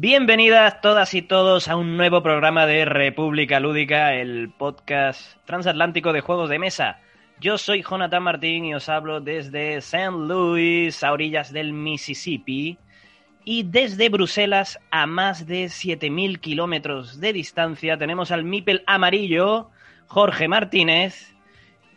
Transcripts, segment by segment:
Bienvenidas todas y todos a un nuevo programa de República Lúdica, el podcast transatlántico de juegos de mesa. Yo soy Jonathan Martín y os hablo desde St. Louis, a orillas del Mississippi, y desde Bruselas, a más de 7.000 kilómetros de distancia, tenemos al Mipel amarillo, Jorge Martínez.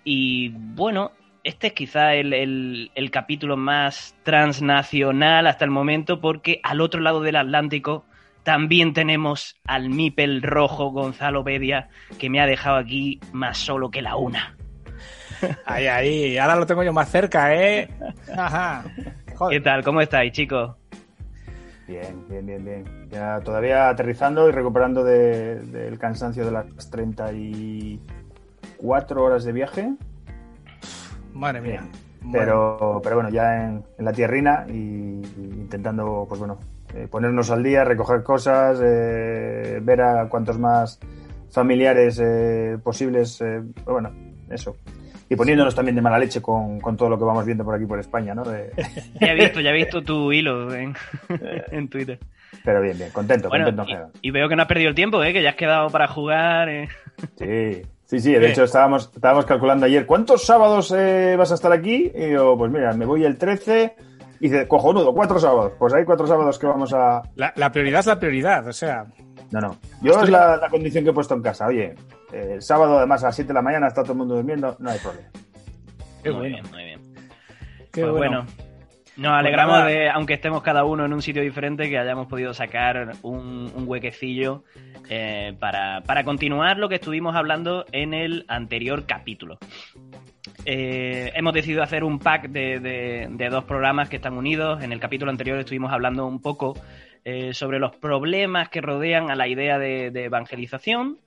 Y bueno, este es quizá el, el, el, capítulo más transnacional hasta el momento porque al otro lado del Atlántico también tenemos al Mipel rojo Gonzalo Bedia que me ha dejado aquí más solo que la una. Ahí, ahí, ahora lo tengo yo más cerca, ¿eh? Ajá. ¿Qué tal? ¿Cómo estáis, chicos? Bien, bien, bien, bien. Ya todavía aterrizando y recuperando del de, cansancio de las 34 horas de viaje. Madre mía. Pero, bueno. pero bueno, ya en, en la tierrina y, y, intentando, pues bueno, eh, ponernos al día, recoger cosas, eh, ver a cuantos más familiares eh, posibles, bueno, eso. Y poniéndonos también de mala leche con, con, todo lo que vamos viendo por aquí por España, ¿no? De... Ya he visto, ya he visto tu hilo en, en Twitter. Pero bien, bien, contento, bueno, contento en y, y, veo que no has perdido el tiempo, ¿eh? que ya has quedado para jugar. Eh. Sí, sí, sí, de hecho estábamos, estábamos calculando ayer, ¿cuántos sábados eh, vas a estar aquí? Y yo, pues mira, me voy el 13 y dice, cojonudo, cuatro sábados. Pues hay cuatro sábados que vamos a... La, la prioridad es la prioridad, o sea... No, no. Yo Estoy... es la, la, condición que he puesto en casa. Oye, eh, el sábado además a las 7 de la mañana está todo el mundo durmiendo, no hay problema. Qué muy bueno. bien, muy bien. Qué pues bueno. bueno. Nos alegramos de, aunque estemos cada uno en un sitio diferente, que hayamos podido sacar un, un huequecillo eh, para, para, continuar lo que estuvimos hablando en el anterior capítulo. Eh, hemos decidido hacer un pack de, de, de, dos programas que están unidos. En el capítulo anterior estuvimos hablando un poco eh, sobre los problemas que rodean a la idea de, de evangelización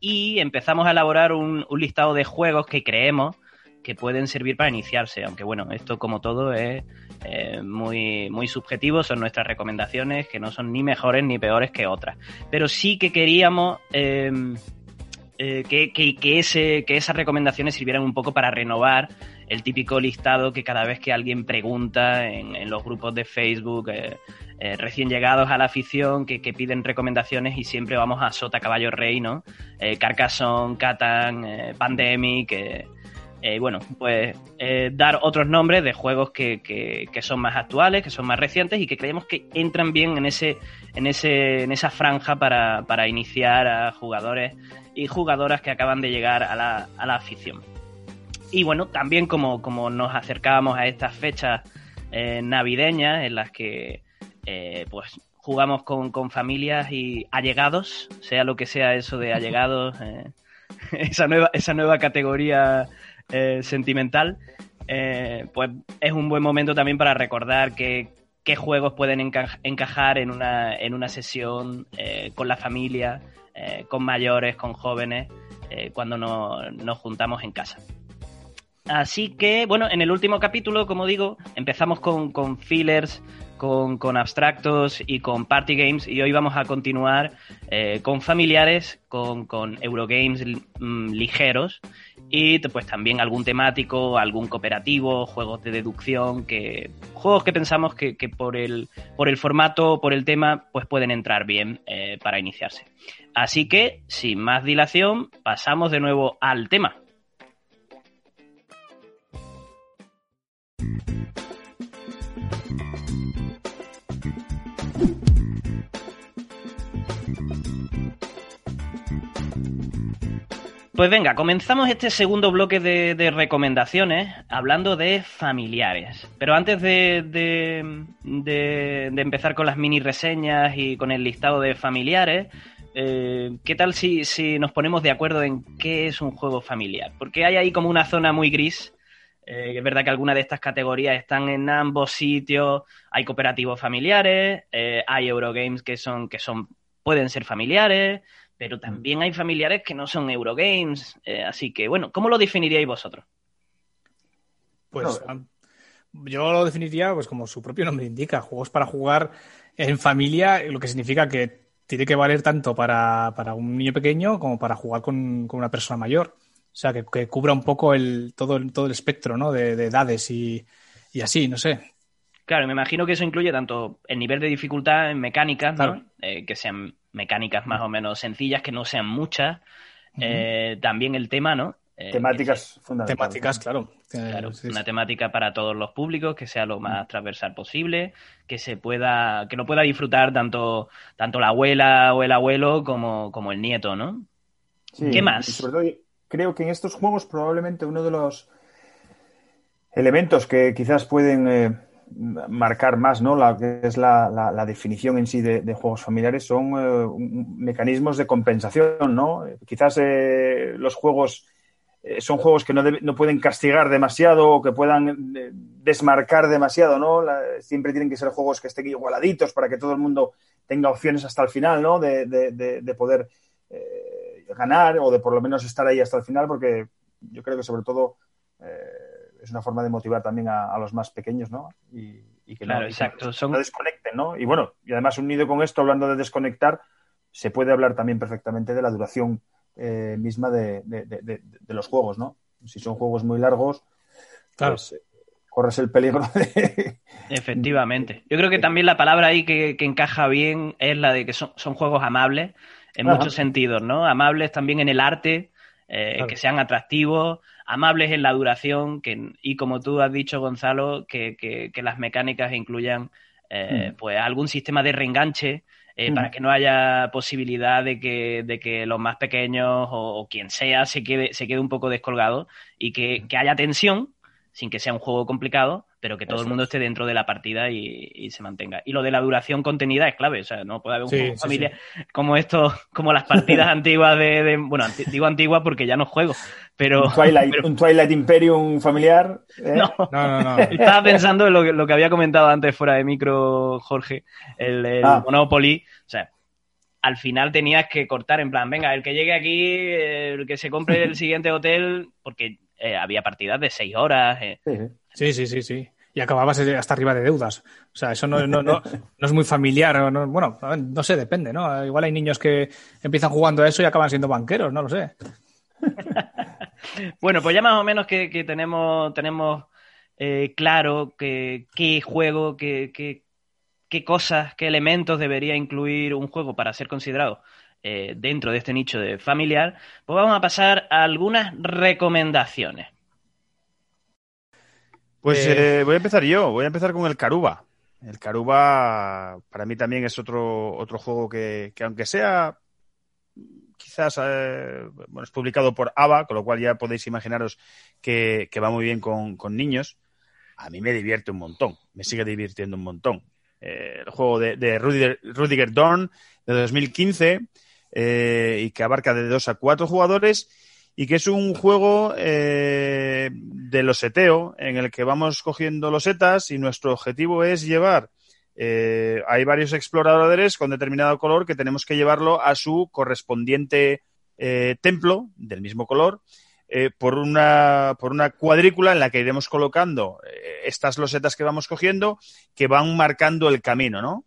y empezamos a elaborar un, un, listado de juegos que creemos que pueden servir para iniciarse, aunque bueno, esto como todo es eh, muy, muy subjetivo, son nuestras recomendaciones que no son ni mejores ni peores que otras, pero sí que queríamos eh, eh, que, que, ese, que esas recomendaciones sirvieran un poco para renovar el típico listado que cada vez que alguien pregunta en, los grupos de Facebook, recién llegados a la afición, que, que, piden recomendaciones y siempre vamos a Sota Caballo Rey, ¿no? Eh, Carcassonne, Catan, Pandemic, eh, bueno, pues eh, dar otros nombres de juegos que, que, que, son más actuales, que son más recientes y que creemos que entran bien en ese, en ese, en esa franja para, para iniciar a jugadores y jugadoras que acaban de llegar a la, a la afición. Y bueno, también como, como nos acercábamos a estas fechas eh, navideñas en las que pues jugamos con, con, familias y allegados, sea lo que sea eso de allegados, esa, nueva, esa nueva categoría eh, sentimental, eh, pues es un buen momento también para recordar que, qué juegos pueden enca encajar en una, en una sesión eh, con la familia, con mayores, con jóvenes, cuando no, nos juntamos en casa. Así que, bueno, en el último capítulo, como digo, empezamos con, con fillers, con, abstractos y con party games y hoy vamos a continuar eh, con familiares, con, Eurogames mm, ligeros y pues también algún temático, algún cooperativo, juegos de deducción, que juegos que pensamos que, que por, el, por el formato, por el tema, pues pueden entrar bien eh, para iniciarse. Así que, sin más dilación, pasamos de nuevo al tema. Pues venga, comenzamos este segundo bloque de, de, recomendaciones hablando de familiares. Pero antes de, de, de, empezar con las mini reseñas y con el listado de familiares, eh, ¿qué tal si, nos ponemos de acuerdo en qué es un juego familiar? Porque hay ahí como una zona muy gris. Eh, es verdad que algunas de estas categorías están en ambos sitios. Hay cooperativos familiares, eh, hay Eurogames que son, que son, pueden ser familiares pero también hay familiares que no son Eurogames. Eh, así que, bueno, ¿cómo lo definiríais vosotros? Pues no. yo lo definiría, pues como su propio nombre indica, juegos para jugar en familia, lo que significa que tiene que valer tanto para, para un niño pequeño como para jugar con, con una persona mayor. O sea, que, que, cubra un poco el, todo, todo el espectro ¿no? de, de edades y, y así, no sé. Claro, me imagino que eso incluye tanto el nivel de dificultad en mecánicas, ¿no? Eh, que sean mecánicas más o menos sencillas, que no sean muchas. Eh, también el tema, ¿no? Eh, temáticas fundamentales. Temáticas, claro. claro una temática para todos los públicos, que sea lo más transversal posible, que se pueda, que lo pueda disfrutar tanto, tanto la abuela o el abuelo como, como el nieto, ¿no? ¿Qué más? sobre todo, creo que en estos juegos probablemente uno de los elementos que quizás pueden marcar más ¿no? la que es la, definición en sí de, juegos familiares son eh, mecanismos de compensación no quizás eh, los juegos eh, son juegos que no, no, pueden castigar demasiado o que puedan desmarcar demasiado no siempre tienen que ser juegos que estén igualaditos para que todo el mundo tenga opciones hasta el final no de, de poder ganar o de por lo menos estar ahí hasta el final porque yo creo que sobre todo es una forma de motivar también a, los más pequeños, ¿no? Y, que no, exacto. Son... desconecten, ¿no? Y bueno, y además unido con esto, hablando de desconectar, se puede hablar también perfectamente de la duración eh, misma de, los juegos, ¿no? Si son juegos muy largos, pues, eh, corres el peligro de... Efectivamente. Yo creo que también la palabra ahí que, encaja bien es la de que son, juegos amables en muchos sentidos, ¿no? Amables también en el arte, eh, que sean atractivos, amables en la duración que, y como tú has dicho, Gonzalo, que, que, las mecánicas incluyan eh, mm. pues algún sistema de reenganche eh, para mm. que no haya posibilidad de que, de que los más pequeños o, quien sea se quede, se quede un poco descolgado y que, que haya tensión sin que sea un juego complicado, pero que todo el mundo esté dentro de la partida y, se mantenga. Y lo de la duración contenida es clave, o sea, no puede haber un juego familia como esto, como las partidas antiguas de, bueno, digo antiguas porque ya no juego, pero... Un Twilight, un Twilight Imperium familiar. ¿eh? No, no, no, Estaba pensando en lo que, lo que había comentado antes fuera de micro, Jorge, el, ah. Monopoly, o sea, al final tenías que cortar en plan, venga, el que llegue aquí, el que se compre el siguiente hotel, porque eh, había partidas de seis horas. Eh. Sí, sí, sí, sí. Y acababas hasta arriba de deudas. O sea, eso no, no, no, no es muy familiar. bueno, no sé, depende, ¿no? Igual hay niños que empiezan jugando a eso y acaban siendo banqueros, no lo sé. bueno, pues ya más o menos que, tenemos, tenemos eh, claro qué juego, qué, qué cosas, qué elementos debería incluir un juego para ser considerado eh, dentro de este nicho de familiar, pues vamos a pasar a algunas recomendaciones. Pues eh, voy a empezar yo, voy a empezar con el Caruba. El Caruba para mí también es otro, otro juego que, aunque sea quizás eh, bueno, es publicado por ABA, con lo cual ya podéis imaginaros que, va muy bien con, niños. A mí me divierte un montón, me sigue divirtiendo un montón. el juego de, de Rudiger, Rudiger Dorn de 2015 eh, y que abarca de dos a cuatro jugadores y que es un juego eh, de loseteo en el que vamos cogiendo losetas y nuestro objetivo es llevar eh, hay varios exploradores con determinado color que tenemos que llevarlo a su correspondiente templo del mismo color por, una, por una cuadrícula en la que iremos colocando estas losetas que vamos cogiendo que van marcando el camino, ¿no?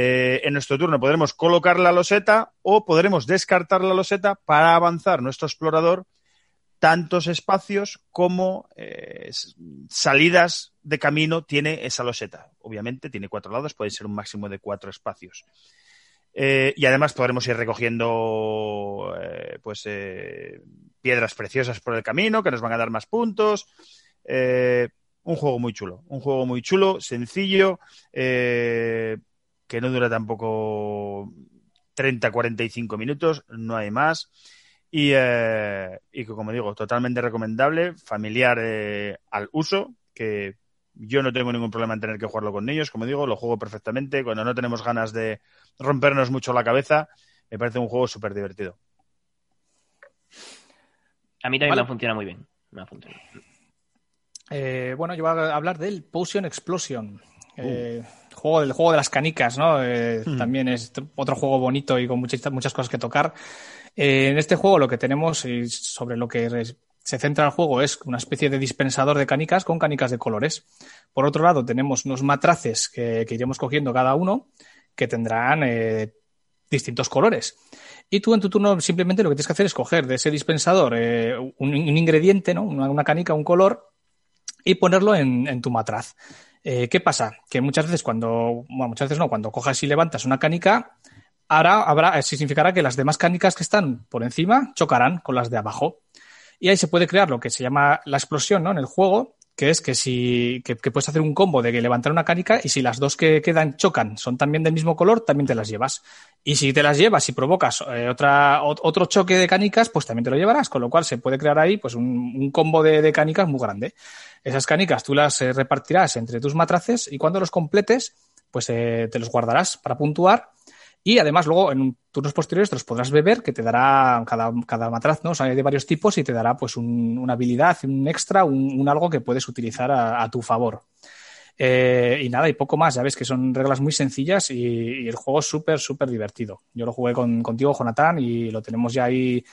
Eh, en nuestro turno podremos colocar la loseta o podremos descartar la loseta para avanzar nuestro explorador tantos espacios como eh, salidas de camino tiene esa loseta. Obviamente tiene cuatro lados, puede ser un máximo de cuatro espacios. Eh, y además podremos ir recogiendo pues piedras preciosas por el camino que nos van a dar más puntos. un juego muy chulo, un juego muy chulo, sencillo, que no dura tampoco 30, 45 minutos, no hay más. Y, eh, y que, como digo, totalmente recomendable, familiar eh, al uso, que yo no tengo ningún problema en tener que jugarlo con niños, como digo, lo juego perfectamente. Cuando no tenemos ganas de rompernos mucho la cabeza, me parece un juego súper divertido. A mí también me funciona muy bien. Eh, bueno, yo voy a hablar del Potion Explosion. Uh juego del juego de las canicas, ¿no? Eh. También es otro juego bonito y con muchas, muchas cosas que tocar. Eh, en este juego lo que tenemos y sobre lo que se centra el juego es una especie de dispensador de canicas con canicas de colores. Por otro lado, tenemos unos matraces que, iremos cogiendo cada uno que tendrán eh, distintos colores. Y tú en tu turno simplemente lo que tienes que hacer es coger de ese dispensador un, ingrediente, ¿no? Una, una, canica, un color, y ponerlo en, en tu matraz. ¿Qué pasa? Que muchas veces cuando, bueno, muchas veces no, cuando cojas y levantas una canica, ahora habrá, significará que las demás canicas que están por encima chocarán con las de abajo. Y ahí se puede crear lo que se llama la explosión ¿no? en el juego, que es que si que, puedes hacer un combo de que levantar una canica y si las dos que quedan chocan son también del mismo color, también te las llevas. Y si te las llevas y provocas eh, otra, otro choque de canicas, pues también te lo llevarás, con lo cual se puede crear ahí pues un, combo de, canicas muy grande. Esas canicas tú las eh, repartirás entre tus matraces y cuando los completes, pues eh, te los guardarás para puntuar y además luego en turnos posteriores te los podrás beber que te dará cada, cada matraz, ¿no? O hay de varios tipos y te dará pues una habilidad, un extra, un, algo que puedes utilizar a, tu favor. Eh, y nada, y poco más, ya ves que son reglas muy sencillas y, el juego es súper, súper divertido. Yo lo jugué con, contigo, Jonathan, y lo tenemos ya ahí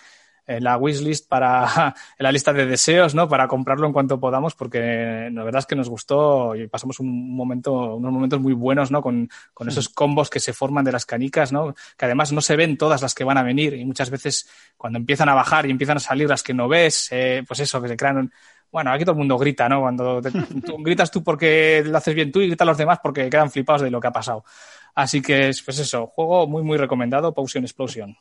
en la wishlist para en la lista de deseos, ¿no? Para comprarlo en cuanto podamos, porque la verdad es que nos gustó y pasamos un momento, unos momentos muy buenos, ¿no? Con, con esos combos que se forman de las canicas, ¿no? Que además no se ven todas las que van a venir y muchas veces cuando empiezan a bajar y empiezan a salir las que no ves, eh, pues eso, que se crean bueno, aquí todo el mundo grita, ¿no? Cuando gritas tú porque lo haces bien tú y gritan los demás porque quedan flipados de lo que ha pasado. Así que, pues eso, juego muy, muy recomendado, Potion Explosion.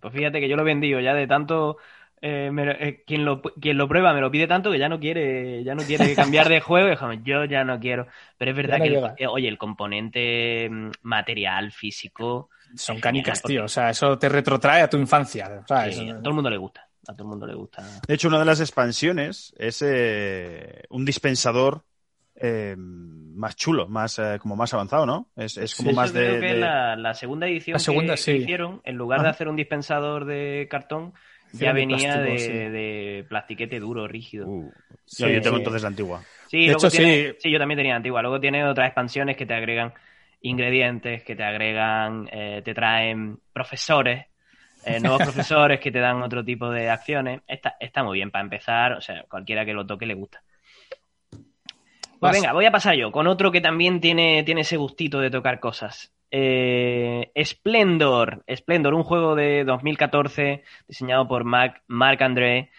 Pues fíjate que yo lo he vendido ya de tanto. Eh, eh, quien, lo, quien lo prueba me lo pide tanto que ya no quiere ya no quiere cambiar de juego. yo ya no quiero. Pero es verdad que, oye, el componente mm, material, físico. Son canicas, tío. O sea, eso te retrotrae a tu infancia. a todo el mundo le gusta. A todo el mundo le gusta. De hecho, una de las expansiones es eh, un dispensador eh, más chulo, más eh, como más avanzado, ¿no? Es, es como más de. Creo que La, segunda edición que, hicieron, en lugar de hacer un dispensador de cartón, ya venía de, plastiquete duro, rígido. Uh, yo tengo entonces la antigua. Sí, de hecho, sí. sí, yo también tenía la antigua. Luego tiene otras expansiones que te agregan ingredientes, que te agregan, eh, te traen profesores, nuevos profesores que te dan otro tipo de acciones. Está, está muy bien para empezar, o sea, cualquiera que lo toque le gusta. Pues venga, voy a pasar yo con otro que también tiene, tiene ese gustito de tocar cosas. Eh, Splendor. Splendor, un juego de 2014 diseñado por Mark, Mark André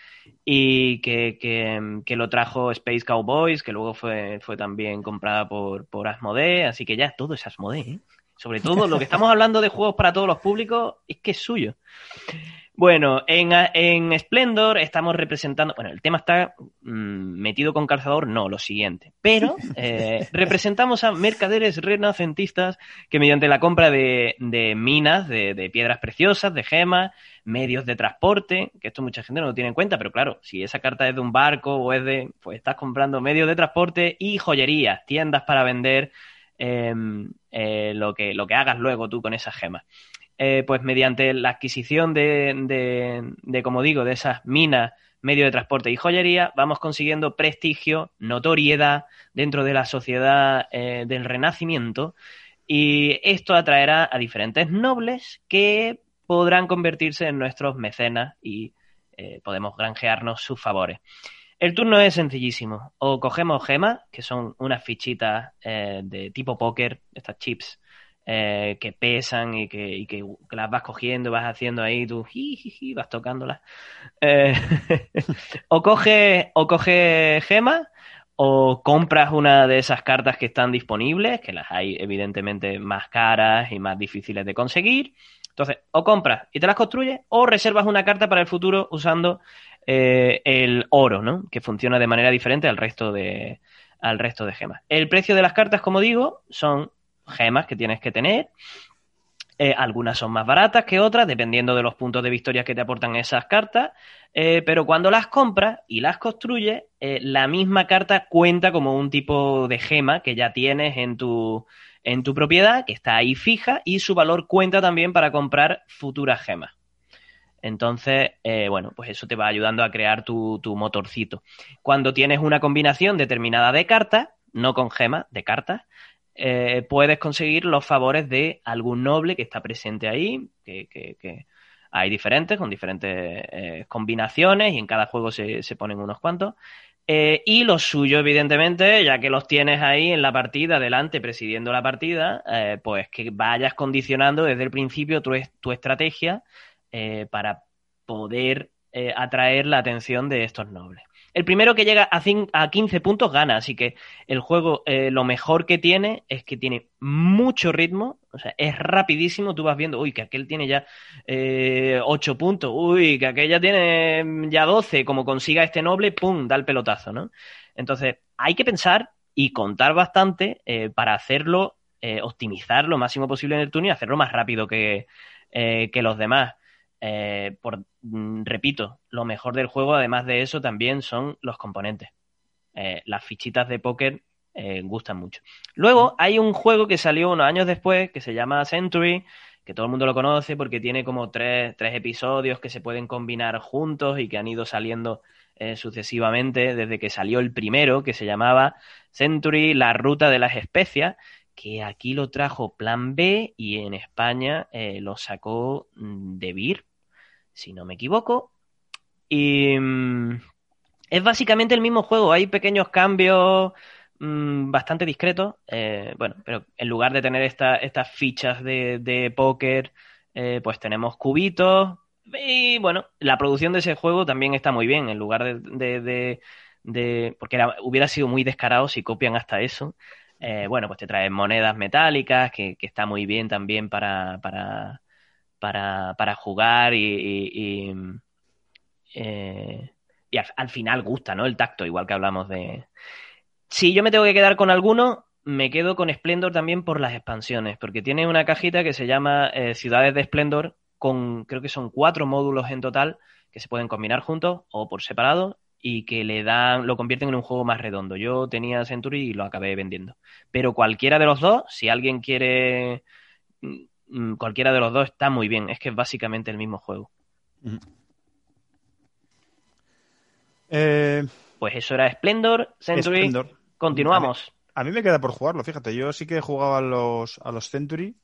y que, lo trajo Space Cowboys, que luego fue, fue también comprada por, por Asmodee, así que ya todo es Asmodee. ¿eh? Sobre todo lo que estamos hablando de juegos para todos los públicos es que es suyo. Bueno, en, en Splendor estamos representando. Bueno, el tema está mm, metido con calzador, no, lo siguiente. Pero eh, representamos a mercaderes renacentistas que, mediante la compra de, de minas, de, de, piedras preciosas, de gemas, medios de transporte, que esto mucha gente no lo tiene en cuenta, pero claro, si esa carta es de un barco o es de. Pues estás comprando medios de transporte y joyerías, tiendas para vender em, eh, lo, que, lo que hagas luego tú con esas gemas. Eh, pues mediante la adquisición de, de, como digo, de esas minas, medio de transporte y joyería, vamos consiguiendo prestigio, notoriedad dentro de la sociedad eh, del Renacimiento y esto atraerá a diferentes nobles que podrán convertirse en nuestros mecenas y eh, podemos granjearnos sus favores. El turno es sencillísimo. O cogemos gemas, que son unas fichitas de tipo póker, estas chips eh, que pesan y que, las vas cogiendo, vas haciendo ahí, tú vas tocándolas. Eh, o coge o coge gemas o compras una de esas cartas que están disponibles, que las hay evidentemente más caras y más difíciles de conseguir. Entonces, o compras y te las construyes, o reservas una carta para el futuro usando eh, el oro, ¿no? Que funciona de manera diferente al resto de, al resto de gemas. El precio de las cartas, como digo, son gemas que tienes que tener. Eh, algunas son más baratas que otras, dependiendo de los puntos de victoria que te aportan esas cartas. Eh, pero cuando las compras y las construyes, eh, la misma carta cuenta como un tipo de gema que ya tienes en tu, en tu propiedad, que está ahí fija, y su valor cuenta también para comprar futuras gemas. Entonces, bueno, pues eso te va ayudando a crear tu, tu motorcito. Cuando tienes una combinación determinada de cartas, no con gemas, de cartas, eh, puedes conseguir los favores de algún noble que está presente ahí, que, hay diferentes, con diferentes eh, combinaciones y en cada juego se, ponen unos cuantos. Eh, y lo suyo, evidentemente, ya que los tienes ahí en la partida, delante, presidiendo la partida, pues que vayas condicionando desde el principio tu estrategia para poder atraer la atención de estos nobles. El primero que llega a, a 15 puntos gana, así que el juego eh, lo mejor que tiene es que tiene mucho ritmo, o sea, es rapidísimo, tú vas viendo, uy, que aquel tiene ya eh, 8 puntos, uy, que aquel ya tiene ya 12, como consiga este noble, ¡pum!, da el pelotazo, ¿no? Entonces, hay que pensar y contar bastante eh, para hacerlo, eh, optimizar lo máximo posible en el turno y hacerlo más rápido que, que los demás. Por, mm, repito, lo mejor del juego, además de eso, también son los componentes. las fichitas de póker gustan mucho. Luego hay un juego que salió unos años después que se llama Century, que todo el mundo lo conoce porque tiene como tres, tres episodios que se pueden combinar juntos y que han ido saliendo eh, sucesivamente desde que salió el primero, que se llamaba Century, la ruta de las especias, que aquí lo trajo Plan B y en España eh, lo sacó mm, De Vir, si no me equivoco. Y mm, es básicamente el mismo juego, hay pequeños cambios mm, bastante discretos. Eh, bueno, pero en lugar de tener estas fichas de, de póker, pues tenemos cubitos, y bueno, la producción de ese juego también está muy bien, en lugar de. de, porque hubiera sido muy descarado si copian hasta eso. Eh, bueno, pues te traen monedas metálicas, que, que está muy bien también para, para, para, para jugar y, y, eh, al, final gusta, ¿no? El tacto, igual que hablamos de... Si yo me tengo que quedar con alguno, me quedo con Splendor también por las expansiones, porque tiene una cajita que se llama eh, Ciudades de Splendor, con creo que son cuatro módulos en total que se pueden combinar juntos o por separado y que le dan, lo convierten en un juego más redondo. Yo tenía Century y lo acabé vendiendo. Pero cualquiera de los dos, si alguien quiere, mm, cualquiera de los dos está muy bien. Es que es básicamente el mismo juego. Eh, pues eso era Splendor, Century. Continuamos. A mí, me queda por jugarlo, fíjate. Yo sí que he jugado a los, a los Century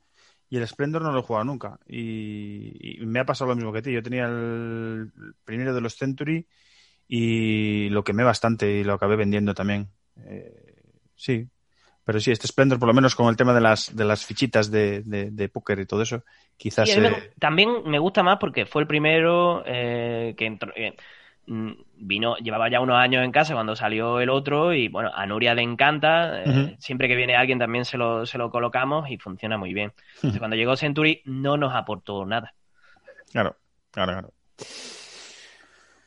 y el Splendor no lo he jugado nunca. Y, me ha pasado lo mismo que ti. Yo tenía el primero de los Century y lo quemé bastante y lo acabé vendiendo también. Eh, sí. Pero sí, este Splendor, por lo menos con el tema de las, de las fichitas de, de, póker y todo eso, quizás... también me gusta más porque fue el primero eh, que entró... Eh, Mm, vino, llevaba ya unos años en casa cuando salió el otro y bueno, a Nuria le encanta, eh, siempre que viene alguien también se lo, se lo colocamos y funciona muy bien. cuando llegó Century no nos aportó nada. Claro, claro, claro.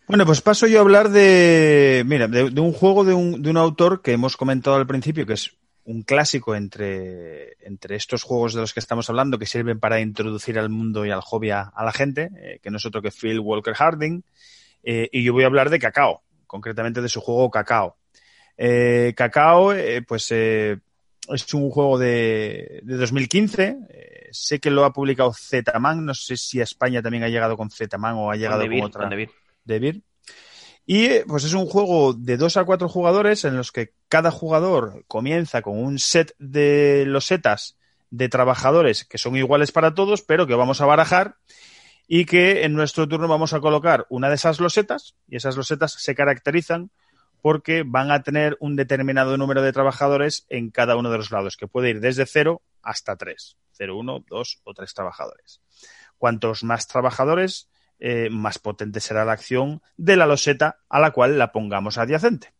Bueno, pues paso yo a hablar de, mira, de, un juego de un, de un, autor que hemos comentado al principio, que es un clásico entre, entre estos juegos de los que estamos hablando, que sirven para introducir al mundo y al hobby a, la gente, eh, que no es otro que Phil Walker Harding. Eh, y yo voy a hablar de Cacao, concretamente de su juego Cacao. Eh, Cacao, eh, pues es un juego de, de 2015. sé que lo ha publicado Zetaman. No sé si a España también ha llegado con Zetaman o ha llegado con, otra. de Y pues es un juego de dos a cuatro jugadores en los que cada jugador comienza con un set de losetas de trabajadores que son iguales para todos, pero que vamos a barajar y que en nuestro turno vamos a colocar una de esas losetas y esas losetas se caracterizan porque van a tener un determinado número de trabajadores en cada uno de los lados, que puede ir desde cero hasta tres. Cero, uno, dos o tres trabajadores. Cuantos más trabajadores, eh, más potente será la acción de la loseta a la cual la pongamos adyacente.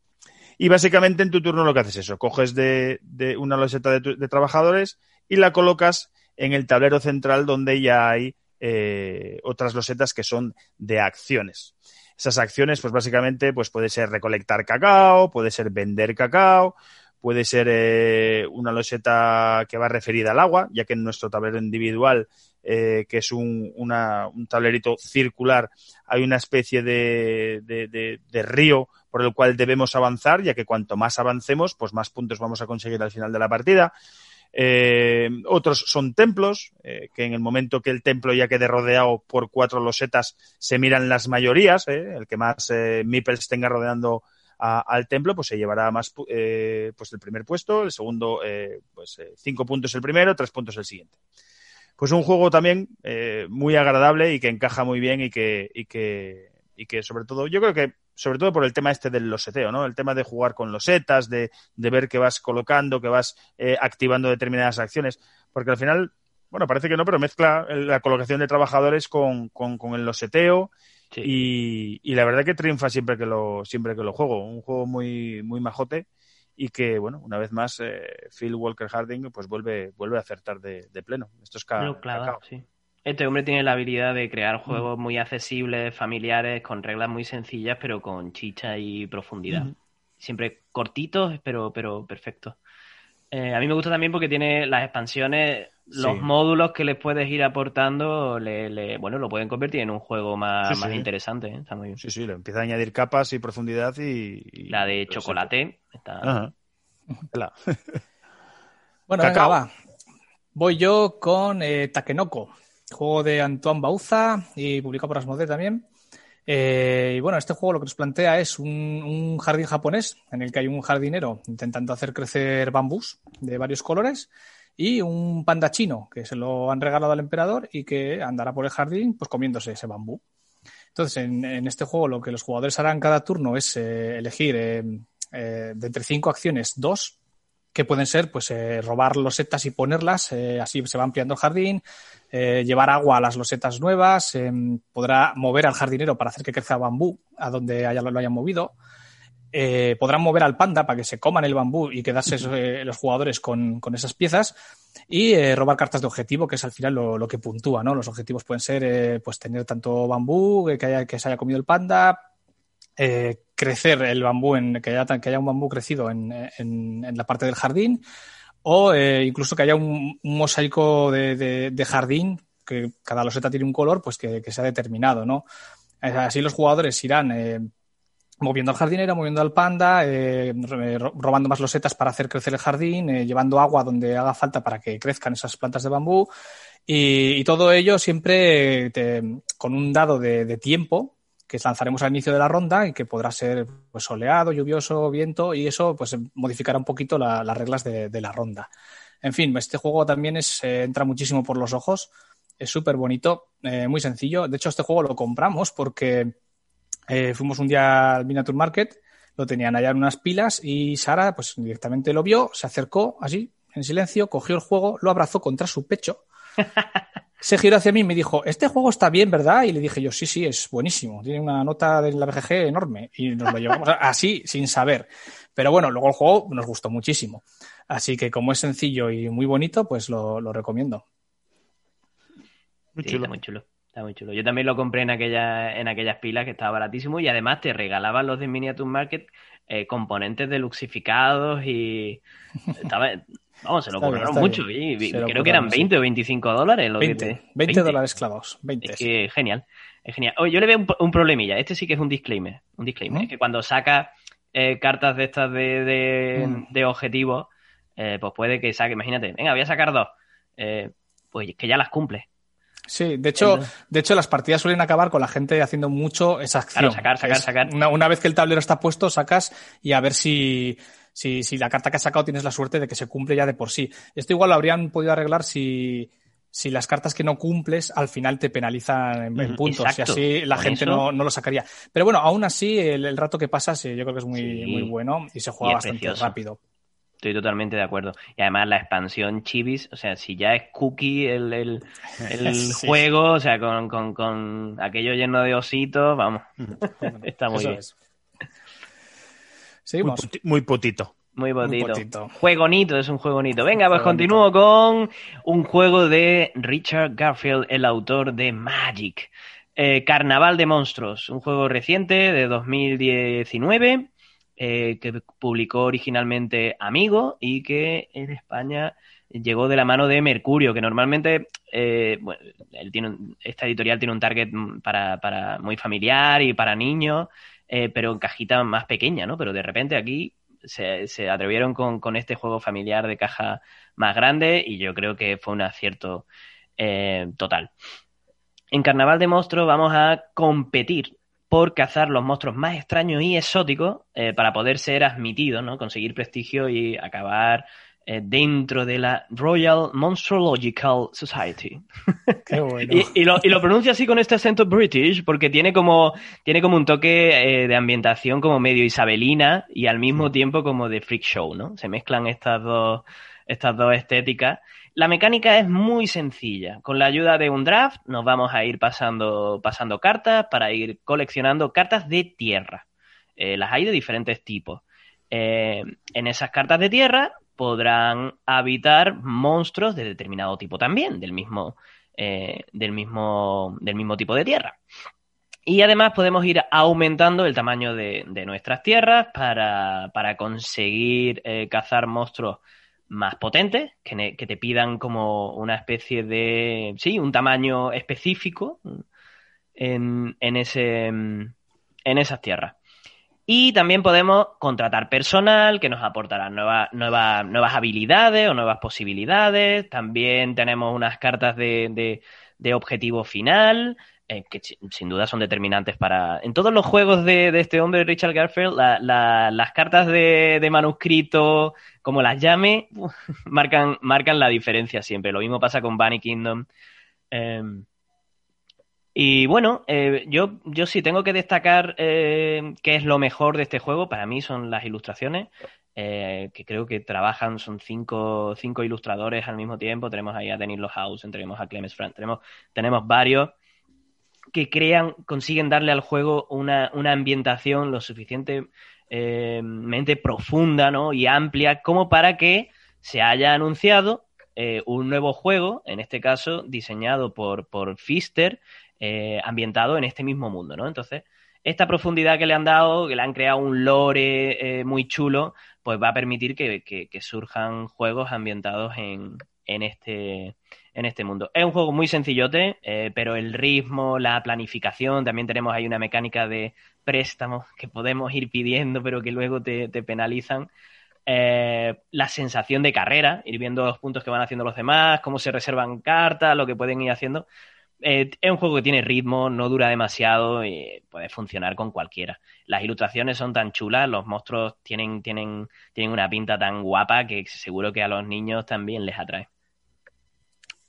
Y básicamente en tu turno lo que haces es eso, coges de, una loseta de, trabajadores y la colocas en el tablero central donde ya hay eh, otras losetas que son de acciones. Esas acciones, pues básicamente, pues puede ser recolectar cacao, puede ser vender cacao, puede ser eh, una loseta que va referida al agua, ya que en nuestro tablero individual, eh, que es un, un, tablerito circular, hay una especie de, de, río por el cual debemos avanzar, ya que cuanto más avancemos, pues más puntos vamos a conseguir al final de la partida. Eh, otros son templos, que en el momento que el templo ya quede rodeado por cuatro losetas, se miran las mayorías. El que más eh, tenga rodeando al templo, pues se llevará más eh, pues el primer puesto, el segundo, pues cinco puntos el primero, tres puntos el siguiente. Pues un juego también muy agradable y que encaja muy bien y que, y que, y que sobre todo, yo creo que sobre todo por el tema este del loseteo, ¿no? El tema de jugar con losetas, de, de ver que vas colocando, que vas eh, activando determinadas acciones, porque al final, bueno, parece que no, pero mezcla la colocación de trabajadores con, con, con el loseteo Y, y, la verdad que triunfa siempre que lo siempre que lo juego. Un juego muy, muy majote y que, bueno, una vez más, eh, Phil Walker Harding pues vuelve, vuelve a acertar de, pleno. Esto es claro, sí. Este hombre tiene la habilidad de crear juegos muy accesibles, familiares, con reglas muy sencillas, pero con chicha y profundidad. Siempre cortitos, pero, pero perfectos. Eh, a mí me gusta también porque tiene las expansiones, los módulos que les puedes ir aportando, le, bueno, lo pueden convertir en un juego más, más interesante. ¿eh? Está muy bien. Sí, sí, le empieza a añadir capas y profundidad y... la de chocolate está... bueno, venga, va. Voy yo con eh, Takenoko, juego de Antoine Bauza y publicado por Asmodee también. Eh, y bueno, este juego lo que nos plantea es un, jardín japonés en el que hay un jardinero intentando hacer crecer bambús de varios colores y un panda chino que se lo han regalado al emperador y que andará por el jardín pues comiéndose ese bambú. Entonces, en, este juego lo que los jugadores harán cada turno es eh, elegir de entre cinco acciones dos que pueden ser pues eh, robar losetas y ponerlas, eh, así se va ampliando el jardín, eh, llevar agua a las losetas nuevas, podrá mover al jardinero para hacer que crezca bambú a donde haya, lo hayan movido, podrán mover al panda para que se coman el bambú y quedarse los jugadores con, esas piezas y robar cartas de objetivo, que es al final lo, que puntúa, ¿no? Los objetivos pueden ser pues tener tanto bambú, que, haya, que se haya comido el panda, crecer el bambú, en, que, haya, que haya un bambú crecido en, en, la parte del jardín, o eh, incluso que haya un, mosaico de, de, jardín, que cada loseta tiene un color, pues que, que sea determinado, ¿no? Así los jugadores irán eh, moviendo al jardinero, moviendo al panda, eh, robando más losetas para hacer crecer el jardín, llevando agua donde haga falta para que crezcan esas plantas de bambú. Y, todo ello siempre con un dado de tiempo que lanzaremos al inicio de la ronda y que podrá ser pues, soleado, lluvioso, viento y eso pues modificará un poquito las reglas de, la ronda. En fin, este juego también es, eh, entra muchísimo por los ojos, es súper bonito, eh, muy sencillo. De hecho, este juego lo compramos porque eh, fuimos un día al Miniature Market, lo tenían allá en unas pilas y Sara pues directamente lo vio, se acercó así, en silencio, cogió el juego, lo abrazó contra su pecho se giró hacia mí y me dijo, este juego está bien, ¿verdad? Y le dije yo, sí, sí, es buenísimo. Tiene una nota de la BGG enorme. Y nos lo llevamos así, sin saber. Pero bueno, luego el juego nos gustó muchísimo. Así que como es sencillo y muy bonito, pues lo, recomiendo. Muy chulo. está muy chulo. Está muy chulo. Yo también lo compré en, aquella, en aquellas pilas que estaba baratísimo y además te regalaban los de Miniature Market eh, componentes deluxificados y estaba, Vamos, se lo cobraron mucho. creo que eran 20 o 25 dólares. 20, dólares clavados. 20. Es que genial. Es genial. yo le veo un, problemilla. Este sí que es un disclaimer. Un disclaimer. Es que cuando saca eh, cartas de estas de, de, mm. objetivos, eh, pues puede que saque, imagínate, venga, voy a sacar dos. Eh, pues que ya las cumple. Sí, de hecho, de hecho, las partidas suelen acabar con la gente haciendo mucho esa acción. Claro, sacar, sacar, sacar. una, vez que el tablero está puesto, sacas y a ver si, si, si la carta que has sacado tienes la suerte de que se cumple ya de por sí. Esto igual lo habrían podido arreglar si, si las cartas que no cumples al final te penalizan en, puntos y así la gente no, no, lo sacaría. Pero bueno, aún así el, rato que pasas yo creo que es muy, muy bueno y se juega bastante rápido. Estoy totalmente de acuerdo. Y además la expansión Chivis, o sea, si ya es cookie el, el, juego, o sea, con, con, con, aquello lleno de ositos, vamos, está muy bien. Muy, potito. Muy bonito. Juego bonito, es un juego bonito. Venga, pues continúo con un juego de Richard Garfield, el autor de Magic. Eh, Carnaval de Monstruos, un juego reciente de 2019 eh, que publicó originalmente Amigo y que en España llegó de la mano de Mercurio, que normalmente eh, él tiene, esta editorial tiene un target para, para muy familiar y para niños eh, pero en cajita más pequeña, ¿no? Pero de repente aquí se, atrevieron con, este juego familiar de caja más grande y yo creo que fue un acierto eh, total. En Carnaval de Monstruos vamos a competir por cazar los monstruos más extraños y exóticos eh, para poder ser admitidos, ¿no? Conseguir prestigio y acabar eh, dentro de la Royal Monstrological Society. Qué bueno. y, lo, y, lo, pronuncia así con este acento british porque tiene como, tiene como un toque eh, de ambientación como medio isabelina y al mismo tiempo como de freak show, ¿no? Se mezclan estas dos, estas dos estéticas. La mecánica es muy sencilla. Con la ayuda de un draft nos vamos a ir pasando, pasando cartas para ir coleccionando cartas de tierra. Eh, las hay de diferentes tipos. Eh, en esas cartas de tierra podrán habitar monstruos de determinado tipo también, del mismo, eh, del mismo, del mismo tipo de tierra. Y además podemos ir aumentando el tamaño de, nuestras tierras para, conseguir cazar monstruos más potentes, que, te pidan como una especie de, sí, un tamaño específico en, en, ese, en esas tierras. Y también podemos contratar personal que nos aportará nuevas, nuevas, nuevas habilidades o nuevas posibilidades. También tenemos unas cartas de, de, objetivo final, eh, que sin duda son determinantes para... En todos los juegos de, este hombre, Richard Garfield, las cartas de, manuscrito, como las llame, marcan, marcan la diferencia siempre. Lo mismo pasa con Bunny Kingdom. Em, y bueno, eh, yo, yo sí tengo que destacar eh, qué es lo mejor de este juego. Para mí son las ilustraciones, eh, que creo que trabajan, son cinco, cinco ilustradores al mismo tiempo. Tenemos ahí a Denis Lohausen, tenemos a Clemens Frank, tenemos, tenemos varios que crean, consiguen darle al juego una, una ambientación lo suficientemente profunda ¿no? y amplia como para que se haya anunciado un nuevo juego, en este caso diseñado por, por Fister, eh, ambientado en este mismo mundo, ¿no? Entonces, esta profundidad que le han dado, que le han creado un lore eh, muy chulo, pues va a permitir que, surjan juegos ambientados en, este, en este mundo. Es un juego muy sencillote, eh, pero el ritmo, la planificación, también tenemos ahí una mecánica de préstamos que podemos ir pidiendo, pero que luego te, penalizan. la sensación de carrera, ir viendo los puntos que van haciendo los demás, cómo se reservan cartas, lo que pueden ir haciendo. Eh, es un juego que tiene ritmo, no dura demasiado y puede funcionar con cualquiera. Las ilustraciones son tan chulas, los monstruos tienen, tienen, tienen una pinta tan guapa que seguro que a los niños también les atrae.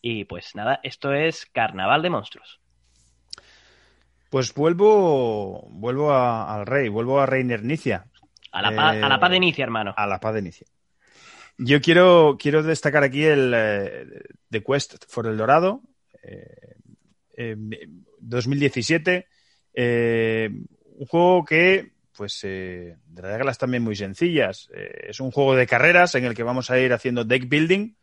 Y pues nada, esto es Carnaval de Monstruos. Pues vuelvo, vuelvo al rey, vuelvo a Reiner Nicia. A la, paz, a la paz de Nicia, hermano. A la paz de Nicia. Yo quiero, quiero destacar aquí el eh, The Quest for el Dorado, eh, 2017. Eh, un juego que, pues, eh, de reglas también muy sencillas. Eh, es un juego de carreras en el que vamos a ir haciendo deck building,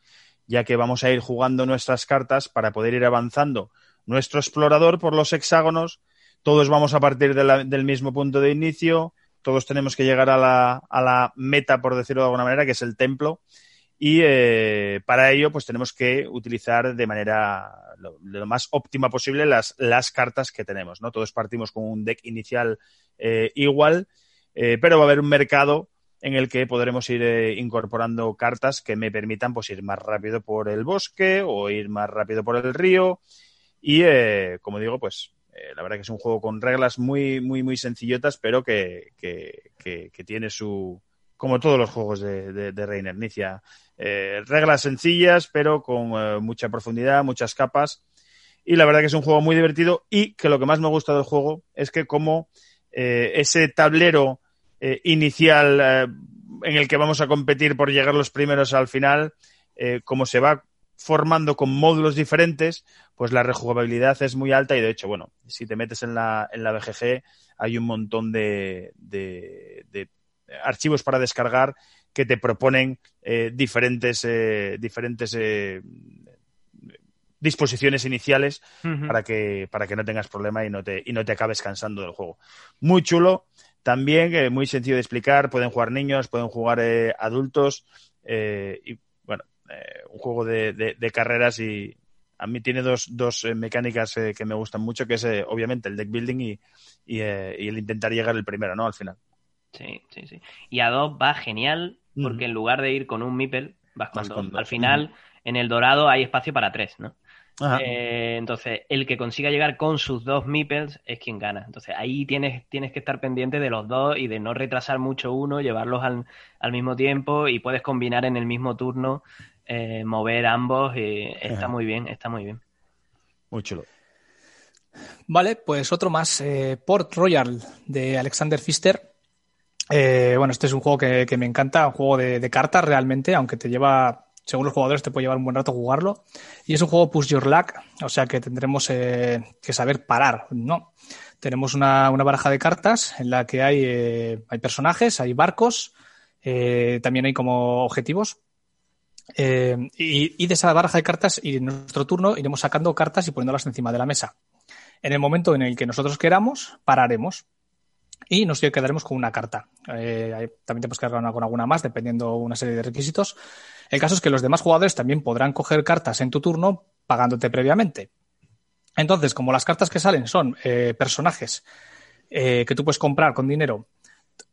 ya que vamos a ir jugando nuestras cartas para poder ir avanzando nuestro explorador por los hexágonos. Todos vamos a partir del mismo punto de inicio, todos tenemos que llegar a la, meta, por decirlo de alguna manera, que es el templo. Y eh, para ello, pues tenemos que utilizar de manera lo, lo, más óptima posible las, las cartas que tenemos, ¿no? Todos partimos con un deck inicial eh, igual, eh, pero va a haber un mercado en el que podremos ir eh, incorporando cartas que me permitan pues ir más rápido por el bosque o ir más rápido por el río y como digo pues la verdad que es un juego con reglas muy muy muy sencillotas pero que, que tiene su como todos los juegos de, de, de Reiner Nicia eh, reglas sencillas, pero con eh, mucha profundidad, muchas capas. Y la verdad que es un juego muy divertido y que lo que más me gusta del juego es que como eh, ese tablero inicial en el que vamos a competir por llegar los primeros al final, como se va formando con módulos diferentes, pues la rejugabilidad es muy alta y de hecho, bueno, si te metes en la, en la BGG hay un montón de, de, de archivos para descargar que te proponen eh, diferentes, eh, diferentes eh, disposiciones iniciales uh -huh. para, que, para que no tengas problema y no, te, y no te acabes cansando del juego. Muy chulo, también muy sencillo de explicar, pueden jugar niños, pueden jugar eh, adultos y bueno, un juego de, de, de, carreras y a mí tiene dos, dos mecánicas que me gustan mucho, que es obviamente el deck building y, y, y el intentar llegar el primero, ¿no? Al final. Sí, sí, sí. Y a dos va genial porque en lugar de ir con un Mipel, vas con, vas dos. con dos. Al final, en el dorado hay espacio para tres, ¿no? Eh, entonces, el que consiga llegar con sus dos Meeples es quien gana. Entonces, ahí tienes, tienes que estar pendiente de los dos y de no retrasar mucho uno, llevarlos al, al mismo tiempo y puedes combinar en el mismo turno, eh, mover ambos. Eh, está muy bien, está muy bien. Muy chulo. Vale, pues otro más, eh, Port Royal de Alexander Pfister. Eh, bueno, este es un juego que, que me encanta, un juego de, de, cartas realmente, aunque te lleva según los jugadores te puede llevar un buen rato jugarlo. Y es un juego push your luck, o sea que tendremos eh, que saber parar, ¿no? Tenemos una, baraja de cartas en la que hay, eh, hay personajes, hay barcos, eh, también hay como objetivos. Y, y, de esa baraja de cartas, y en nuestro turno iremos sacando cartas y poniéndolas encima de la mesa. En el momento en el que nosotros queramos, pararemos y nos quedaremos con una carta. también te puedes quedar con alguna más, dependiendo una serie de requisitos. El caso es que los demás jugadores también podrán coger cartas en tu turno pagándote previamente. Entonces, como las cartas que salen son eh, personajes eh, que tú puedes comprar con dinero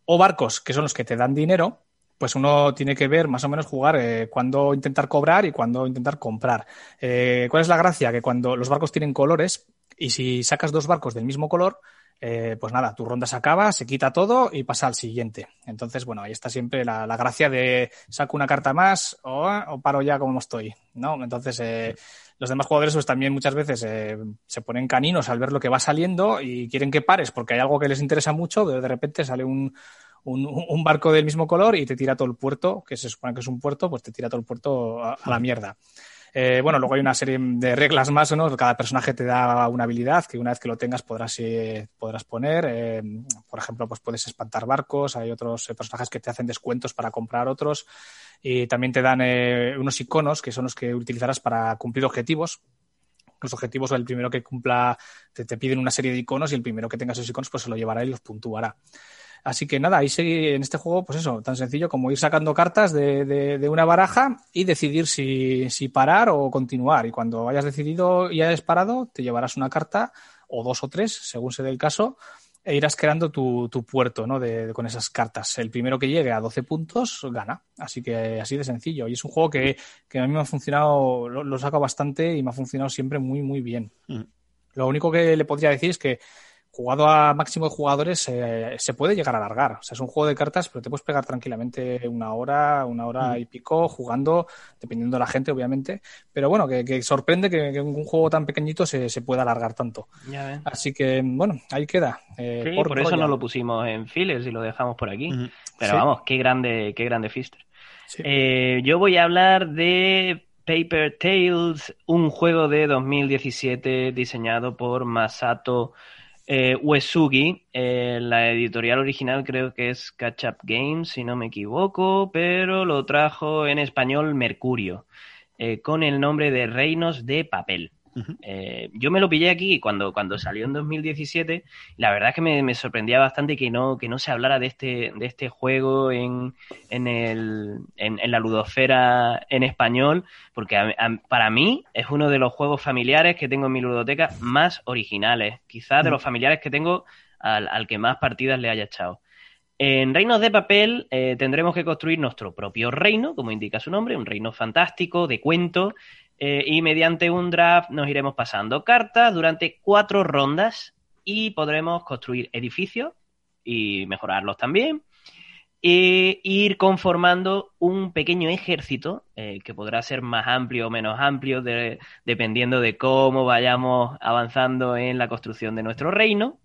o barcos que son los que te dan dinero, pues uno tiene que ver más o menos jugar eh, intentar cobrar y cuándo intentar comprar. ¿Cuál es la gracia? Que cuando los barcos tienen colores y si sacas dos barcos del mismo color, eh, pues nada, tu ronda se acaba, se quita todo y pasa al siguiente. Entonces, bueno, ahí está siempre la, gracia de saco una carta más o, paro ya como estoy, ¿no? Entonces, eh, los demás jugadores pues también muchas veces eh, se ponen caninos al ver lo que va saliendo y quieren que pares porque hay algo que les interesa mucho, de, repente sale un, un, barco del mismo color y te tira todo el puerto, que se supone que es un puerto, pues te tira todo el puerto a la mierda. Eh, bueno, luego hay una serie de reglas más, ¿no? Cada personaje te da una habilidad que una vez que lo tengas podrás, eh, podrás poner. Eh, por ejemplo, pues puedes espantar barcos, hay otros personajes que te hacen descuentos para comprar otros y también te dan unos iconos que son los que utilizarás para cumplir objetivos los objetivos o el primero que cumpla te, te, piden una serie de iconos y el primero que tenga esos iconos pues se lo llevará y los puntuará. Así que nada, ahí sigue en este juego, pues eso, tan sencillo como ir sacando cartas de, de, una baraja y decidir si, si, parar o continuar. Y cuando hayas decidido y hayas parado, te llevarás una carta o dos o tres, según se dé el caso, e irás creando tu, tu puerto ¿no? De, con esas cartas. El primero que llegue a 12 puntos gana. Así que así de sencillo. Y es un juego que, que a mí me ha funcionado, lo, lo saco bastante y me ha funcionado siempre muy, muy bien. Mm. Lo único que le podría decir es que jugado a máximo de jugadores eh, se puede llegar a alargar. O sea, es un juego de cartas, pero te puedes pegar tranquilamente una hora, una hora mm. y pico jugando, dependiendo de la gente, obviamente. Pero bueno, que, sorprende que, un juego tan pequeñito se, se pueda alargar tanto. Así que, bueno, ahí queda. Eh, por, eso no lo pusimos en files y lo dejamos por aquí. Pero vamos, qué grande, qué grande Fister. Eh, yo voy a hablar de Paper Tales, un juego de 2017 diseñado por Masato eh, Uesugi, eh, la editorial original creo que es Catch Up Games, si no me equivoco, pero lo trajo en español Mercurio, eh, con el nombre de Reinos de Papel. Eh, yo me lo pillé aquí cuando, cuando salió en 2017. La verdad es que me, sorprendía bastante que no, que no se hablara de este, de este juego en, en, el, en, la ludosfera en español, porque para mí es uno de los juegos familiares que tengo en mi ludoteca más originales. Quizás de los familiares que tengo al, que más partidas le haya echado. En Reinos de Papel eh, tendremos que construir nuestro propio reino, como indica su nombre, un reino fantástico, de cuento, eh, y mediante un draft nos iremos pasando cartas durante cuatro rondas y podremos construir edificios y mejorarlos también. E ir conformando un pequeño ejército eh, que podrá ser más amplio o menos amplio dependiendo de cómo vayamos avanzando en la construcción de nuestro reino.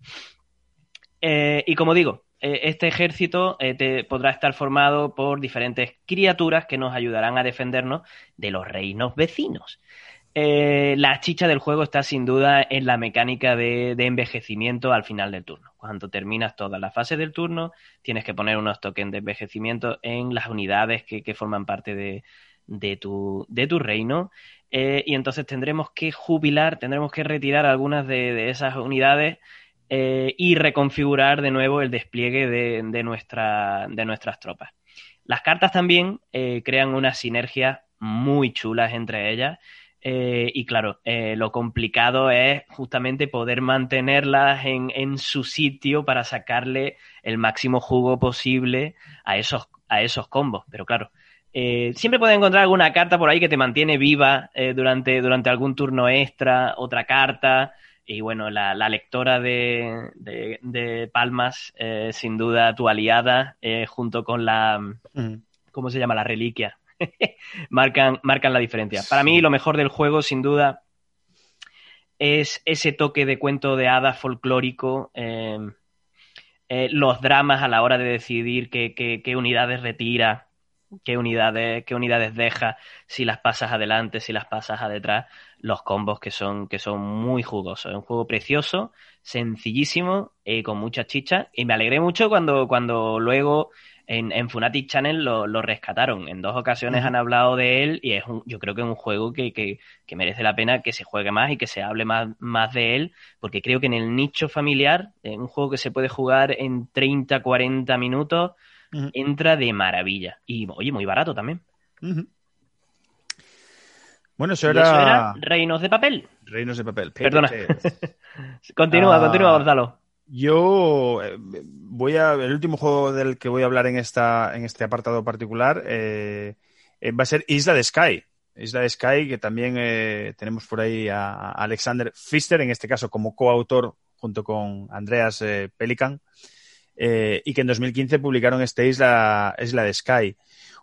Eh, y como digo, este ejército eh, podrá estar formado por diferentes criaturas que nos ayudarán a defendernos de los reinos vecinos. Eh, la chicha del juego está sin duda en la mecánica de, envejecimiento al final del turno. Cuando terminas todas las fases del turno, tienes que poner unos tokens de envejecimiento en las unidades que, forman parte de, tu, reino. y entonces tendremos que jubilar, tendremos que retirar algunas de esas unidades eh, y reconfigurar de nuevo el despliegue de, nuestra, de nuestras tropas. Las cartas también eh, crean unas sinergias muy chulas entre ellas. Eh, y claro, lo complicado es justamente poder mantenerlas en, su sitio para sacarle el máximo jugo posible a esos, a esos combos. Pero claro, siempre puedes encontrar alguna carta por ahí que te mantiene viva durante, durante algún turno extra, otra carta. Y bueno, la, lectora de, de, Palmas, eh, sin duda tu aliada, eh, junto con la, mm. ¿cómo se llama? La reliquia. marcan, marcan la diferencia. Para mí lo mejor del juego, sin duda, es ese toque de cuento de hadas folclórico, eh, los dramas a la hora de decidir qué, qué, qué unidades retira, qué unidades, qué unidades deja, si las pasas adelante, si las pasas a detrás, los combos que son, que son muy jugosos. Es un juego precioso, sencillísimo, y con mucha chicha. Y me alegré mucho cuando, cuando luego en, en Funatic Channel lo, lo, rescataron. En dos ocasiones han hablado de él y es un, yo creo que es un juego que, que, que, merece la pena que se juegue más y que se hable más, más de él, porque creo que en el nicho familiar, en un juego que se puede jugar en 30, 40 minutos, uh -huh. entra de maravilla. Y oye, muy barato también. Uh -huh. Bueno, eso era... eso era... Reinos de papel. Reinos de papel. Perdona. continúa, uh... continúa, Gonzalo. Yo voy a. El último juego del que voy a hablar en, esta, en este apartado particular eh, va a ser Isla de Sky. Isla de Sky, que también eh, tenemos por ahí a Alexander Pfister, en este caso como coautor, junto con Andreas eh, Pelican, y que en 2015 publicaron este Isla, Isla de Sky.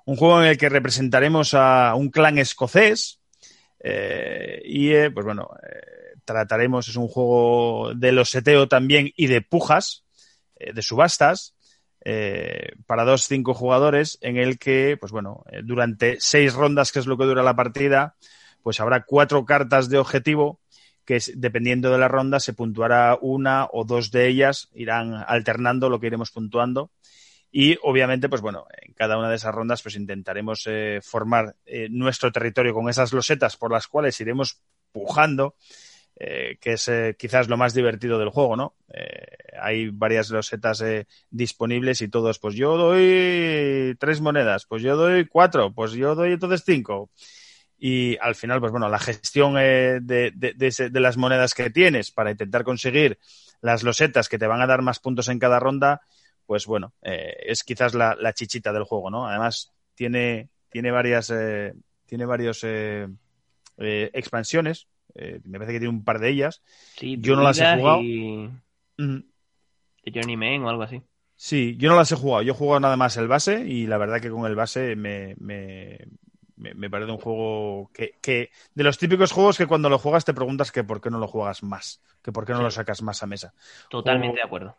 Un juego en el que representaremos a un clan escocés. Y, pues bueno trataremos, es un juego de los seteo también y de pujas, eh, de subastas, eh, para dos, cinco jugadores, en el que, pues bueno, eh, durante seis rondas, que es lo que dura la partida, pues habrá cuatro cartas de objetivo que dependiendo de la ronda se puntuará una o dos de ellas, irán alternando lo que iremos puntuando. Y obviamente, pues bueno, en cada una de esas rondas pues intentaremos eh, formar eh, nuestro territorio con esas losetas por las cuales iremos pujando eh, que es eh, quizás lo más divertido del juego, ¿no? Eh, hay varias losetas disponibles y todos, pues yo doy tres monedas, pues yo doy cuatro, pues yo doy entonces cinco. Y al final, pues bueno, la gestión de, de, de, de, las monedas que tienes para intentar conseguir las losetas que te van a dar más puntos en cada ronda, pues bueno, es quizás la, la, chichita del juego, ¿no? Además, tiene, tiene varias, tiene varios expansiones eh, me parece que tiene un par de ellas. Sí, yo no las he jugado. Y... Mm. O algo así. Sí, yo no las he jugado. Yo he jugado nada más el base y la verdad que con el base me, me, me, me parece un juego que, que, de los típicos juegos que cuando lo juegas te preguntas que por qué no lo juegas más, que por qué no sí. lo sacas más a mesa. Totalmente juego de acuerdo.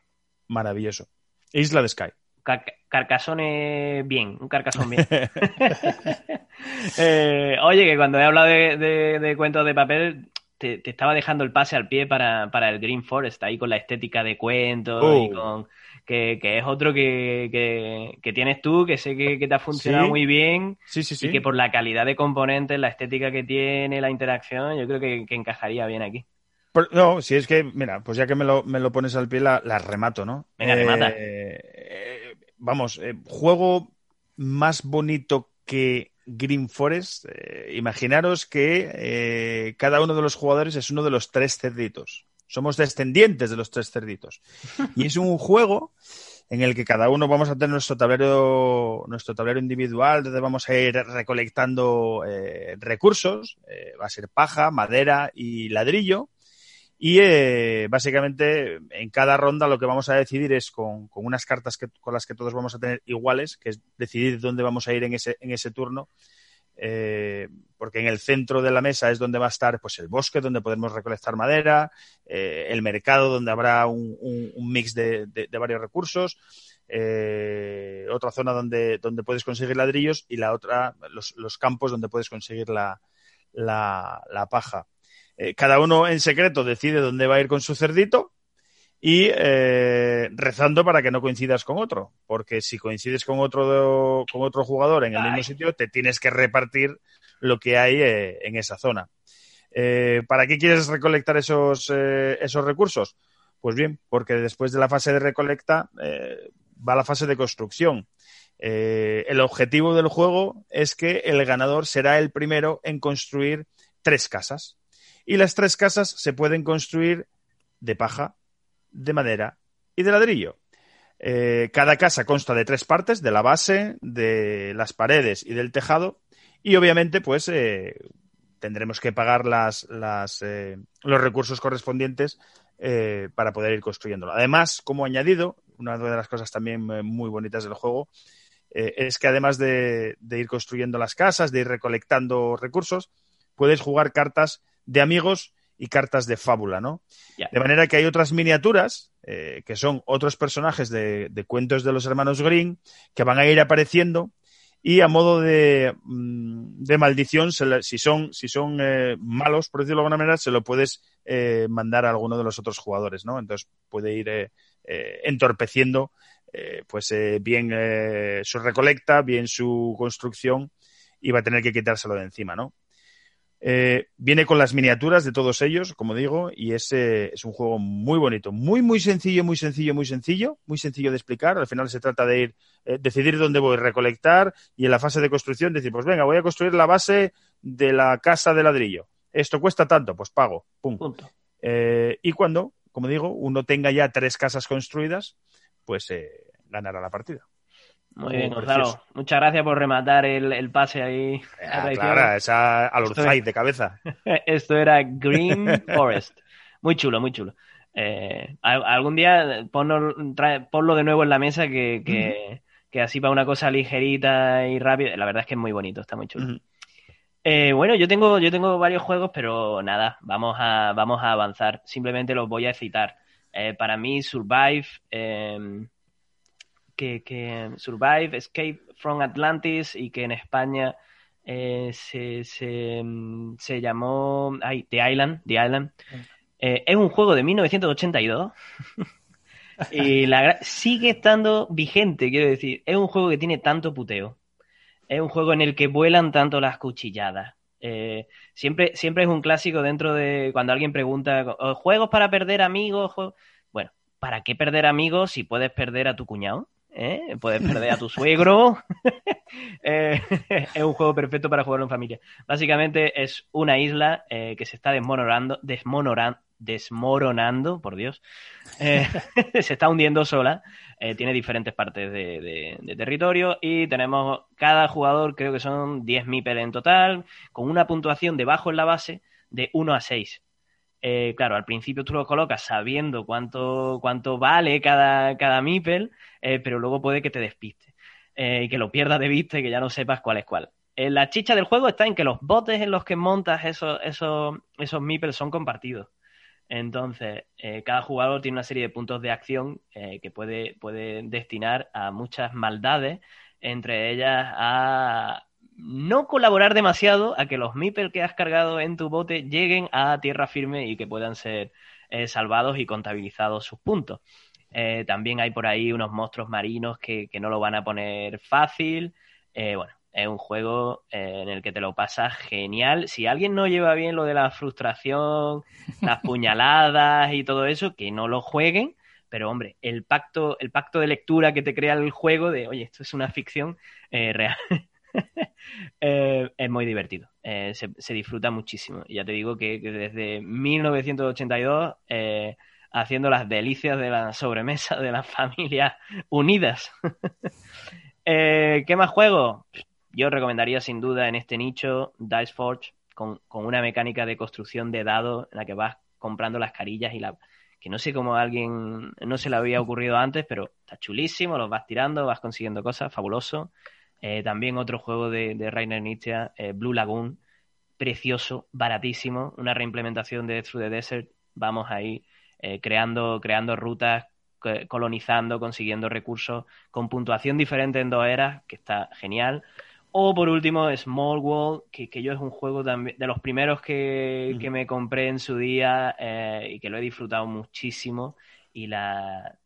Maravilloso. Isla de Sky. Car carcasone bien, un carcasón bien. eh, oye, que cuando he hablado de, de, de cuentos de papel, te, te, estaba dejando el pase al pie para, para, el Green Forest, ahí con la estética de cuentos oh. y con. Que, que, es otro que, que, que, tienes tú, que sé que, te ha funcionado ¿Sí? muy bien. Sí, sí, sí. Y que por la calidad de componentes, la estética que tiene, la interacción, yo creo que, encajaría bien aquí. No, si es que, mira, pues ya que me lo, me lo pones al pie, la, la remato, ¿no? Venga, remata. Eh, vamos, eh, juego más bonito que Green Forest. Eh, imaginaros que eh, cada uno de los jugadores es uno de los tres cerditos. Somos descendientes de los tres cerditos. Y es un juego en el que cada uno vamos a tener nuestro tablero, nuestro tablero individual, donde vamos a ir recolectando eh, recursos. va a ser paja, madera y ladrillo. Y eh, básicamente en cada ronda lo que vamos a decidir es con, con unas cartas que, con las que todos vamos a tener iguales, que es decidir dónde vamos a ir en ese, en ese turno. Eh, porque en el centro de la mesa es donde va a estar pues el bosque donde podemos recolectar madera, eh, el mercado donde habrá un, mix de, de, varios recursos, eh, otra zona donde, donde puedes conseguir ladrillos y la otra, los, los campos donde puedes conseguir la, la paja eh, cada uno en secreto decide dónde va a ir con su cerdito y eh, rezando para que no coincidas con otro, porque si coincides con otro con otro jugador en el Ay. mismo sitio, te tienes que repartir lo que hay eh, en esa zona. ¿Para qué quieres recolectar esos, esos recursos? Pues bien, porque después de la fase de recolecta va la fase de construcción. el objetivo del juego es que el ganador será el primero en construir tres casas y las tres casas se pueden construir de paja, de madera y de ladrillo. Eh, cada casa consta de tres partes, de la base, de las paredes y del tejado, y obviamente pues eh, tendremos que pagar las, eh, los recursos correspondientes para poder ir construyéndolo. Además, como añadido, una de las cosas también muy bonitas del juego es que además de, de ir construyendo las casas, de ir recolectando recursos, puedes jugar cartas de amigos y cartas de fábula, ¿no? Yeah. De manera que hay otras miniaturas eh, que son otros personajes de, de, cuentos de los hermanos Green que van a ir apareciendo y a modo de, mm, de maldición, si son, si son eh, malos, por decirlo de alguna manera, se lo puedes eh, mandar a alguno de los otros jugadores, ¿no? Entonces puede ir eh, entorpeciendo pues bien su recolecta, bien su construcción y va a tener que quitárselo de encima, ¿no? Eh, viene con las miniaturas de todos ellos, como digo, y es, es un juego muy bonito, muy, muy sencillo, muy sencillo, muy sencillo, muy sencillo de explicar. Al final se trata de ir, eh, decidir dónde voy a recolectar y en la fase de construcción decir, pues venga, voy a construir la base de la casa de ladrillo. Esto cuesta tanto, pues pago. Pum. Eh, y cuando, como digo, uno tenga ya tres casas construidas, pues ganará la partida. Muy bien, Gonzalo. Muchas gracias por rematar el, pase ahí. Ah, claro, esa al de cabeza. Esto era Green Forest. Muy chulo, muy chulo. Eh, algún día ponlo, de nuevo en la mesa que, así para una cosa ligerita y rápida. La verdad es que es muy bonito, está muy chulo. Eh, bueno, yo tengo, yo tengo varios juegos, pero nada, vamos a, vamos a avanzar. Simplemente los voy a citar. Eh, para mí, Survive que, Survive, Escape from Atlantis y que en España eh, se, se, mm, se, llamó ay, The Island. The Island. Eh, es un juego de 1982 y la, sigue estando vigente, quiero decir. Es un juego que tiene tanto puteo. Es un juego en el que vuelan tanto las cuchilladas. Eh, siempre, siempre es un clásico dentro de cuando alguien pregunta, ¿juegos para perder amigos? Bueno, ¿para qué perder amigos si puedes perder a tu cuñado? ¿Eh? puedes perder a tu suegro. Eh, es un juego perfecto para jugarlo en familia. Básicamente es una isla eh, que se está desmoronando, desmoronando, por Dios. se está hundiendo sola. tiene diferentes partes de, territorio y tenemos cada jugador, creo que son 10 MIPEL en total, con una puntuación debajo en la base de 1 a 6. Eh, claro, al principio tú lo colocas sabiendo cuánto, cuánto vale cada, cada MIPEL, eh, pero luego puede que te despiste eh, y que lo pierdas de vista y que ya no sepas cuál es cuál. la chicha del juego está en que los botes en los que montas esos, esos, esos MIPEL son compartidos. Entonces, cada jugador tiene una serie de puntos de acción que puede, puede destinar a muchas maldades, entre ellas a no colaborar demasiado a que los MIPEL que has cargado en tu bote lleguen a tierra firme y que puedan ser eh, salvados y contabilizados sus puntos. Eh, también hay por ahí unos monstruos marinos que, no lo van a poner fácil. Eh, bueno, es un juego en el que te lo pasas genial. Si alguien no lleva bien lo de la frustración, las puñaladas y todo eso, que no lo jueguen. Pero hombre, el pacto, el pacto de lectura que te crea el juego de, oye, esto es una ficción real, Eh, es muy divertido. Eh, se, disfruta muchísimo. Ya te digo que, desde 1982, eh, haciendo las delicias de la sobremesa de las familias unidas. ¿Qué más juego? Yo recomendaría sin duda en este nicho Dice Forge con, una mecánica de construcción de dados en la que vas comprando las carillas y la que no sé cómo alguien no se le había ocurrido antes, pero está chulísimo, los vas tirando, vas consiguiendo cosas, fabuloso. Eh, también otro juego de, de Rainer Nietzsche, eh, Blue Lagoon, precioso, baratísimo, una reimplementación de Through the Desert. Vamos ahí eh, creando, creando rutas, colonizando, consiguiendo recursos con puntuación diferente en dos eras, que está genial. O por último, Small World, que, que yo es un juego también de los primeros que, que me compré en su día y que lo he disfrutado muchísimo. Y la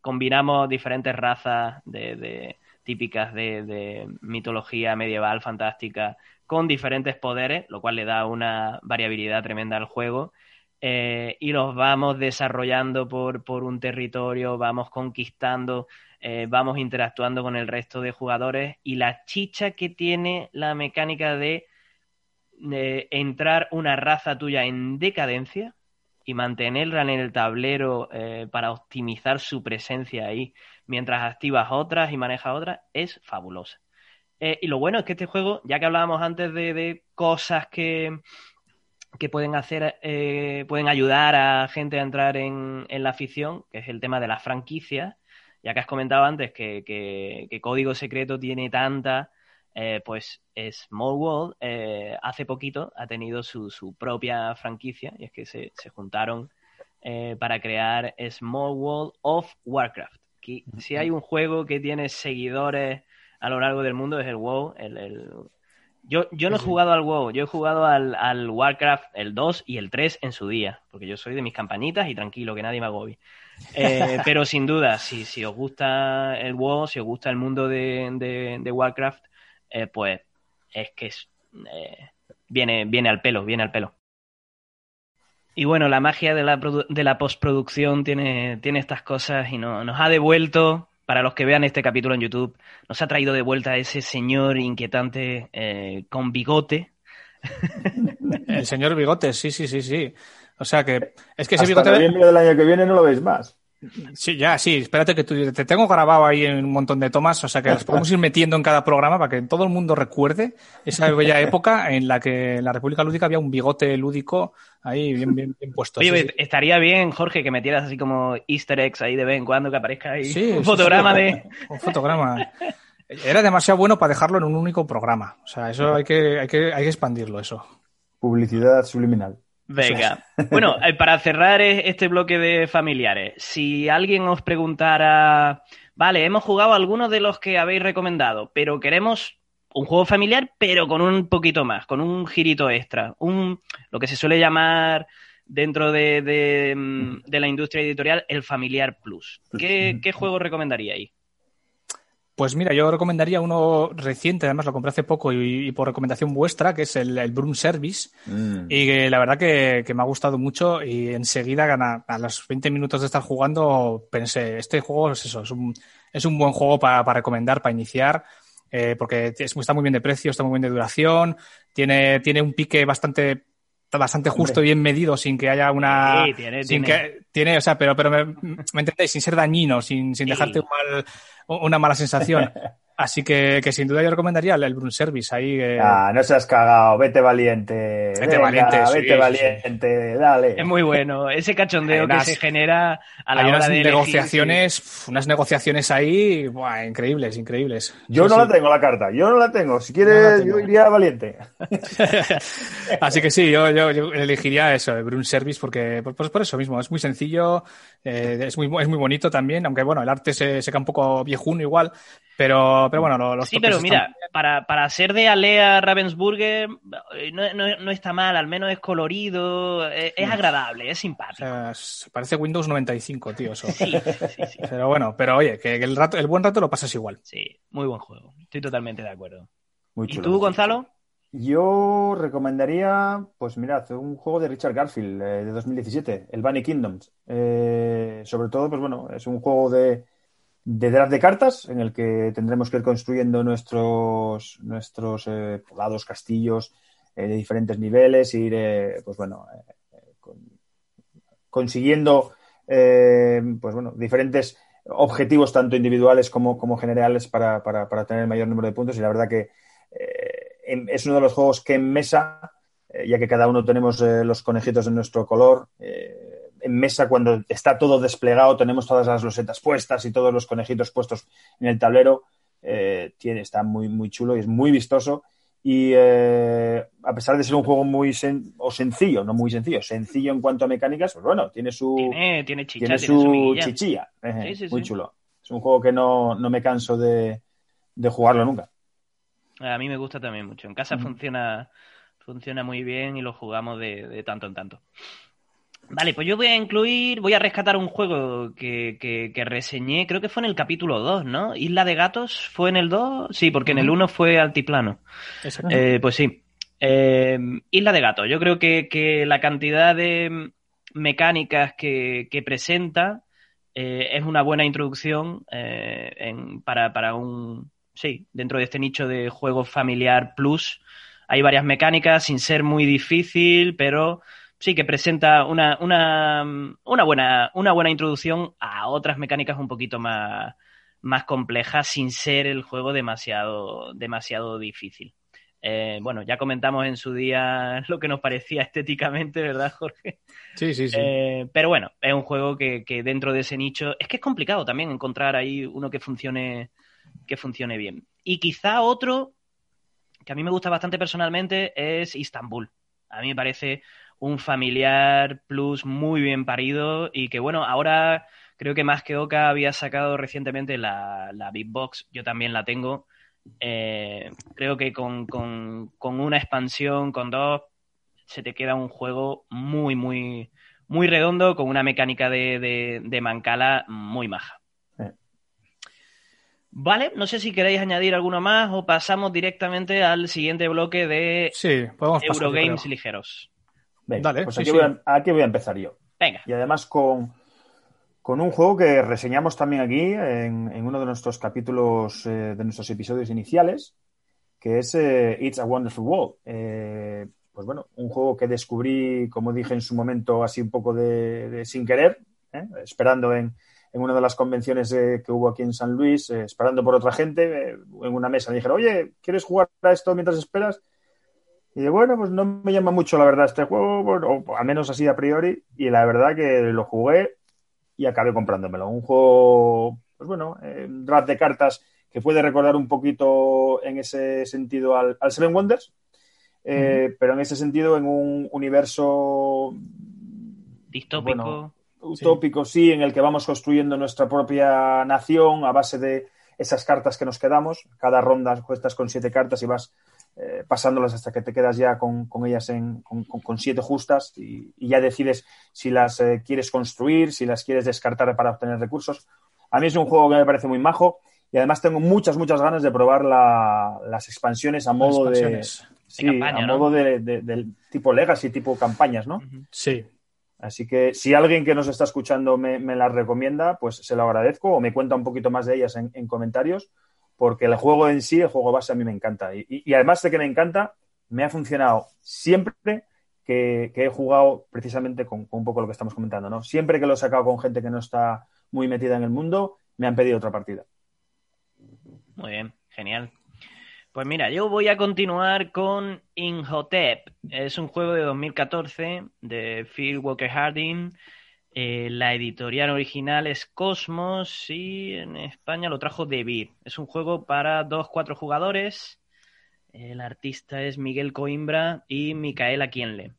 combinamos diferentes razas de, típicas de, mitología medieval fantástica con diferentes poderes, lo cual le da una variabilidad tremenda al juego. Eh, y los vamos desarrollando por, por un territorio, vamos conquistando, eh, vamos interactuando con el resto de jugadores y la chicha que tiene la mecánica de, entrar una raza tuya en decadencia y mantenerla en el tablero eh, para optimizar su presencia ahí mientras activas otras y manejas otras, es fabulosa. Eh, y lo bueno es que este juego, ya que hablábamos antes de, cosas que, que pueden hacer, eh, pueden ayudar a gente a entrar en, la afición, que es el tema de las franquicias, ya que has comentado antes que, que, Código Secreto tiene tanta, eh, pues Small World hace poquito ha tenido su, su, propia franquicia, y es que se, se juntaron para crear Small World of Warcraft si hay un juego que tiene seguidores a lo largo del mundo es el WoW. El, Yo, yo no he jugado al WoW, yo he jugado al, al, Warcraft el 2 y el 3 en su día, porque yo soy de mis campañitas y tranquilo, que nadie me agobie. Eh, pero sin duda, si, si os gusta el WoW, si os gusta el mundo de, de, Warcraft, eh, pues es que es, eh, viene, viene al pelo, viene al pelo. Y bueno, la magia de la, de la postproducción tiene, tiene estas cosas y no, nos ha devuelto, para los que vean este capítulo en YouTube, nos ha traído de vuelta a ese señor inquietante eh, con bigote. El señor bigote, sí, sí, sí, sí. O sea que es que ese Hasta bigote. del año que viene no lo veis más. Sí, ya, sí, espérate que tú, te tengo grabado ahí en un montón de tomas, o sea que las podemos ir metiendo en cada programa para que todo el mundo recuerde esa bella época en la que en la República Lúdica había un bigote lúdico ahí bien, bien, puesto. Oye, estaría bien, Jorge, que metieras así como easter eggs ahí de vez en cuando, que aparezca ahí un fotograma de... Un fotograma. Era demasiado bueno para dejarlo en un único programa. O sea, eso hay que, hay que, hay que expandirlo, eso. Publicidad subliminal. Venga. Bueno, eh, para cerrar este bloque de familiares, si alguien os preguntara, vale, hemos jugado algunos de los que habéis recomendado, pero queremos un juego familiar, pero con un poquito más, con un girito extra, un lo que se suele llamar dentro de, de, mm, la industria editorial el familiar plus. ¿Qué, qué juego recomendaríais? Pues mira, yo recomendaría uno reciente, además lo compré hace poco y, por recomendación vuestra, que es el, el Broom Service. Mm. Y la verdad que, me ha gustado mucho y enseguida gana, a los 20 minutos de estar jugando pensé, este juego es eso, es un, es un buen juego para, recomendar, para iniciar. Eh, porque está muy bien de precio, está muy bien de duración, tiene, tiene un pique bastante bastante justo y bien medido sin que haya una sí, tiene, sin tiene. que tiene o sea pero pero me, me entendéis sin ser dañino sin, sin dejarte un mal una mala sensación. Así que, que, sin duda yo recomendaría el, Brun Service ahí. Eh... Ah, no seas cagado, vete valiente. Vete valiente, vete valiente, dale. Es muy bueno, ese cachondeo que se genera a la hay hora unas de negociaciones, unas negociaciones ahí, buah, increíbles, increíbles. Yo no la tengo la carta, yo no la tengo. Si quieres, yo iría valiente. Así que sí, yo, yo, elegiría eso, el Brun Service, porque pues por eso mismo, es muy sencillo, eh, es, muy, es muy bonito también, aunque bueno, el arte se, se queda un poco viejuno igual, pero, pero bueno, los Sí, pero mira, para, para ser de Alea Ravensburger eh, no, no, no, está mal, al menos es colorido, es, es agradable, es simpático. O sea, parece Windows 95, tío. Eso. Sí, sí, sí. Pero bueno, pero oye, que el, rato, el buen rato lo pasas igual. Sí, muy buen juego. Estoy totalmente de acuerdo. Muy chulo, ¿Y tú, Gonzalo? Yo recomendaría, pues mirad, un juego de Richard Garfield eh, de 2017, el Bunny Kingdoms. Eh, sobre todo, pues bueno, es un juego de, de draft de cartas en el que tendremos que ir construyendo nuestros, nuestros eh, poblados, castillos eh, de diferentes niveles, e ir, eh, pues bueno, eh, con, consiguiendo, eh, pues bueno, diferentes objetivos tanto individuales como, como generales para, para, para, tener el mayor número de puntos. Y la verdad que eh, es uno de los juegos que en mesa, ya que cada uno tenemos los conejitos de nuestro color, en mesa cuando está todo desplegado, tenemos todas las losetas puestas y todos los conejitos puestos en el tablero. Eh, tiene, está muy, muy chulo y es muy vistoso. Y eh, a pesar de ser un juego muy sen o sencillo, no muy sencillo, sencillo en cuanto a mecánicas, pues bueno, tiene su, tiene, tiene, chicha, tiene su, chichilla. Sí, sí, muy sí. chulo. Es un juego que no, no me canso de, de, jugarlo nunca. A mí me gusta también mucho. En casa mm. funciona, funciona muy bien y lo jugamos de, de tanto en tanto. Vale, pues yo voy a incluir, voy a rescatar un juego que, que, que, reseñé, creo que fue en el capítulo 2, ¿no? Isla de Gatos, ¿fue en el 2? Sí, porque en el 1 fue altiplano. Eh, pues sí. Eh, Isla de Gatos, yo creo que, que la cantidad de mecánicas que, que presenta eh, es una buena introducción eh, en, para, para un, sí, dentro de este nicho de juego familiar plus. Hay varias mecánicas sin ser muy difícil, pero sí que presenta una, una, una, buena, una buena introducción a otras mecánicas un poquito más, más complejas sin ser el juego demasiado, demasiado difícil. Eh, bueno, ya comentamos en su día lo que nos parecía estéticamente, ¿verdad, Jorge? Sí, sí, sí. Eh, pero bueno, es un juego que, que, dentro de ese nicho es que es complicado también encontrar ahí uno que funcione, que funcione bien. Y quizá otro que a mí me gusta bastante personalmente es Istanbul. A mí me parece un familiar plus muy bien parido y que bueno, ahora creo que más que Oca había sacado recientemente la, la Big Box, yo también la tengo. eh, creo que con, una expansión, con dos, se te queda un juego muy, muy, muy redondo, con una mecánica de, de, Mancala muy maja. Vale, no sé si queréis añadir alguno más o pasamos directamente al siguiente bloque de sí, Eurogames ligeros. Dale, pues aquí, Voy a, aquí voy a empezar yo. Venga. Y además con, con un juego que reseñamos también aquí en, uno de nuestros capítulos eh, de nuestros episodios iniciales, que es eh, It's a Wonderful World. Eh, pues bueno, un juego que descubrí, como dije en su momento, así un poco de, sin querer, esperando en, en, una de las convenciones que hubo aquí en San Luis, esperando por otra gente, en una mesa. Me dijeron, oye, ¿quieres jugar a esto mientras esperas? Y bueno, pues no me llama mucho la verdad este juego, o al menos así a priori, y la verdad que lo jugué y acabé comprándomelo. Un juego, pues bueno, eh, un draft de cartas que puede recordar un poquito en ese sentido al, Seven Wonders, eh, pero en ese sentido en un universo distópico. utópico, sí. en el que vamos construyendo nuestra propia nación a base de esas cartas que nos quedamos. Cada ronda cuestas con siete cartas y vas eh, pasándolas hasta que te quedas ya con, ellas en, con, siete justas y, ya decides si las eh, quieres construir, si las quieres descartar para obtener recursos. A mí es un juego que me parece muy majo y además tengo muchas, muchas ganas de probar las expansiones a modo de... Sí, a modo de, del tipo Legacy, tipo campañas, ¿no? Sí. Así que si alguien que nos está escuchando me, las recomienda, pues se lo agradezco o me cuenta un poquito más de ellas en comentarios porque el juego en sí, el juego base, a mí me encanta. Y, además de que me encanta, me ha funcionado siempre que, he jugado precisamente con, un poco lo que estamos comentando, ¿no? Siempre que lo he sacado con gente que no está muy metida en el mundo, me han pedido otra partida. Muy bien, genial. Pues mira, yo voy a continuar con Inhotep. Es un juego de 2014 de Phil Walker Harding eh, la editorial original es Cosmos y en España lo trajo Debir. Es un juego para dos, cuatro jugadores. El artista es Miguel Coimbra y Micaela Quienle.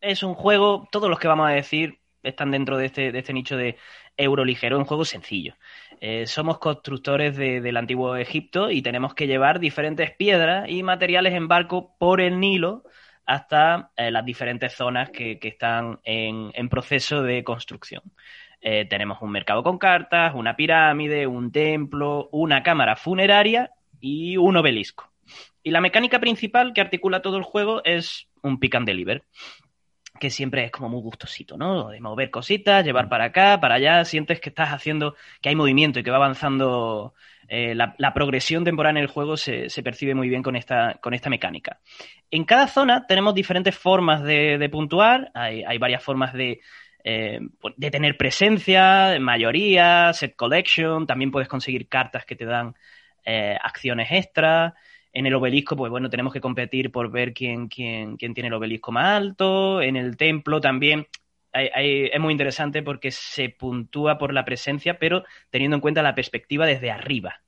Es un juego, todos los que vamos a decir están dentro de este, de este nicho de euro ligero, un juego sencillo. Eh, somos constructores del antiguo Egipto y tenemos que llevar diferentes piedras y materiales en barco por el Nilo hasta eh, las diferentes zonas que, están en, proceso de construcción. Eh, tenemos un mercado con cartas, una pirámide, un templo, una cámara funeraria y un obelisco. Y la mecánica principal que articula todo el juego es un pick and deliver, que siempre es como muy gustosito, ¿no? De mover cositas, llevar para acá, para allá, sientes que estás haciendo, que hay movimiento y que va avanzando eh, la, progresión temporal en el juego se, percibe muy bien con esta, con esta mecánica. En cada zona tenemos diferentes formas de, puntuar, hay, varias formas de, eh, de tener presencia, mayoría, set collection, también puedes conseguir cartas que te dan eh, acciones extras. En el obelisco, pues bueno, tenemos que competir por ver quién, quién, quién tiene el obelisco más alto. En el templo también es muy interesante porque se puntúa por la presencia, pero teniendo en cuenta la perspectiva desde arriba.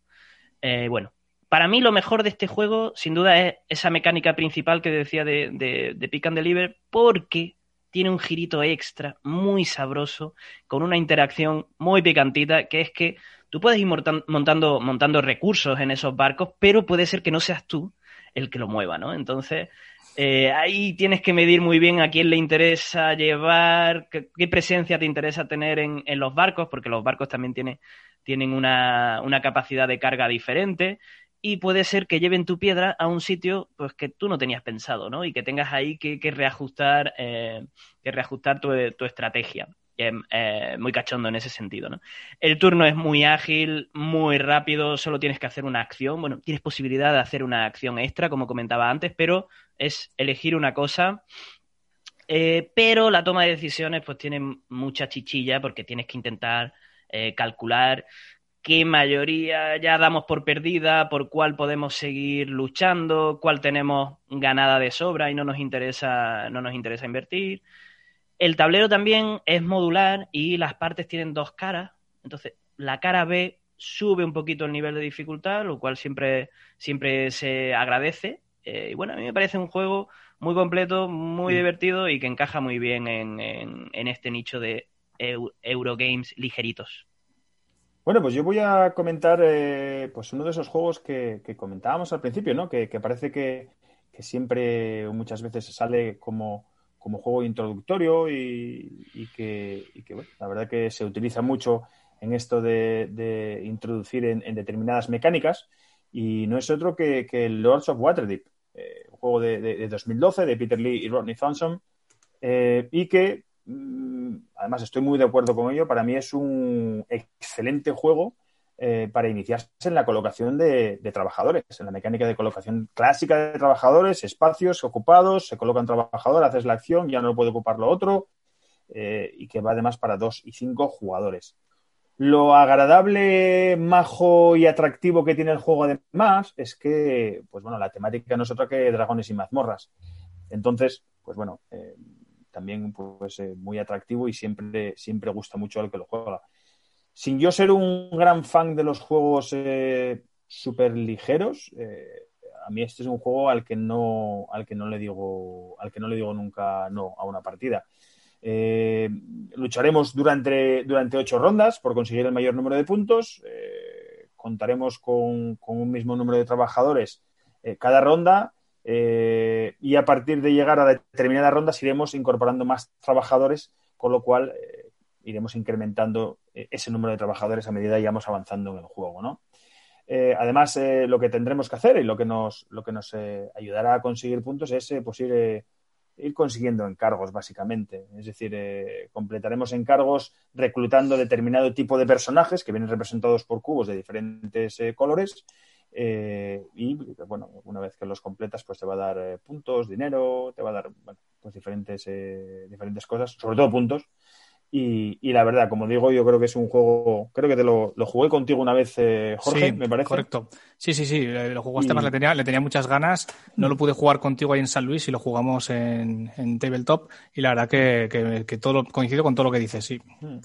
Eh, bueno, para mí lo mejor de este juego, sin duda, es esa mecánica principal que decía de, de, Pick and Deliver, porque tiene un girito extra muy sabroso, con una interacción muy picantita, que es que tú puedes ir montando recursos en esos barcos, pero puede ser que no seas tú el que lo mueva, ¿no? Entonces, eh, ahí tienes que medir muy bien a quién le interesa llevar, qué, presencia te interesa tener en, los barcos, porque los barcos también tienen una, capacidad de carga diferente y puede ser que lleven tu piedra a un sitio pues que tú no tenías pensado, ¿no? Y que tengas ahí que, reajustar, eh, que reajustar tu, tu estrategia. Eh, muy cachondo en ese sentido. ¿no? El turno es muy ágil, muy rápido, solo tienes que hacer una acción. Bueno, tienes posibilidad de hacer una acción extra, como comentaba antes, pero es elegir una cosa. Eh, pero la toma de decisiones pues tiene mucha chichilla porque tienes que intentar eh, calcular qué mayoría ya damos por perdida, por cuál podemos seguir luchando, cuál tenemos ganada de sobra y no nos interesa, no nos interesa invertir. El tablero también es modular y las partes tienen dos caras. Entonces, la cara B sube un poquito el nivel de dificultad, lo cual siempre, siempre se agradece. Eh, y bueno, a mí me parece un juego muy completo, muy divertido y que encaja muy bien en, este nicho de Eurogames ligeritos. Bueno, pues yo voy a comentar eh, pues uno de esos juegos que, comentábamos al principio, ¿no? Que, parece que, siempre o muchas veces sale como, como juego introductorio y, que, bueno, la verdad que se utiliza mucho en esto de, introducir en, determinadas mecánicas y no es otro que, el Lords of Waterdeep, eh, un juego de, 2012 de Peter Lee y Rodney Thompson eh, y que mm, además estoy muy de acuerdo con ello, para mí es un excelente juego eh, para iniciarse en la colocación de, trabajadores, en la mecánica de colocación clásica de trabajadores, espacios ocupados, se coloca un trabajador, haces la acción, ya no puede ocupar lo otro, y que va además para dos y cinco jugadores. Lo agradable, majo y atractivo que tiene el juego además es que, pues bueno, la temática no es otra que dragones y mazmorras. Entonces, pues bueno, eh, también pues eh, muy atractivo y siempre, siempre gusta mucho al que lo juega. Sin yo ser un gran fan de los juegos eh, súper ligeros, a mí este es un juego al que no, al que no le digo, al que no le digo nunca no a una partida. Eh, lucharemos durante, durante ocho rondas por conseguir el mayor número de puntos. Eh, contaremos con, un mismo número de trabajadores eh, cada ronda. y a partir de llegar a determinadas rondas iremos incorporando más trabajadores, con lo cual iremos incrementando ese número de trabajadores a medida que vamos avanzando en el juego, ¿no? además, lo que tendremos que hacer y lo que nos, lo que nos ayudará a conseguir puntos es pues, ir consiguiendo encargos, básicamente. Es decir, eh, completaremos encargos reclutando determinado tipo de personajes que vienen representados por cubos de diferentes eh, colores. Eh, y bueno, una vez que los completas, pues te va a dar puntos, dinero, te va a dar bueno, pues diferentes, diferentes cosas, sobre todo puntos, y, la verdad, como digo, yo creo que es un juego. Creo que te lo, jugué contigo una vez, eh, Jorge, me parece. Correcto. Sí, sí, sí. Lo jugaste más, le tenía, le tenía muchas ganas. No lo pude jugar contigo ahí en San Luis y lo jugamos en, en Tabletop. Y la verdad que, que, todo coincido con todo lo que dices, sí. Hmm.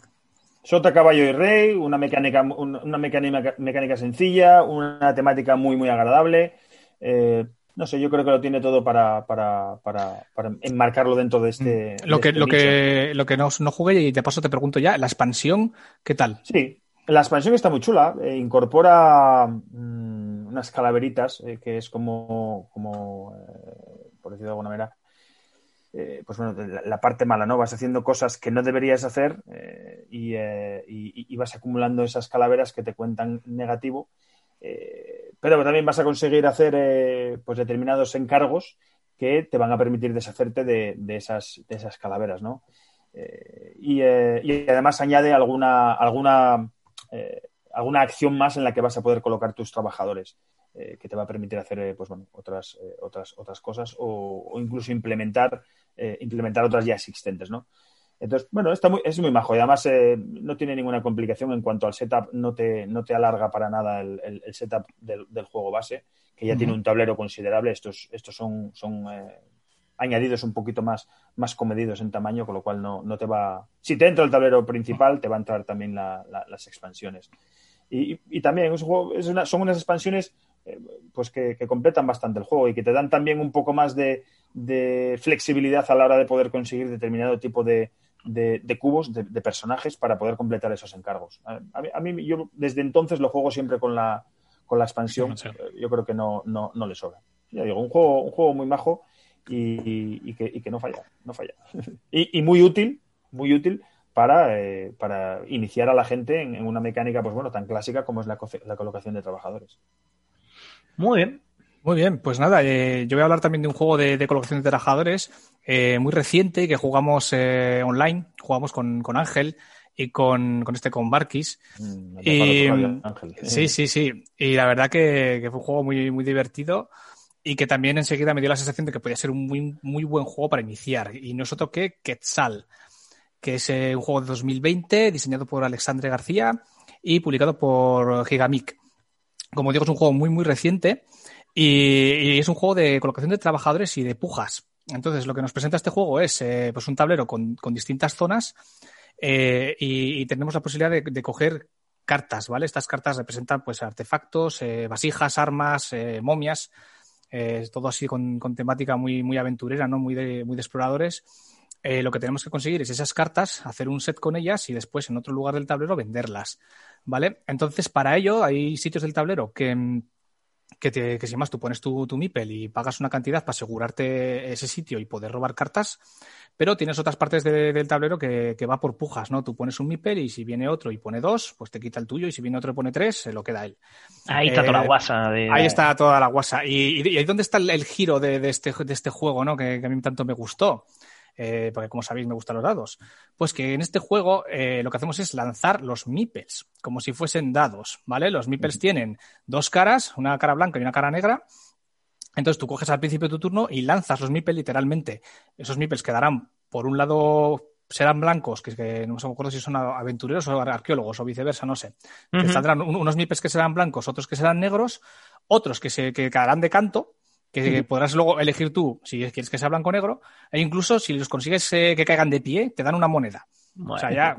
Sota, caballo y rey, una mecánica, una mecánica, mecánica sencilla, una temática muy, muy agradable. Eh, no sé, yo creo que lo tiene todo para, para, para, para enmarcarlo dentro de este. Mm. Lo que, este lo que, lo que no, no jugué, y de paso te pregunto ya, la expansión, ¿qué tal? Sí, la expansión está muy chula. Eh, incorpora mm, unas calaveritas, eh, que es como, como eh, por decirlo de alguna manera, pues bueno, la, parte mala, ¿no? Vas haciendo cosas que no deberías hacer y, y, vas acumulando esas calaveras que te cuentan negativo pero también vas a conseguir hacer eh, pues determinados encargos que te van a permitir deshacerte de, esas, de esas calaveras, ¿no? Eh, eh, y, además añade alguna, alguna, alguna acción más en la que vas a poder colocar tus trabajadores, que te va a permitir hacer pues, bueno, otras, otras, otras cosas o, o incluso implementar, implementar otras ya existentes, ¿no? Entonces, bueno, está muy, es muy majo y además eh, no tiene ninguna complicación en cuanto al setup, no te, no te alarga para nada el, setup del, juego base, que ya tiene un tablero considerable. Estos, estos son, son eh, añadidos un poquito más, más comedidos en tamaño, con lo cual no, no te va. Si te entra el tablero principal, te va a entrar también las expansiones. Y, y, también es un juego, es una, son unas expansiones eh, pues que, que, completan bastante el juego y que te dan también un poco más de, de flexibilidad a la hora de poder conseguir determinado tipo de, de, cubos, de, personajes para poder completar esos encargos. A, mí, yo desde entonces lo juego siempre con la, con la expansión. Yo creo que no, no, no le sobra. Ya digo, un juego, un juego muy majo y, que, no falla, no falla. y, muy útil, muy útil para, eh, para iniciar a la gente en, una mecánica, pues bueno, tan clásica como es la, la colocación de trabajadores. Muy bien, muy bien, pues nada, eh, yo voy a hablar también de un juego de, colocación de trabajadores eh, muy reciente que jugamos eh, online, jugamos con, Ángel y con, este con Barkis. Mm, y, sí, sí, sí. Y la verdad que, fue un juego muy, muy divertido y que también enseguida me dio la sensación de que podía ser un muy, muy buen juego para iniciar. Y no es otro que Quetzal, que es un juego de 2020 diseñado por Alexandre García y publicado por Gigamic. Como digo, es un juego muy, muy reciente y, es un juego de colocación de trabajadores y de pujas. Entonces, lo que nos presenta este juego es eh, pues un tablero con, distintas zonas eh, y, tenemos la posibilidad de, coger cartas, ¿vale? Estas cartas representan pues artefactos, eh, vasijas, armas, momias, todo así con, temática muy, muy aventurera, ¿no? Muy de, muy de exploradores. lo que tenemos que conseguir es esas cartas, hacer un set con ellas y después en otro lugar del tablero venderlas. ¿Vale? Entonces, para ello hay sitios del tablero que mm, que, te, que si más tú pones tu, tu MIPEL y pagas una cantidad para asegurarte ese sitio y poder robar cartas, pero tienes otras partes del tablero que, va por pujas, ¿no? Tú pones un MIPEL y si viene otro y pone dos, pues te quita el tuyo y si viene otro y pone tres, se lo queda él. Ahí está toda la eh, guasa. Ahí está toda la guasa. Y, y, ahí dónde está el, giro de, este, de este juego, ¿no? Que, que a mí tanto me gustó. Eh, porque como sabéis me gustan los dados. Pues que en este juego eh, lo que hacemos es lanzar los meeples, como si fuesen dados, ¿vale? Los meeples tienen dos caras, una cara blanca y una cara negra. Entonces tú coges al principio de tu turno y lanzas los meeples literalmente. Esos meeples quedarán por un lado serán blancos, que, no me acuerdo si son aventureros o arqueólogos o viceversa, no sé. Que saldrán unos mipes que serán blancos, otros que serán negros, otros que se que quedarán de canto que podrás luego elegir tú si quieres que sea blanco o negro, e incluso si los consigues eh, que caigan de pie, te dan una moneda. O sea, ya,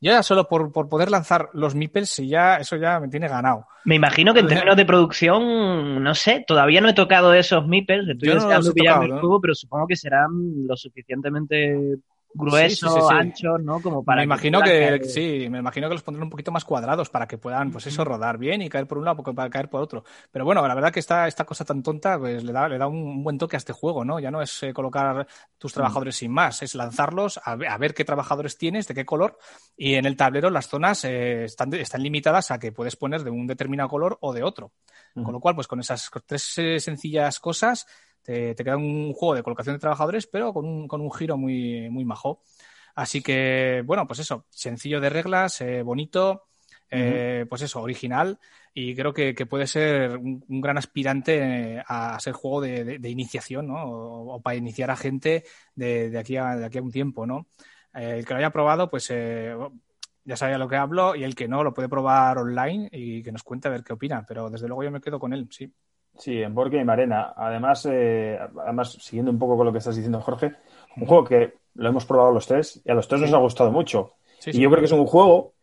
ya solo por, poder lanzar los meeples, ya, eso ya me tiene ganado. Me imagino que en términos de producción, no sé, todavía no he tocado esos meeples, estoy deseando pillarme el juego, pero supongo que serán lo suficientemente gruesos, anchos, ¿no? Como para. Me imagino que, sí, me imagino que los pondrán un poquito más cuadrados para que puedan, pues eso, rodar bien y caer por un lado para caer por otro. Pero bueno, la verdad que esta, esta cosa tan tonta, pues le da, le da un buen toque a este juego, ¿no? Ya no es eh, colocar tus trabajadores sin más, es lanzarlos, a ver, qué trabajadores tienes, de qué color, y en el tablero las zonas eh, están, están limitadas a que puedes poner de un determinado color o de otro. Con lo cual, pues con esas tres eh, sencillas cosas te, queda un juego de colocación de trabajadores, pero con un, con un giro muy, muy majo. Así que, bueno, pues eso, sencillo de reglas, eh, bonito, eh, pues eso, original y creo que, puede ser un, gran aspirante a ser juego de, iniciación, ¿no? O, para iniciar a gente de, aquí, a, de aquí a un tiempo, ¿no? Eh, el que lo haya probado, pues ya sabía lo que hablo y el que no lo puede probar online y que nos cuente a ver qué opina, pero desde luego yo me quedo con él, sí. Sí, en Board Game Arena. Además, eh, además, siguiendo un poco con lo que estás diciendo, Jorge, un juego que lo hemos probado los tres y a los tres nos ha gustado mucho. y yo creo que es un juego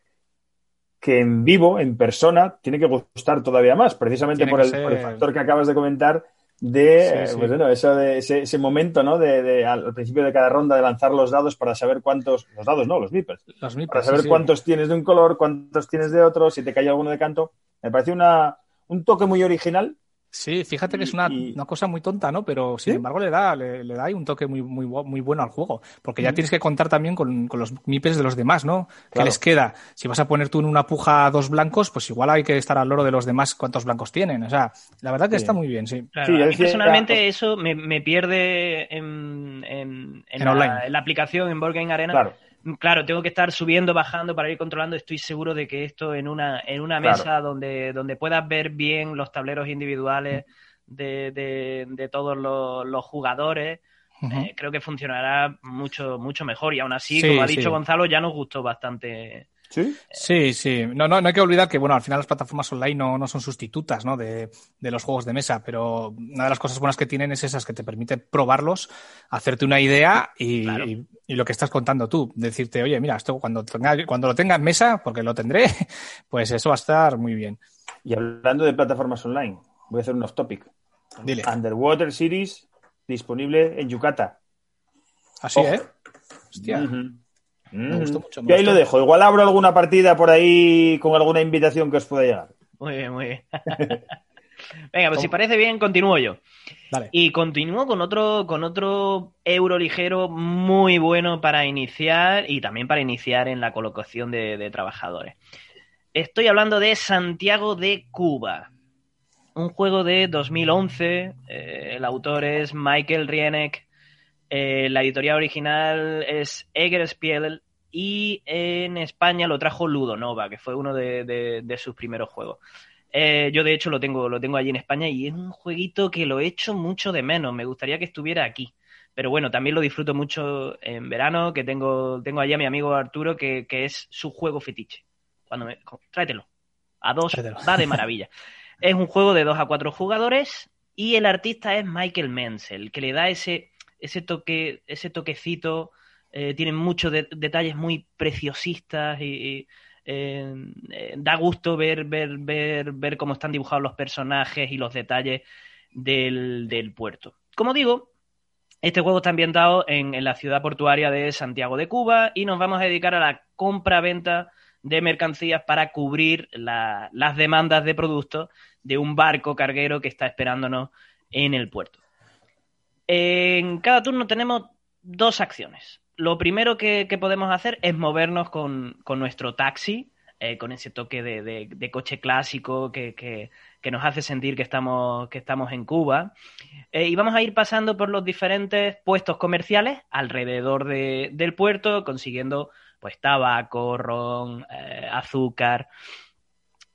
que en vivo, en persona, tiene que gustar todavía más, precisamente por el, factor que acabas de comentar de, pues eso de ese, momento, ¿no? De, al principio de cada ronda de lanzar los dados para saber cuántos, los dados no, los meeples, para saber cuántos tienes de un color, cuántos tienes de otro, si te cae alguno de canto. Me parece una, un toque muy original Sí, fíjate que es una, cosa muy tonta, ¿no? Pero sin embargo le da, le, da un toque muy, muy, muy bueno al juego. Porque ya tienes que contar también con, los mipes de los demás, ¿no? ¿Qué les queda? Si vas a poner tú en una puja dos blancos, pues igual hay que estar al loro de los demás cuántos blancos tienen. O sea, la verdad que está muy bien, sí. personalmente eso me, pierde en, en, la, aplicación en Board Arena. Claro claro, tengo que estar subiendo, bajando para ir controlando. Estoy seguro de que esto en una, en una mesa donde, donde puedas ver bien los tableros individuales de, de, todos los, jugadores, eh, creo que funcionará mucho, mucho mejor. Y aún así, como ha dicho Gonzalo, ya nos gustó bastante ¿Sí? Sí, sí. No, no, no hay que olvidar que, bueno, al final las plataformas online no, no son sustitutas ¿no? De, de, los juegos de mesa, pero una de las cosas buenas que tienen es esas que te permiten probarlos, hacerte una idea y, y, lo que estás contando tú, decirte, oye, mira, esto cuando, cuando lo tenga en mesa, porque lo tendré, pues eso va a estar muy bien. Y hablando de plataformas online, voy a hacer un off topic. Dile. Underwater Series disponible en Yucatan. Así, ¿eh? Hostia. Me gustó mucho. y ahí lo dejo. Igual abro alguna partida por ahí con alguna invitación que os pueda llegar. Muy bien, muy bien. Venga, pues si parece bien, continúo yo. Y continúo con otro, con otro euro ligero muy bueno para iniciar y también para iniciar en la colocación de, trabajadores. Estoy hablando de Santiago de Cuba. Un juego de 2011. Eh, el autor es Michael Rienek. Eh, la editorial original es Eger Spiel y en España lo trajo Ludonova, que fue uno de, sus primeros juegos. Eh, yo de hecho lo tengo, lo tengo allí en España y es un jueguito que lo echo mucho de menos. Me gustaría que estuviera aquí. Pero bueno, también lo disfruto mucho en verano, que tengo, tengo allí a mi amigo Arturo, que, es su juego fetiche. Cuando me, tráetelo. A dos, va de maravilla. es un juego de dos a cuatro jugadores y el artista es Michael Menzel, que le da ese, ese toque, ese toquecito eh, tienen muchos detalles muy preciosistas y, eh, eh, da gusto ver, ver, ver, ver cómo están dibujados los personajes y los detalles del, puerto. Como digo, Este juego está ambientado en, la ciudad portuaria de Santiago de Cuba y nos vamos a dedicar a la compra-venta de mercancías para cubrir las demandas de productos de un barco carguero que está esperándonos en el puerto. En cada turno tenemos dos acciones. Lo primero que, podemos hacer es movernos con, nuestro taxi, eh, con ese toque de, coche clásico que, nos hace sentir que estamos, que estamos en Cuba. Eh, y vamos a ir pasando por los diferentes puestos comerciales alrededor del puerto, consiguiendo pues tabaco, ron, eh, azúcar.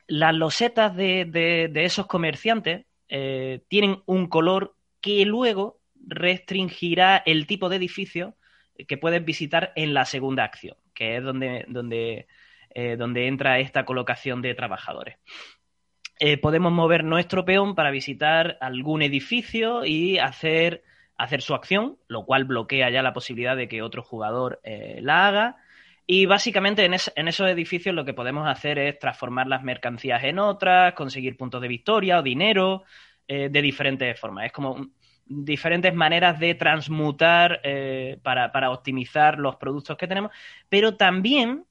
Las losetas de, esos comerciantes tienen un color que luego restringirá el tipo de edificio que puedes visitar en la segunda acción, que es donde, donde, eh, donde entra esta colocación de trabajadores. Eh, podemos mover nuestro peón para visitar algún edificio y hacer, hacer su acción, lo cual bloquea ya la posibilidad de que otro jugador eh, la haga. Y básicamente en, en, esos edificios lo que podemos hacer es transformar las mercancías en otras, conseguir puntos de victoria o dinero de diferentes formas. Es como diferentes maneras de transmutar eh, para, optimizar los productos que tenemos, pero también,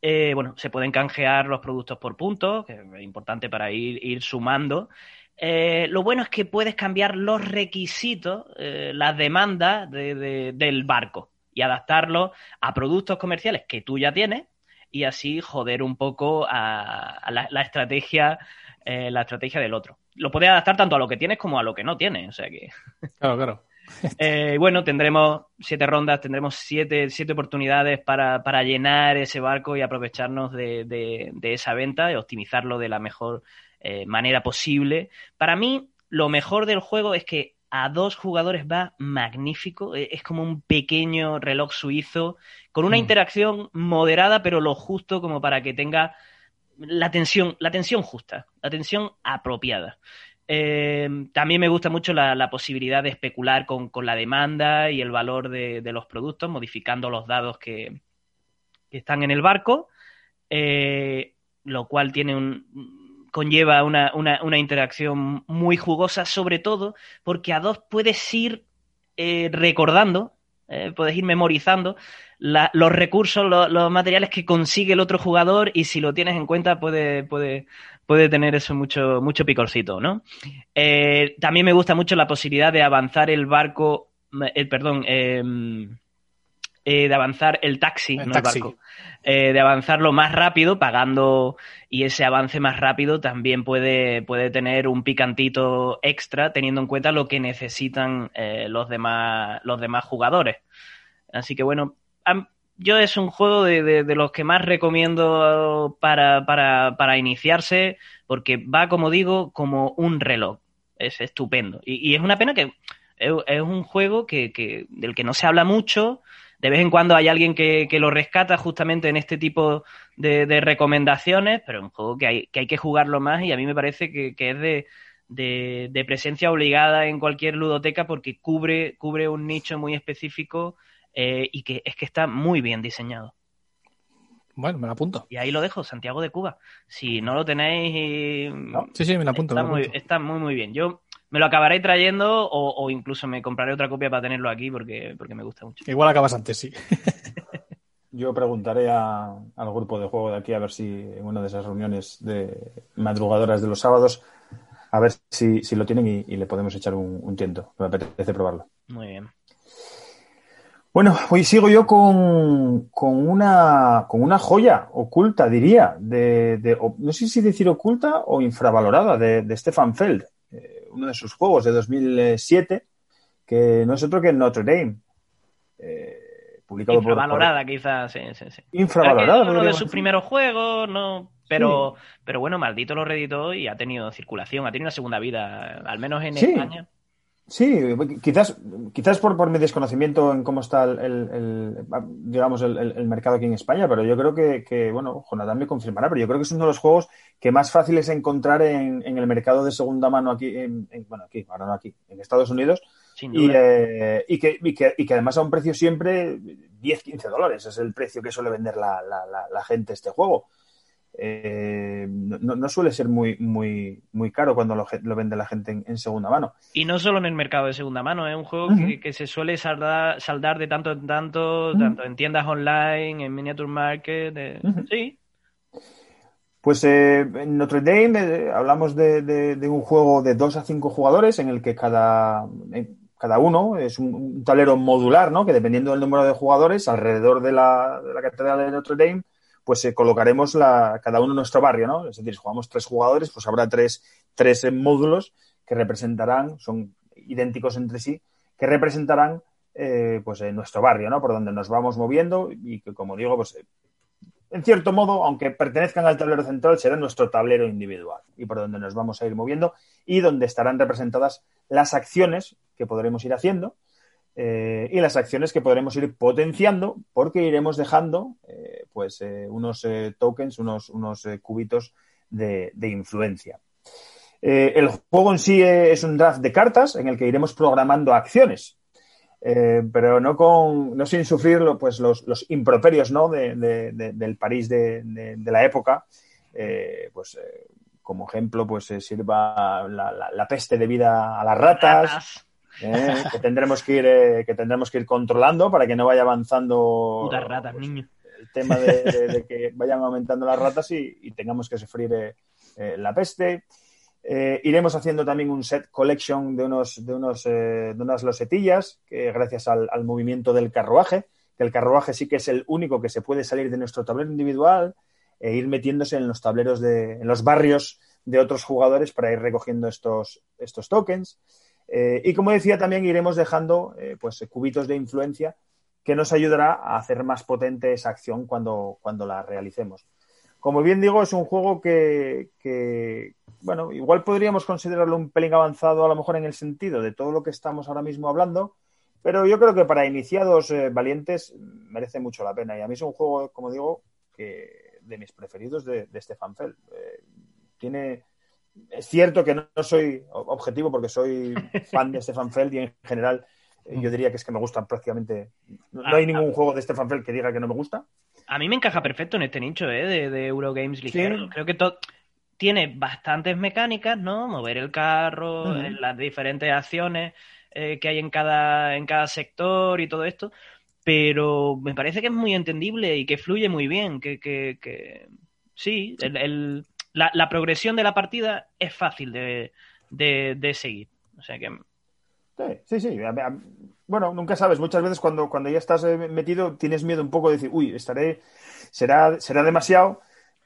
eh, bueno, se pueden canjear los productos por puntos, que es importante para ir, ir sumando. Eh, lo bueno es que puedes cambiar los requisitos, las demandas del barco y adaptarlos a productos comerciales que tú ya tienes y así joder un poco a, la, estrategia la estrategia del otro lo puedes adaptar tanto a lo que tienes como a lo que no tienes. O sea que. Claro, claro. Eh, bueno, tendremos siete rondas, tendremos siete, siete oportunidades para, para, llenar ese barco y aprovecharnos de, de, esa venta y optimizarlo de la mejor eh, manera posible. Para mí, lo mejor del juego es que a dos jugadores va magnífico. E, es como un pequeño reloj suizo con una mm. interacción moderada, pero lo justo como para que tenga la tensión, la tensión justa, la tensión apropiada. Eh, también me gusta mucho la, posibilidad de especular con, la demanda y el valor de, los productos, modificando los dados que, están en el barco, eh, lo cual tiene un, conlleva una, interacción muy jugosa, sobre todo porque a dos puedes ir eh, recordando, puedes ir memorizando los recursos, los materiales que consigue el otro jugador y si lo tienes en cuenta puede, puede, puede tener eso mucho, mucho picorcito, ¿no? Eh, también me gusta mucho la posibilidad de avanzar el barco, el, perdón, em, eh, de avanzar el taxi, no el barco. Eh, de avanzarlo más rápido, pagando y ese avance más rápido también puede, puede tener un picantito extra teniendo en cuenta lo que necesitan los, demás, los demás jugadores. Así que bueno, yo es un juego de, los que más recomiendo para, para, iniciarse, porque va, como digo, como un reloj. Es estupendo. Y, es una pena que es, un juego que, del que no se habla mucho. De vez en cuando hay alguien que, lo rescata justamente en este tipo de, recomendaciones, pero es un juego que hay, que hay que jugarlo más y a mí me parece que, es de, de, presencia obligada en cualquier ludoteca porque cubre, cubre un nicho muy específico eh, y que es que está muy bien diseñado. Bueno, me lo apunto. Y ahí lo dejo, Santiago de Cuba. Si no lo tenéis... sí, sí, me lo apunto. Está, Muy, está muy, muy bien. Yo me lo acabaré trayendo o, incluso me compraré otra copia para tenerlo aquí porque, porque me gusta mucho. Igual acabas antes, sí. Yo preguntaré al grupo de juego de aquí a ver si en una de esas reuniones de madrugadoras de los sábados, a ver si, lo tienen y, le podemos echar un, un tiento. Me apetece probarlo. Muy bien. Bueno, hoy sigo yo con, con, una, con una joya oculta, diría, de, no sé si decir oculta o infravalorada, de, Stefan Feld, eh, uno de sus juegos de 2007, que no es otro que Notre Dame. Eh, publicado infravalorada, quizás, sí, sí, sí. Infravalorada. uno de sus primeros juegos, no, pero, pero bueno, maldito lo reeditó y ha tenido circulación, ha tenido una segunda vida, al menos en España. Sí, quizás, quizás por, por mi desconocimiento en cómo está el, digamos el, mercado aquí en España, pero yo creo que, bueno, Jonathan me confirmará, pero yo creo que es uno de los juegos que más fácil es encontrar en, el mercado de segunda mano aquí, en, bueno, aquí, ahora no aquí, en Estados Unidos. Y, eh, y, que, y, que, y, que, además a un precio siempre 10, 15 dólares es el precio que suele vender la, la, la, gente este juego. Eh, no, suele ser muy, muy, muy caro cuando lo, vende la gente en, segunda mano. Y no solo en el mercado de segunda mano, es un juego que, se suele saldar, saldar de tanto en tanto, tanto en tiendas online, en miniature market, sí. Pues eh, en Notre Dame eh, hablamos de, un juego de 2 a 5 jugadores en el que cada, cada uno es un, tablero modular, ¿no? Que dependiendo del número de jugadores, alrededor de la, de la catedral de Notre Dame, pues eh, colocaremos la, cada uno en nuestro barrio, ¿no? Es decir, si jugamos tres jugadores, pues habrá tres, tres módulos que representarán, son idénticos entre sí, que representarán eh, pues en nuestro barrio, ¿no? Por donde nos vamos moviendo y que, como digo, pues en cierto modo, aunque pertenezcan al tablero central, será nuestro tablero individual y por donde nos vamos a ir moviendo y donde estarán representadas las acciones que podremos ir haciendo eh, y las acciones que podremos ir potenciando porque iremos dejando eh, pues eh, unos tokens, unos, unos cubitos de, influencia. el juego en sí es un draft de cartas en el que iremos programando acciones, pero no con no sin sufrir pues los, los improperios ¿no? del París de, la época. pues como ejemplo, pues sirva la, la, peste debida a las ratas ¿eh? que tendremos que ir eh, que tendremos que ir controlando para que no vaya avanzando ratas, niño. el tema de, que vayan aumentando las ratas y, tengamos que sufrir eh, la peste. iremos haciendo también un set collection de unos de unos de unas losetillas que gracias al, movimiento del carruaje que el carruaje sí que es el único que se puede salir de nuestro tablero individual e ir metiéndose en los tableros de en los barrios de otros jugadores para ir recogiendo estos estos tokens eh, y como decía, también iremos dejando eh, pues, cubitos de influencia que nos ayudará a hacer más potente esa acción cuando, cuando la realicemos. Como bien digo, es un juego que, bueno, igual podríamos considerarlo un pelín avanzado a lo mejor en el sentido de todo lo que estamos ahora mismo hablando, pero yo creo que para iniciados eh, valientes merece mucho la pena. Y a mí es un juego, como digo, que de mis preferidos de, Stefan Feld. tiene, es cierto que no, soy objetivo porque soy fan de Stefan Feld y en general eh, yo diría que es que me gustan prácticamente. No, hay ah, ningún ah. juego de Stefan Feld que diga que no me gusta. A mí me encaja perfecto en este nicho ¿eh? de, Eurogames ligero. Creo que tiene bastantes mecánicas, ¿no? Mover el carro, eh, las diferentes acciones eh, que hay en cada, en cada sector y todo esto. Pero me parece que es muy entendible y que fluye muy bien. Que, que, que... sí, el la, progresión de la partida es fácil de, seguir. O sea que. Sí, sí, sí. Bueno, nunca sabes. Muchas veces cuando, cuando ya estás eh, metido tienes miedo un poco de decir, uy, estaré, será, será demasiado.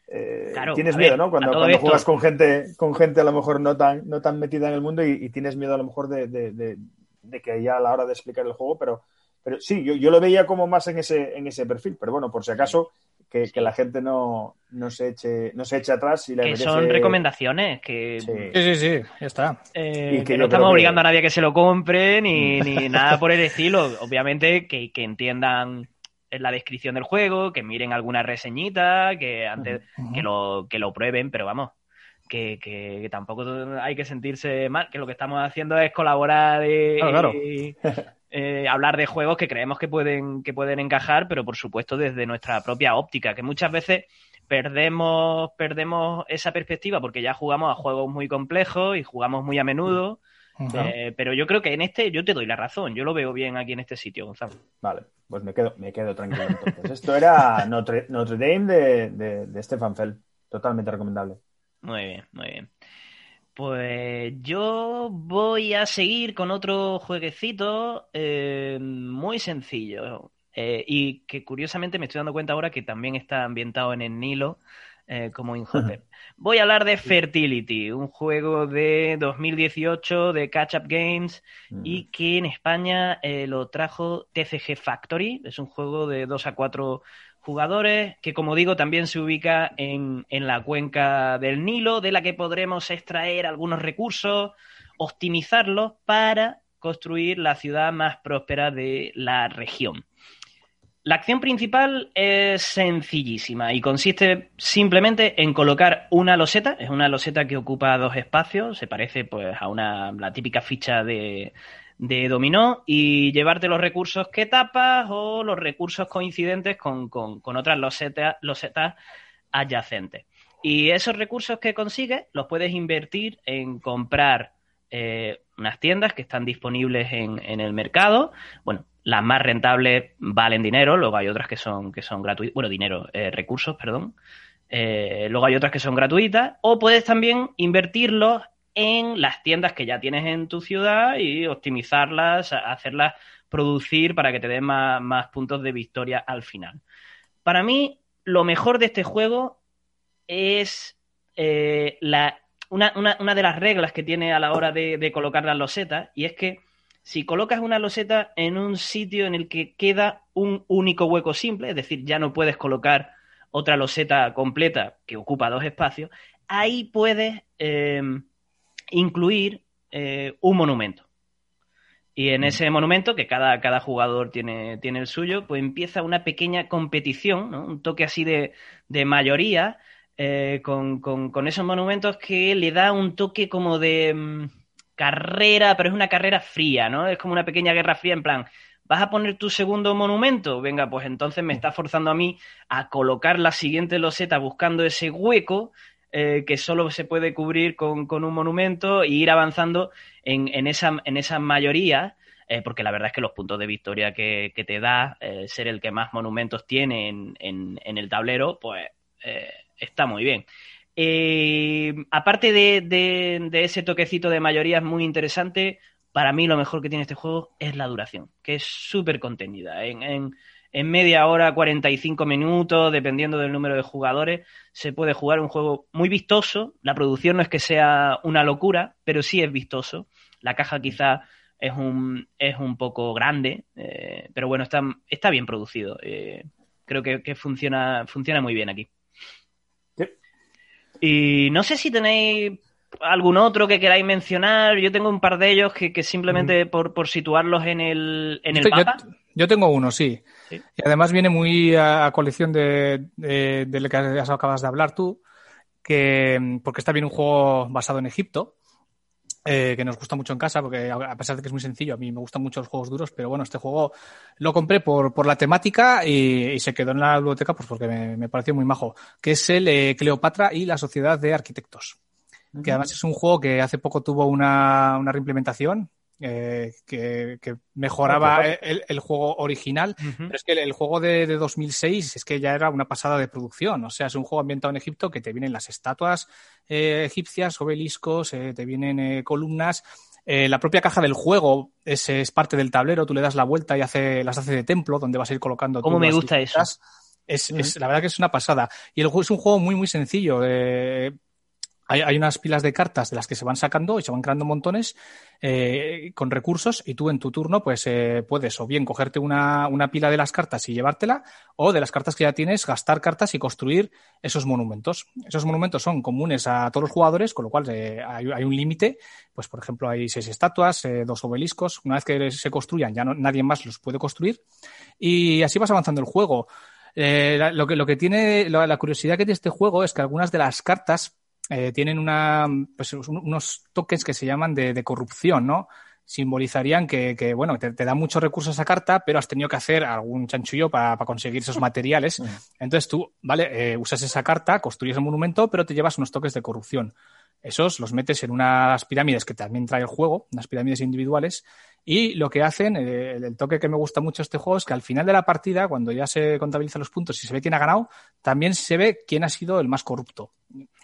Eh, tienes miedo, ¿no? Cuando, cuando juegas con gente, con gente a lo mejor no tan, no tan metida en el mundo y, tienes miedo a lo mejor de, de, que ya a la hora de explicar el juego, pero, pero sí, yo, yo lo veía como más en ese, en ese perfil. Pero bueno, por si acaso, que, la gente no, no, se eche, no se eche atrás. Y que son recomendaciones. Que... Sí. sí, sí, ya está. Eh, que no estamos obligando a nadie a que se lo compre ni, ni nada por el estilo. Obviamente que, que entiendan la descripción del juego, que miren alguna reseñita, que antes que, lo, que lo prueben, pero vamos, que, que, tampoco hay que sentirse mal, que lo que estamos haciendo es colaborar y, claro, Eh, hablar de juegos que creemos que pueden, que pueden encajar, pero por supuesto desde nuestra propia óptica, que muchas veces perdemos, perdemos esa perspectiva porque ya jugamos a juegos muy complejos y jugamos muy a menudo. Eh, pero yo creo que en este yo te doy la razón, yo lo veo bien aquí en este sitio, Gonzalo. Vale, pues me quedo, me quedo tranquilo entonces. Esto era Notre, Dame de, de, de Stefan Feld, totalmente recomendable. Muy bien, muy bien. Pues yo voy a seguir con otro jueguecito eh, muy sencillo eh, y que curiosamente me estoy dando cuenta ahora que también está ambientado en el Nilo eh, como Inhotep. Voy a hablar de Fertility, un juego de 2018 de Catch Up Games y mm. que en España lo trajo TCG Factory. Es un juego de 2 a 4 jugadores, que como digo también se ubica en, en, la cuenca del Nilo, de la que podremos extraer algunos recursos, optimizarlos para construir la ciudad más próspera de la región. La acción principal es sencillísima y consiste simplemente en colocar una loseta, es una loseta que ocupa dos espacios, se parece pues a una la típica ficha de, de dominó y llevarte los recursos que tapas o los recursos coincidentes con, otras losetas, losetas adyacentes. Y esos recursos que consigues los puedes invertir en comprar eh, unas tiendas que están disponibles en, en, el mercado. Bueno, las más rentables valen dinero, luego hay otras que son, que son gratuitas. Bueno, dinero, eh, recursos, perdón. Eh, luego hay otras que son gratuitas. O puedes también invertirlos en las tiendas que ya tienes en tu ciudad y optimizarlas, hacerlas producir para que te den más, más puntos de victoria al final. Para mí, lo mejor de este juego es eh, la, una, una, una, de las reglas que tiene a la hora de, colocar las losetas, y es que si colocas una loseta en un sitio en el que queda un único hueco simple, es decir, ya no puedes colocar otra loseta completa que ocupa dos espacios, ahí puedes eh, incluir eh, un monumento. Y en ese monumento, que cada, cada jugador tiene, tiene, el suyo, pues empieza una pequeña competición, ¿no? un toque así de, de mayoría, eh, con, con, con, esos monumentos que le da un toque como de um, carrera, pero es una carrera fría, ¿no? Es como una pequeña guerra fría en plan, ¿vas a poner tu segundo monumento? Venga, pues entonces me está forzando a mí a colocar la siguiente loseta buscando ese hueco eh, que solo se puede cubrir con, con un monumento e ir avanzando en, en, esa, en esa mayoría. Eh, porque la verdad es que los puntos de victoria que, que te da eh, ser el que más monumentos tiene en, en, el tablero, pues está muy bien. Aparte de, de, ese toquecito de mayoría es muy interesante, para mí lo mejor que tiene este juego es la duración, que es súper contenida. En, en, media hora, 45 minutos, dependiendo del número de jugadores, se puede jugar un juego muy vistoso. La producción no es que sea una locura, pero sí es vistoso. La caja quizá es un, es un poco grande, eh, pero bueno, está, está bien producido. Eh, creo que, que funciona, funciona muy bien aquí. Y no sé si tenéis algún otro que queráis mencionar. Yo tengo un par de ellos que, que simplemente por, por, situarlos en el, en el mapa. Yo, yo, tengo uno, sí. sí. Y además viene muy a, a colección de, de, de, lo que acabas de hablar tú, que porque está bien un juego basado en Egipto. Eh, que nos gusta mucho en casa, porque a pesar de que es muy sencillo, a mí me gustan mucho los juegos duros, pero bueno, este juego lo compré por, por la temática y, y, se quedó en la biblioteca pues porque me, me pareció muy majo, que es el eh, Cleopatra y la Sociedad de Arquitectos que además es un juego que hace poco tuvo una, una reimplementación eh, que, que, mejoraba el, el, juego original, uh -huh. pero es que el, el juego de, de, 2006 es que ya era una pasada de producción, o sea, es un juego ambientado en Egipto que te vienen las estatuas eh, egipcias, obeliscos, eh, te vienen columnas, eh, la propia caja del juego es, es, parte del tablero, tú le das la vuelta y hace, las hace de templo, donde vas a ir colocando. ¿Cómo me gusta eso? Es, es, la verdad que es una pasada. Y el juego es un juego muy, muy sencillo. Eh, hay, unas pilas de cartas de las que se van sacando y se van creando montones eh, con recursos y tú en tu turno pues eh, puedes o bien cogerte una, una, pila de las cartas y llevártela o de las cartas que ya tienes gastar cartas y construir esos monumentos. Esos monumentos son comunes a todos los jugadores, con lo cual eh, hay, un límite. Pues por ejemplo hay seis estatuas, eh, dos obeliscos. Una vez que se construyan ya no, nadie más los puede construir y así vas avanzando el juego. Lo, que, lo que tiene, la, la curiosidad que tiene este juego es que algunas de las cartas eh, tienen una, pues, unos toques que se llaman de, de corrupción, ¿no? Simbolizarían que, que bueno, te, te, da muchos recursos esa carta, pero has tenido que hacer algún chanchullo para pa conseguir esos materiales. Entonces tú, ¿vale? Eh, usas esa carta, construyes el monumento, pero te llevas unos toques de corrupción. Esos los metes en unas pirámides que también trae el juego, unas pirámides individuales, y lo que hacen, eh, el toque que me gusta mucho de este juego es que al final de la partida, cuando ya se contabilizan los puntos y se ve quién ha ganado, también se ve quién ha sido el más corrupto.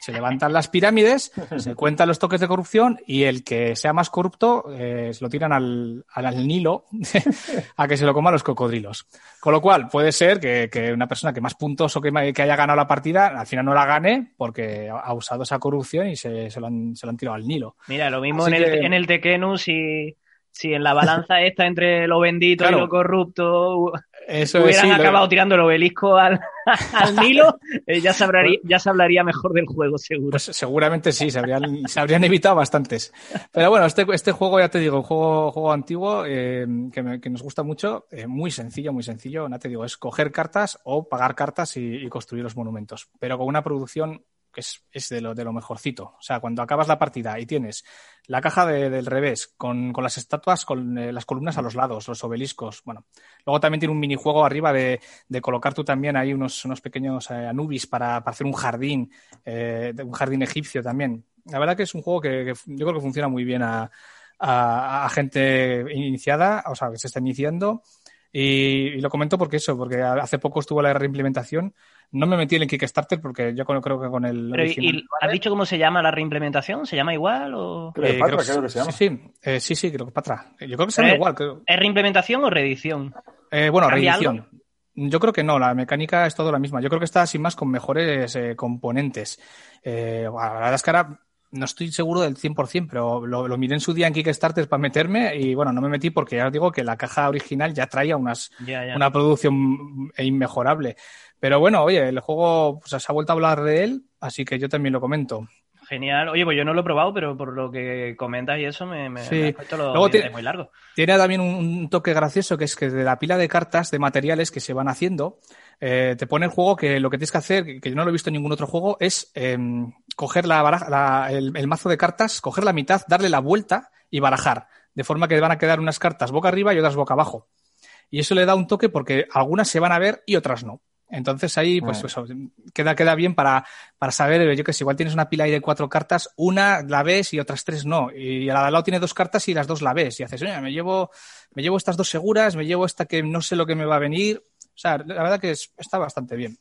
Se levantan las pirámides, se cuentan los toques de corrupción y el que sea más corrupto eh, se lo tiran al, al, al Nilo a que se lo coman los cocodrilos. Con lo cual, puede ser que, que una persona que más puntos o que, que, haya ganado la partida, al final no la gane porque ha usado esa corrupción y se, se, lo, han, se lo, han, tirado al Nilo. Mira, lo mismo en el, que... en el si si en la balanza esta entre lo bendito claro. y lo corrupto Eso hubieran es, sí, acabado lo... tirando el obelisco al, al Nilo, eh, ya, se hablaría, ya se hablaría mejor del juego, seguro. Pues seguramente sí, se habrían, se habrían evitado bastantes. Pero bueno, este, este juego, ya te digo, un juego, juego antiguo eh, que, me, que, nos gusta mucho, eh, muy sencillo, muy sencillo. Ya te digo, es coger cartas o pagar cartas y, y construir los monumentos. Pero con una producción es, es de, lo, de lo mejorcito. O sea, cuando acabas la partida y tienes la caja de, del revés, con, con, las estatuas, con eh, las columnas a los lados, los obeliscos. Bueno, luego también tiene un minijuego arriba de, de colocar tú también ahí unos, unos pequeños eh, anubis para, para, hacer un jardín, eh, un jardín egipcio también. La verdad que es un juego que, yo creo que funciona muy bien a, a, a, gente iniciada, o sea, que se está iniciando. Y, y, lo comento porque eso, porque hace poco estuvo la reimplementación. No me metí en el Kickstarter porque yo creo que con el. Pero, original, ¿y, ¿Has dicho cómo se llama la reimplementación? ¿Se llama igual? O... Creo, eh, creo, que, creo que se llama. Sí, sí, eh, sí, sí, creo que Patra. Yo creo que se llama ¿Es, igual. Creo. ¿Es reimplementación o reedición? Eh, bueno, reedición. Algo? Yo creo que no, la mecánica es todo la misma. Yo creo que está sin más con mejores eh, componentes. Eh, la verdad es que ahora no estoy seguro del 100%, pero lo, lo, miré en su día en Kickstarter para meterme y bueno, no me metí porque ya os digo que la caja original ya traía unas, una producción inmejorable. Pero bueno, oye, el juego pues, se ha vuelto a hablar de él, así que yo también lo comento. Genial. Oye, pues yo no lo he probado, pero por lo que comentas y eso me, me, sí. me lo Luego tiene, muy largo. Tiene también un, un, toque gracioso que es que de la pila de cartas, de materiales que se van haciendo, eh, te pone el juego que lo que tienes que hacer, que yo no lo he visto en ningún otro juego, es eh, coger la baraja, la, el, el, mazo de cartas, coger la mitad, darle la vuelta y barajar. De forma que van a quedar unas cartas boca arriba y otras boca abajo. Y eso le da un toque porque algunas se van a ver y otras no. Entonces ahí, pues, eso, queda, queda bien para, para saber, yo que sé, igual tienes una pila ahí de cuatro cartas, una la ves y otras tres no. Y a la de al lado tiene dos cartas y las dos la ves. Y haces, oye, me llevo, me llevo estas dos seguras, me llevo esta que no sé lo que me va a venir. O sea, la verdad que es, está bastante bien.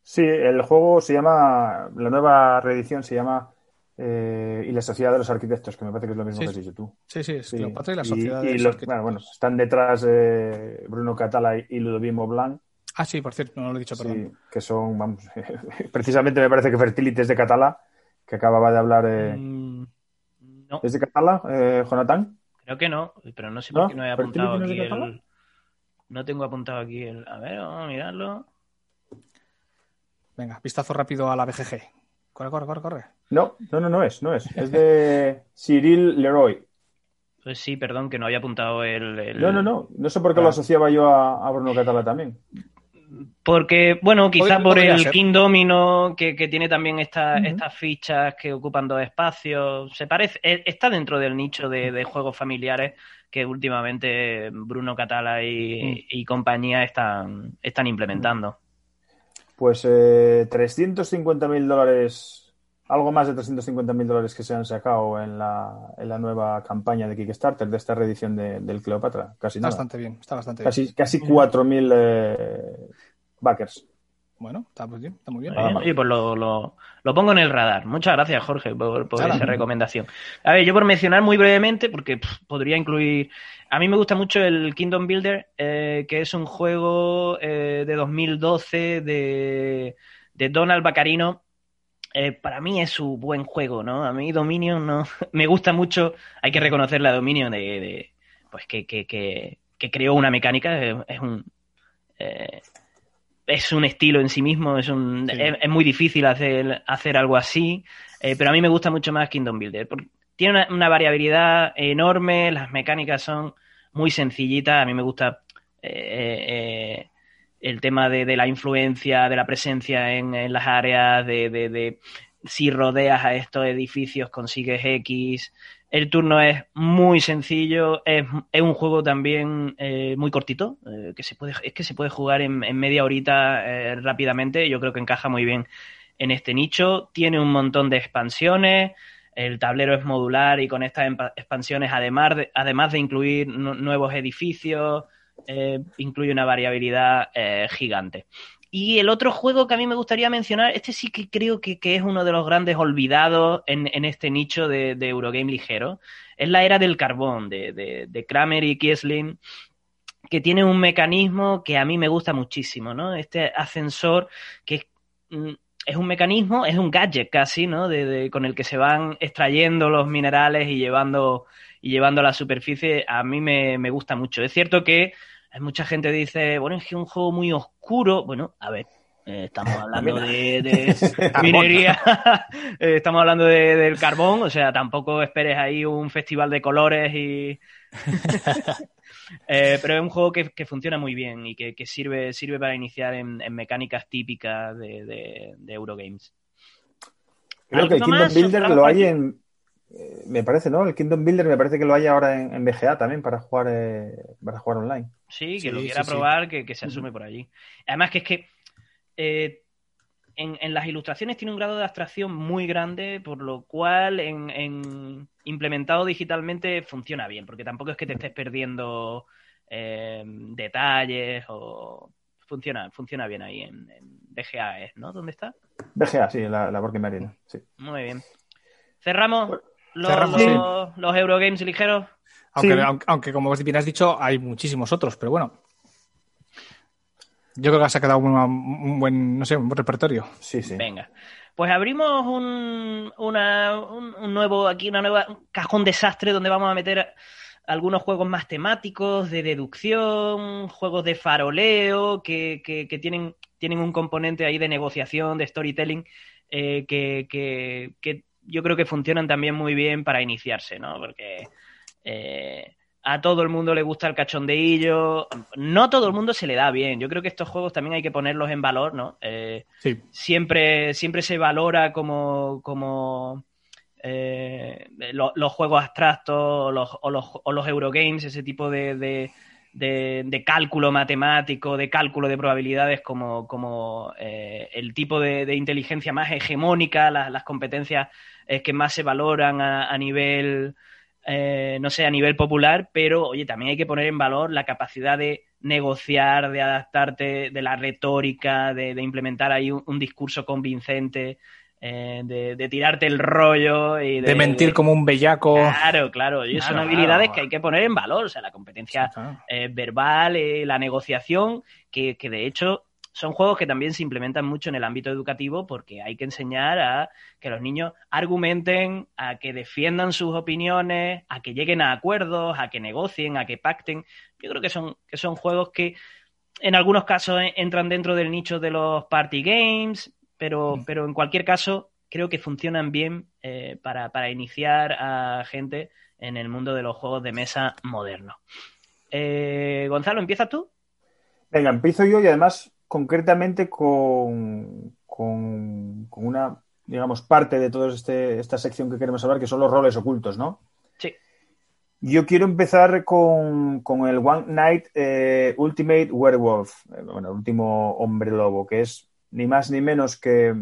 Sí, el juego se llama, la nueva reedición se llama eh, y la Sociedad de los Arquitectos, que me parece que es lo mismo sí, que has dicho tú. Sí, sí, es sí. Cleopatra y la Sociedad y, de y los los, bueno, bueno, están detrás eh, Bruno Catala y Ludovimo Blanc. Ah, sí, por cierto, no lo he dicho, perdón. Sí, que son, vamos, precisamente me parece que Fertility es de Catala, que acababa de hablar. Eh... Mm, no. ¿Es de Catala, eh, Jonathan? Creo que no, pero no sé por ¿No? qué no he apuntado ¿Fertility no es aquí el... No tengo apuntado aquí el... A ver, vamos a mirarlo. Venga, vistazo rápido a la BGG. Corre, corre, corre, corre. No, no, no, no es, no es. Es de Cyril Leroy. Pues sí, perdón, que no había apuntado el... el... No, no, no. No sé por qué ah. lo asociaba yo a, a Bruno Catala también. Porque, bueno, quizás por el ser. King Domino, que, que tiene también esta, uh -huh. estas fichas que ocupan dos espacios. Se parece, e, está dentro del nicho de, de juegos familiares que últimamente Bruno Catala y, uh -huh. y compañía están, están implementando. Pues eh, 350 mil dólares, algo más de 350 mil dólares que se han sacado en la, en la nueva campaña de Kickstarter de esta reedición de, del Cleopatra. Casi está nada. bastante bien, está bastante casi, bien. Casi 4 mil eh, backers. Bueno, está muy bien, está muy bien. Y pues lo, lo, lo, pongo en el radar. Muchas gracias, Jorge, por, por esa recomendación. A ver, yo por mencionar muy brevemente, porque pff, podría incluir. A mí me gusta mucho el Kingdom Builder, eh, que es un juego eh, de 2012 de, de Donald Baccarino. Eh, para mí es su buen juego, ¿no? A mí Dominion no me gusta mucho. Hay que reconocerle a Dominion de, de pues que, que, que, que, creó una mecánica. Es un eh, es un estilo en sí mismo, es, un, sí. es, es, muy difícil hacer, hacer algo así, eh, pero a mí me gusta mucho más Kingdom Builder. Porque tiene una, una, variabilidad enorme, las mecánicas son muy sencillitas, a mí me gusta eh, eh, el tema de, de, la influencia, de la presencia en, en las áreas, de, de, de, si rodeas a estos edificios consigues X, el turno es muy sencillo, es, es un juego también eh, muy cortito, eh, que se puede, es que se puede jugar en, en media horita eh, rápidamente, yo creo que encaja muy bien en este nicho, tiene un montón de expansiones, el tablero es modular y con estas expansiones, además de, además de incluir nuevos edificios, eh, incluye una variabilidad eh, gigante. Y el otro juego que a mí me gustaría mencionar, este sí que creo que, que es uno de los grandes olvidados en, en este nicho de, de, Eurogame ligero, es la era del carbón de, de, Kramer y Kiesling, que tiene un mecanismo que a mí me gusta muchísimo, ¿no? Este ascensor que mm, es un mecanismo, es un gadget casi, ¿no? Con el que se van extrayendo los minerales y llevando, y llevando a la superficie, a mí me, me gusta mucho. Es cierto que mucha gente dice, bueno, es que es un juego muy oscuro. Bueno, a ver, eh, estamos hablando de, de minería, eh, estamos hablando de, del carbón, o sea, tampoco esperes ahí un festival de colores y... eh, pero es un juego que, que funciona muy bien y que, que, sirve, sirve para iniciar en, en mecánicas típicas de, de, de Eurogames. Creo que el Kingdom Builder lo hay en. Eh, me parece, ¿no? El Kingdom Builder me parece que lo hay ahora en, en BGA también para jugar, eh, para jugar online. Sí, que lo quiera probar, que, se asume por allí. Además, que es que eh, en, las ilustraciones tiene un grado de abstracción muy grande, por lo cual en, implementado digitalmente funciona bien, porque tampoco es que te estés perdiendo detalles o funciona, funciona bien ahí en, BGA, ¿no? ¿Dónde está? BGA, sí, la, la Working Marina. Sí. Muy bien. Cerramos, los, los, Eurogames ligeros. Aunque, aunque, como bien has dicho, hay muchísimos otros, pero bueno. Yo creo que has quedado un, buen, no sé, un buen repertorio. Sí, sí. Venga. Pues abrimos un, una, un, nuevo, aquí una nueva cajón desastre donde vamos a meter algunos juegos más temáticos, de deducción, juegos de faroleo, que, que, tienen, tienen un componente ahí de negociación, de storytelling, eh, que, que, yo creo que funcionan también muy bien para iniciarse, ¿no? Porque eh, a todo el mundo le gusta el cachondeillo, no a todo el mundo se le da bien. Yo creo que estos juegos también hay que ponerlos en valor, ¿no? Eh, sí. siempre, siempre se valora como, como eh, los juegos abstractos o los, o los, Eurogames, ese tipo de, de, cálculo matemático, de cálculo de probabilidades como, como eh, el tipo de, inteligencia más hegemónica, las, competencias eh, que más se valoran a, nivel, no sé, a nivel popular, pero oye, también hay que poner en valor la capacidad de negociar, de adaptarte, de la retórica, de, implementar ahí un discurso convincente. Eh, de, tirarte el rollo y de, mentir como un bellaco. Claro, claro. Y son habilidades que hay que poner en valor. O sea, la competencia eh, verbal, eh, la negociación, que, de hecho son juegos que también se implementan mucho en el ámbito educativo porque hay que enseñar a que los niños argumenten, a que defiendan sus opiniones, a que lleguen a acuerdos, a que negocien, a que pacten. Yo creo que son, que son juegos que en algunos casos entran dentro del nicho de los party games, pero, mm. pero en cualquier caso creo que funcionan bien eh, para, iniciar a gente en el mundo de los juegos de mesa modernos. Eh, Gonzalo, ¿empiezas tú? Venga, empiezo yo y además concretamente con, con, una, digamos, parte de toda este, esta sección que queremos hablar, que son los roles ocultos, ¿no? Sí. Yo quiero empezar con, el One Night eh, Ultimate Werewolf, bueno, el último hombre lobo, que es ni más ni menos que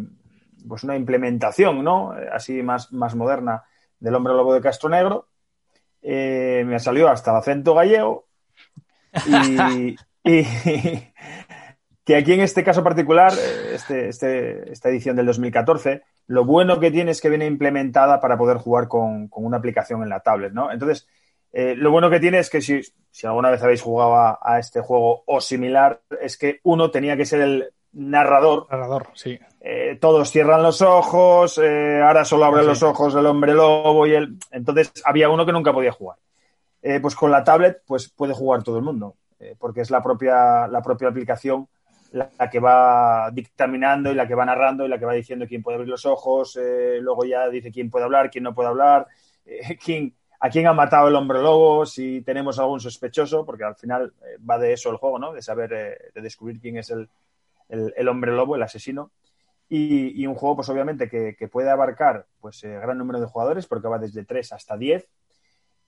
pues una implementación, ¿no? Así más, más moderna del hombre lobo de Castro Negro. Eh, me salió hasta el acento gallego y, que aquí en este caso particular, este, este, esta edición del 2014, lo bueno que tiene es que viene implementada para poder jugar con, una aplicación en la tablet, ¿no? Entonces, eh, lo bueno que tiene es que si, si alguna vez habéis jugado a, este juego o similar, es que uno tenía que ser el narrador. Narrador, sí. Eh, todos cierran los ojos, eh, ahora solo abren los ojos el hombre lobo y el. Entonces había uno que nunca podía jugar. Eh, pues con la tablet, pues puede jugar todo el mundo, porque es la propia, la propia aplicación la, que va dictaminando y la que va narrando y la que va diciendo quién puede abrir los ojos, luego ya dice quién puede hablar, quién no puede hablar, quién, a quién ha matado el hombre lobo, si tenemos algún sospechoso, porque al final va de eso el juego, ¿no? De saber, de descubrir quién es el, el, hombre lobo, el asesino. Y, un juego, pues obviamente, que, puede abarcar pues eh, gran número de jugadores, porque va desde 3 hasta 10.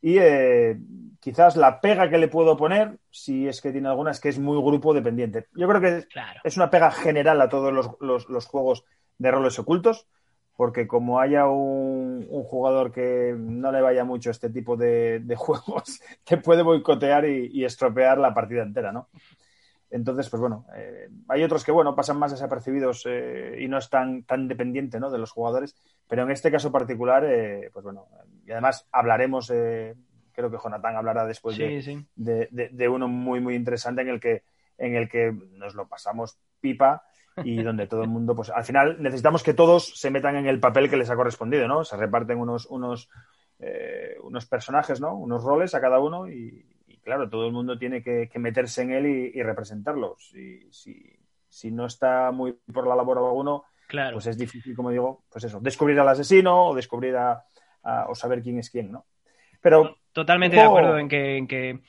Y eh, quizás la pega que le puedo poner, si es que tiene alguna, es que es muy grupo dependiente. Yo creo que es una pega general a todos los, juegos de roles ocultos, porque como haya un, jugador que no le vaya mucho este tipo de, juegos, te puede boicotear y, y, estropear la partida entera, ¿no? Entonces, pues bueno, eh, hay otros que, bueno, pasan más desapercibidos eh, y no están tan dependientes ¿no? de los jugadores, pero en este caso particular, eh, pues bueno, y además hablaremos, creo que Jonathan hablará después de, uno muy, muy interesante en el que en el que nos lo pasamos pipa y donde todo el mundo, pues al final necesitamos que todos se metan en el papel que les ha correspondido, ¿no? Se reparten unos, unos, unos personajes, ¿no? Unos roles a cada uno y, claro, todo el mundo tiene que, meterse en él y, representarlo. Si, si, no está muy por la labor alguno, claro. pues es difícil, como digo, pues eso, descubrir al asesino o descubrir a, o saber quién es quién, ¿no? Pero totalmente de acuerdo en que,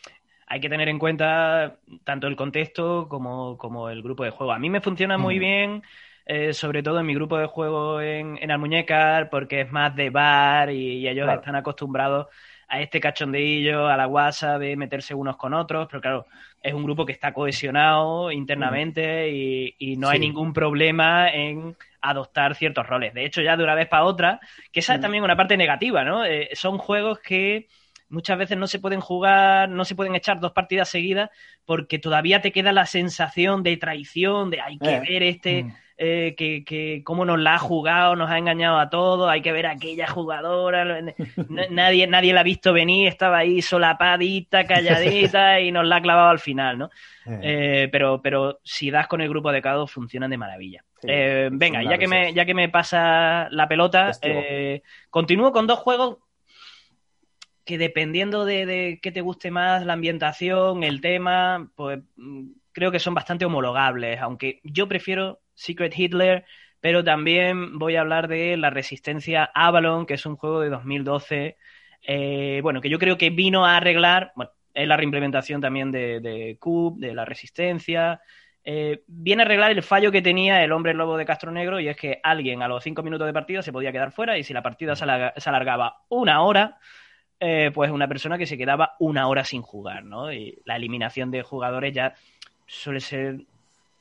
hay que tener en cuenta tanto el contexto como, como el grupo de juego. A mí me funciona muy bien, eh, sobre todo en mi grupo de juego en, en Almuñécar, porque es más de bar y, ellos están acostumbrados a este cachondeillo, a la guasa de meterse unos con otros, pero claro, es un grupo que está cohesionado internamente y, no hay ningún problema en adoptar ciertos roles. De hecho, ya de una vez para otra, que esa es también una parte negativa, ¿no? Eh, son juegos que muchas veces no se pueden jugar, no se pueden echar dos partidas seguidas porque todavía te queda la sensación de traición, de hay que eh. ver este... Mm. Eh, que, que, cómo nos la ha jugado, nos ha engañado a todos, hay que ver a aquella jugadora, nadie, nadie la ha visto venir, estaba ahí solapadita, calladita y nos la ha clavado al final, ¿no? Eh. Eh, pero, pero si das con el grupo adecuado funcionan de maravilla. venga, ya que, me, ya que me pasa la pelota, continúo con dos juegos que dependiendo de, de qué te guste más, la ambientación, el tema, pues mm, creo que son bastante homologables, aunque yo prefiero Secret Hitler, pero también voy a hablar de la Resistencia Avalon, que es un juego de 2012, eh, bueno, que yo creo que vino a arreglar, bueno, es la reimplementación también de, de de la Resistencia, eh, viene a arreglar el fallo que tenía el hombre lobo de Castro Negro y es que alguien a los cinco minutos de partida se podía quedar fuera y si la partida se, alargaba una hora, eh, pues una persona que se quedaba una hora sin jugar, ¿no? Y la eliminación de jugadores ya suele ser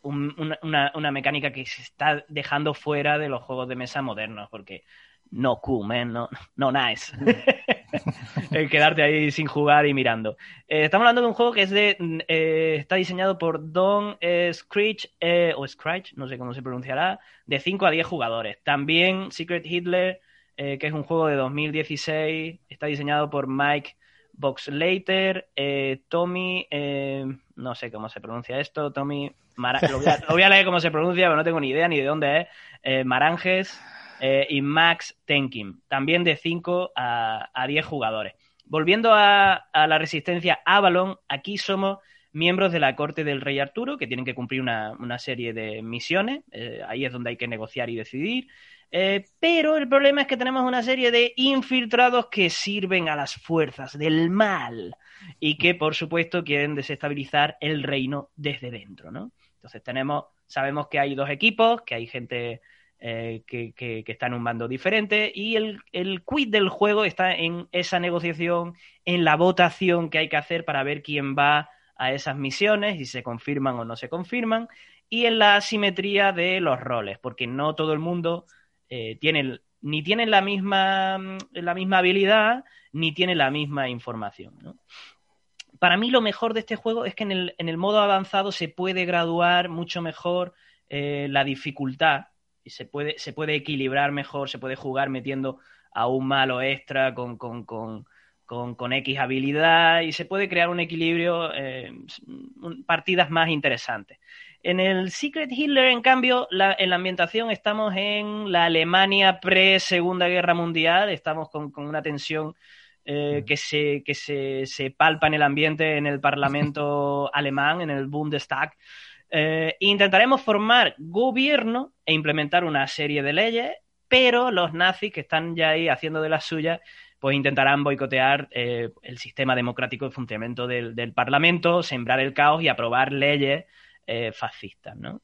una, mecánica que se está dejando fuera de los juegos de mesa modernos, porque no cool, man, no, no nice. el quedarte ahí sin jugar y mirando. Eh, estamos hablando de un juego que es de eh, está diseñado por Don Screech eh, o Scratch, no sé cómo se pronunciará, de 5 a 10 jugadores. También Secret Hitler, que es un juego de 2016, está diseñado por Mike Boxlater, Tommy, no sé cómo se pronuncia esto, Tommy lo, voy a, leer cómo se pronuncia, pero no tengo ni idea ni de dónde es. Eh, Maranges eh, y Max Tenkin, también de 5 a, 10 jugadores. Volviendo a, la resistencia Avalon, aquí somos miembros de la corte del rey Arturo, que tienen que cumplir una, serie de misiones. Eh, ahí es donde hay que negociar y decidir. Pero el problema es que tenemos una serie de infiltrados que sirven a las fuerzas del mal y que, por supuesto, quieren desestabilizar el reino desde dentro, ¿no? Entonces tenemos, sabemos que hay dos equipos, que hay gente eh, que, que, está en un bando diferente y el, el quid del juego está en esa negociación, en la votación que hay que hacer para ver quién va a esas misiones, si se confirman o no se confirman, y en la asimetría de los roles, porque no todo el mundo eh, tiene ni tiene la misma, la misma habilidad, ni tiene la misma información. para mí lo mejor de este juego es que en el, en el modo avanzado se puede graduar mucho mejor eh, la dificultad y se puede, se puede equilibrar mejor, se puede jugar metiendo a un malo extra con, con, con, con, X habilidad y se puede crear un equilibrio, eh, partidas más interesantes. En el Secret Hitler, en cambio, en la ambientación estamos en la Alemania pre-Segunda Guerra Mundial, estamos con, con una tensión eh, que, se, que se, se, palpa en el ambiente en el Parlamento alemán, en el Bundestag. Eh, intentaremos formar gobierno e implementar una serie de leyes, pero los nazis que están ya ahí haciendo de las suyas, pues intentarán boicotear eh, el sistema democrático de funcionamiento del, del, Parlamento, sembrar el caos y aprobar leyes fascistas, ¿no?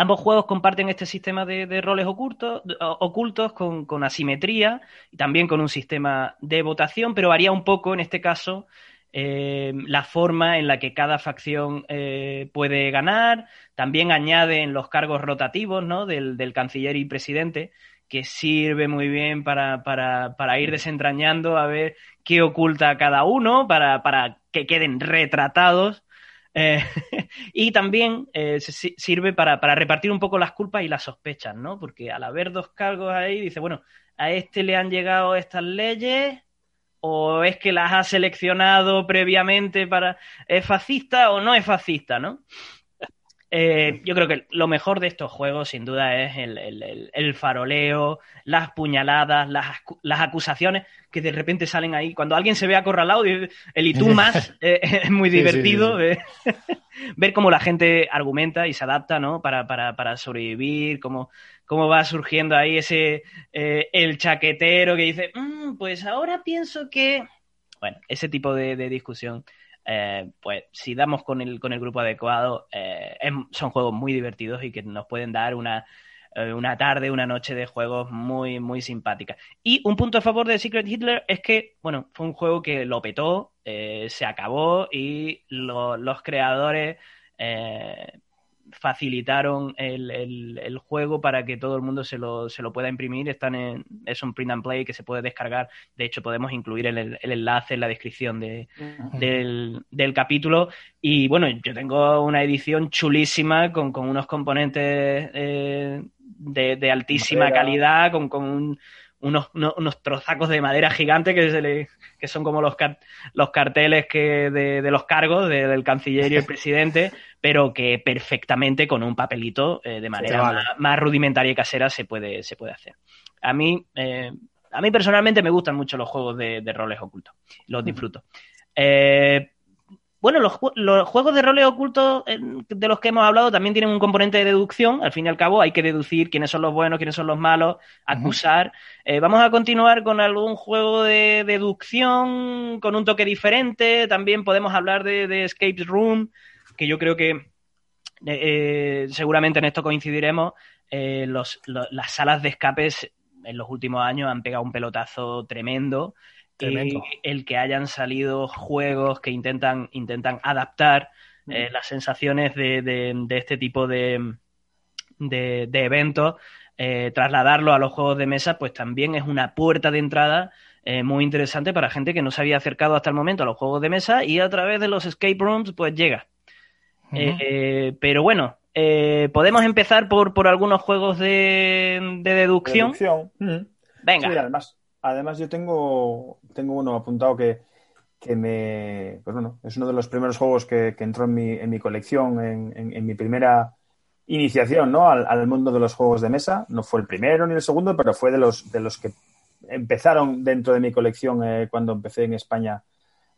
Ambos juegos comparten este sistema de, roles ocultos, ocultos con, asimetría y también con un sistema de votación, pero varía un poco en este caso eh, la forma en la que cada facción eh, puede ganar. También añaden los cargos rotativos ¿no? del, canciller y presidente, que sirve muy bien para, ir desentrañando a ver qué oculta cada uno, para, para que queden retratados eh, y también eh, sirve para, repartir un poco las culpas y las sospechas, ¿no? Porque al haber dos cargos ahí, dice, bueno, a este le han llegado estas leyes, o es que las ha seleccionado previamente para. ¿Es fascista o no es fascista, no? Eh, yo creo que lo mejor de estos juegos, sin duda, es el, faroleo, las puñaladas, las, acusaciones que de repente salen ahí. Cuando alguien se ve acorralado, el y tú más, eh, es muy divertido ver cómo la gente argumenta y se adapta ¿no? para, para, para sobrevivir, cómo, cómo va surgiendo ahí ese eh, el chaquetero que dice, mm, pues ahora pienso que bueno, ese tipo de, discusión, eh, pues si damos con el, con el grupo adecuado, eh, son juegos muy divertidos y que nos pueden dar una, eh, una tarde, una noche de juegos muy, muy simpática. Y un punto a favor de Secret Hitler es que, bueno, fue un juego que lo petó, se acabó y los creadores facilitaron el, juego para que todo el mundo se lo, se lo pueda imprimir. Están en, es un print and play que se puede descargar. De hecho, podemos incluir el, enlace en la descripción de, del, capítulo. Y bueno, yo tengo una edición chulísima con, unos componentes eh, de, altísima calidad, con, con un, unos, unos, trozacos de madera gigante que, se le, que son como los, los carteles que de, de los cargos del canciller y el presidente, pero que perfectamente con un papelito eh, de manera más, rudimentaria y casera se puede, se puede hacer. A mí, eh, a mí personalmente me gustan mucho los juegos de, de roles ocultos, los disfruto. Eh, bueno, los, juegos de roles ocultos de los que hemos hablado también tienen un componente de deducción. Al fin y al cabo, hay que deducir quiénes son los buenos, quiénes son los malos, acusar. Eh, vamos a continuar con algún juego de deducción con un toque diferente. También podemos hablar de, Escape Room, que yo creo que eh, seguramente en esto coincidiremos. Eh, las salas de escapes en los últimos años han pegado un pelotazo tremendo el que hayan salido juegos que intentan, intentan adaptar eh, las sensaciones de, este tipo de, de, eventos, eh, trasladarlo a los juegos de mesa, pues también es una puerta de entrada eh, muy interesante para gente que no se había acercado hasta el momento a los juegos de mesa y a través de los escape rooms, pues llega. pero bueno, podemos empezar por, por algunos juegos de, deducción. Venga. además, además yo tengo, tengo uno apuntado que, me, pues bueno, es uno de los primeros juegos que, entró en mi, en mi colección, en, mi primera iniciación, ¿no? Al, mundo de los juegos de mesa. No fue el primero ni el segundo, pero fue de los, de los que empezaron dentro de mi colección eh, cuando empecé en España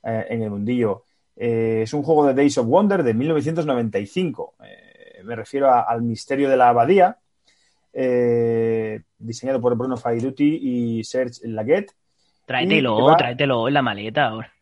eh, en el mundillo. Eh, es un juego de Days of Wonder de 1995. me refiero al misterio de la abadía, diseñado por Bruno Faiduti y Serge Laguette. Tráetelo, tráetelo en la maleta ahora.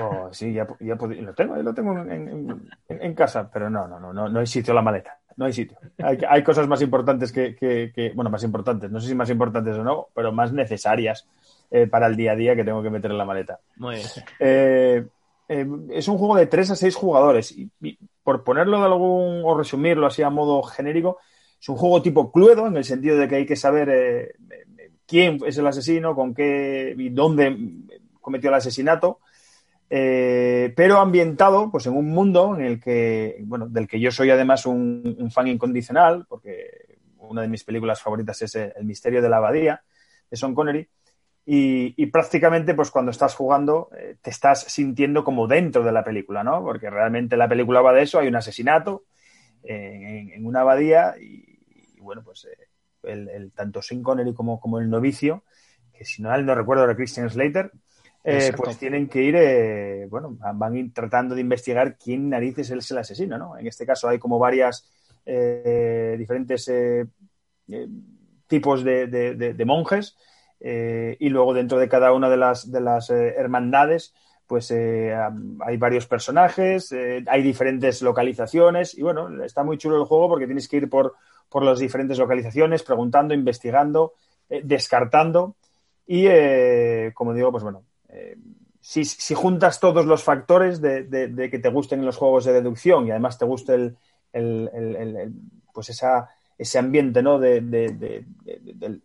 Oh, sí, ya, ya lo tengo, lo tengo en, casa, pero no, no, no, no, hay sitio en la maleta, no hay sitio. Hay, cosas más importantes que, bueno, más importantes, no sé si más importantes o no, pero más necesarias eh, para el día a día que tengo que meter en la maleta. Muy bien. Eh, eh, es un juego de 3 a 6 jugadores y, por ponerlo de algún, o resumirlo así a modo genérico, es un juego tipo Cluedo, en el sentido de que hay que saber eh, quién es el asesino, con qué y dónde cometió el asesinato, eh, pero ambientado pues, en un mundo en el que, bueno, del que yo soy además un, fan incondicional, porque una de mis películas favoritas es El misterio de la abadía, de Sean Connery. Y, prácticamente, pues cuando estás jugando, eh, te estás sintiendo como dentro de la película, ¿no? Porque realmente la película va de eso, hay un asesinato en, una abadía y, bueno, pues eh, el, tanto Sin Connery como, como el novicio, que si no no recuerdo era Christian Slater, eh, pues tienen que ir, eh, bueno, van tratando de investigar quién narices es el asesino, ¿no? En este caso hay como varias diferentes tipos de, monjes y luego dentro de cada una de las, de las hermandades pues hay varios personajes, hay diferentes localizaciones y bueno, está muy chulo el juego porque tienes que ir por, por las diferentes localizaciones, preguntando, investigando, eh, descartando. Y, eh, como digo, pues bueno, eh, si, juntas todos los factores de, que te gusten los juegos de deducción y además te guste el, pues esa, ese ambiente ¿no? de,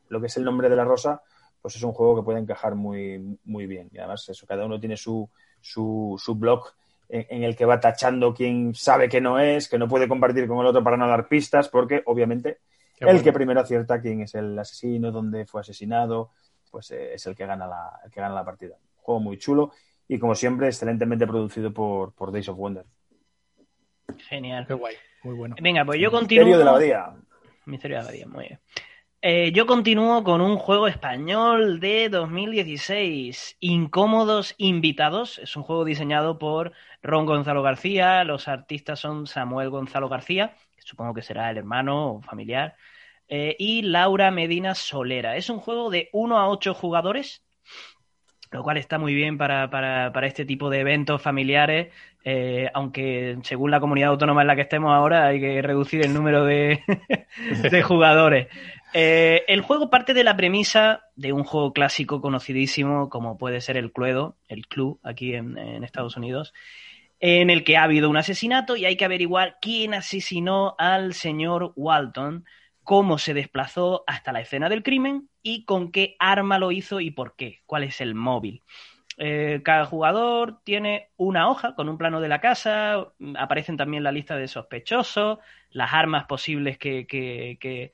lo que es el nombre de la rosa, pues es un juego que puede encajar muy, muy bien. Y además, eso, cada uno tiene su, su, su blog en, el que va tachando quién sabe que no es, que no puede compartir con el otro para no dar pistas, porque obviamente el que primero acierta quién es el asesino, dónde fue asesinado, pues eh, es el que gana la, que gana la partida. juego muy chulo y como siempre excelentemente producido por, por Days of Wonder. Genial. Qué guay, muy bueno. Venga, pues yo continúo. Misterio de la Abadía. Misterio de la Abadía, muy bien. Eh, yo continúo con un juego español de 2016, Incómodos Invitados. Es un juego diseñado por Ron Gonzalo García. Los artistas son Samuel Gonzalo García, que supongo que será el hermano o familiar, eh, y Laura Medina Solera. Es un juego de 1 a 8 jugadores lo cual está muy bien para, para, para este tipo de eventos familiares, eh, aunque según la comunidad autónoma en la que estemos ahora hay que reducir el número de, de jugadores. Eh, el juego parte de la premisa de un juego clásico conocidísimo como puede ser el Cluedo, el Club aquí en, Estados Unidos, en el que ha habido un asesinato y hay que averiguar quién asesinó al señor Walton, cómo se desplazó hasta la escena del crimen y con qué arma lo hizo y por qué, cuál es el móvil. Eh, cada jugador tiene una hoja con un plano de la casa, aparecen también la lista de sospechosos, las armas posibles que,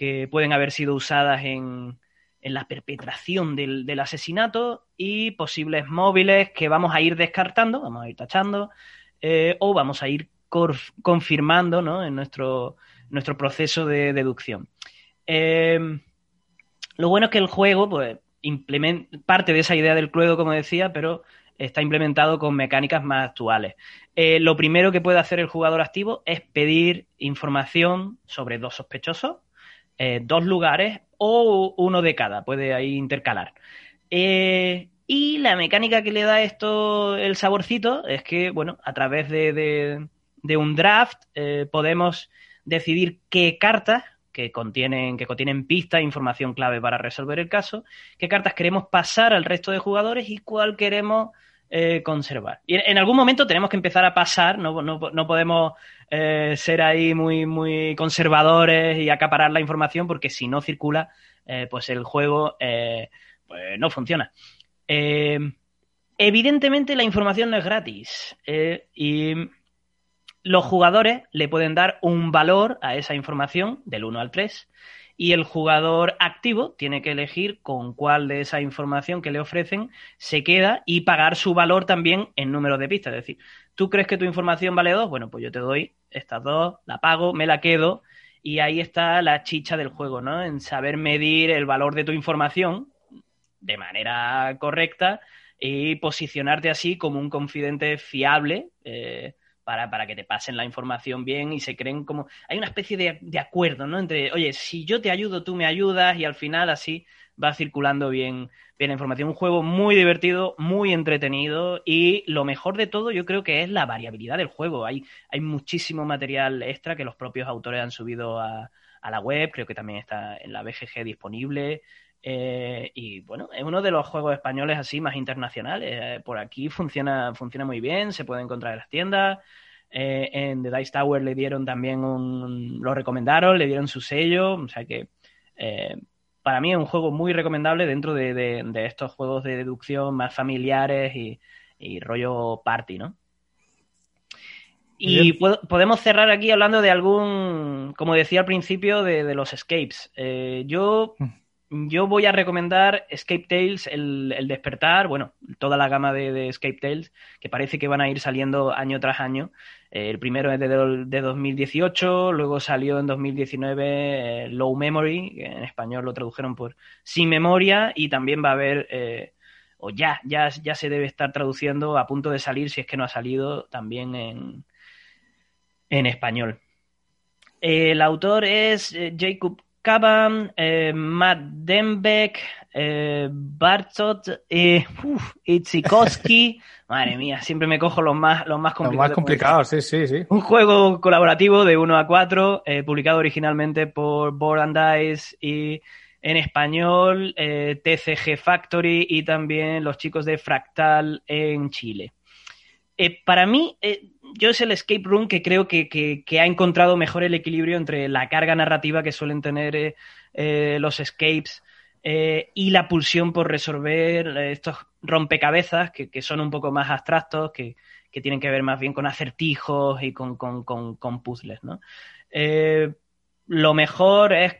que pueden haber sido usadas en, en la perpetración del, del, asesinato y posibles móviles que vamos a ir descartando, vamos a ir tachando, eh, o vamos a ir confirmando ¿no? en nuestro, nuestro proceso de deducción. Eh, lo bueno es que el juego, pues, parte de esa idea del Cluedo, como decía, pero está implementado con mecánicas más actuales. Eh, lo primero que puede hacer el jugador activo es pedir información sobre dos sospechosos, eh, dos lugares o uno de cada, puede ahí intercalar. Eh, y la mecánica que le da esto el saborcito es que, bueno, a través de, de, un draft eh, podemos decidir qué cartas que contienen, que contienen pistas, información clave para resolver el caso, qué cartas queremos pasar al resto de jugadores y cuál queremos eh, conservar. Y en, algún momento tenemos que empezar a pasar, no, no, no podemos eh, ser ahí muy, muy conservadores y acaparar la información porque si no circula, eh, pues el juego pues no funciona. Evidentemente la información no es gratis y los jugadores le pueden dar un valor a esa información del 1 al 3 y el jugador activo tiene que elegir con cuál de esa información que le ofrecen se queda y pagar su valor también en número de pistas. Es decir, ¿tú crees que tu información vale 2? Bueno, pues yo te doy estas dos, la pago, me la quedo y ahí está la chicha del juego, ¿no? En saber medir el valor de tu información de manera correcta y posicionarte así como un confidente fiable. Eh, para, para, que te pasen la información bien y se creen como... Hay una especie de, de, acuerdo, ¿no? Entre, oye, si yo te ayudo, tú me ayudas y al final así va circulando bien, bien la información. Un juego muy divertido, muy entretenido y lo mejor de todo yo creo que es la variabilidad del juego. Hay, hay muchísimo material extra que los propios autores han subido a, a la web, creo que también está en la BGG disponible. Eh, y bueno, es uno de los juegos españoles así más internacionales. Eh, por aquí funciona, funciona muy bien, se puede encontrar en las tiendas. Eh, en The Dice Tower le dieron también un. lo recomendaron, le dieron su sello. O sea que para mí es un juego muy recomendable dentro de, de, de estos juegos de deducción más familiares y, y rollo party, ¿no? Y podemos cerrar aquí hablando de algún, como decía al principio, de, de los escapes. Eh, yo mm yo voy a recomendar Escape Tales, el, el despertar, bueno, toda la gama de, de, Escape Tales, que parece que van a ir saliendo año tras año. Eh, el primero es de, de, 2018, luego salió en 2019 eh, Low Memory, que en español lo tradujeron por Sin Memoria, y también va a haber, eh, o ya, ya, ya se debe estar traduciendo a punto de salir, si es que no ha salido, también en, en español. El autor es Jacob Caban, eh, Matt Denbeck, eh, Bartot, eh, uf. Madre mía, siempre me cojo los más, los más complicados. Los más complicados, sí, sí, sí. Un juego colaborativo de 1 a 4, eh, publicado originalmente por Board and Dice y en español eh, TCG Factory y también los chicos de Fractal en Chile. Eh, para mí, yo es el escape room que creo que, que, ha encontrado mejor el equilibrio entre la carga narrativa que suelen tener eh, eh los escapes eh, y la pulsión por resolver estos rompecabezas que, que, son un poco más abstractos, que, tienen que ver más bien con acertijos y con, con, con, puzzles. ¿no? Lo mejor es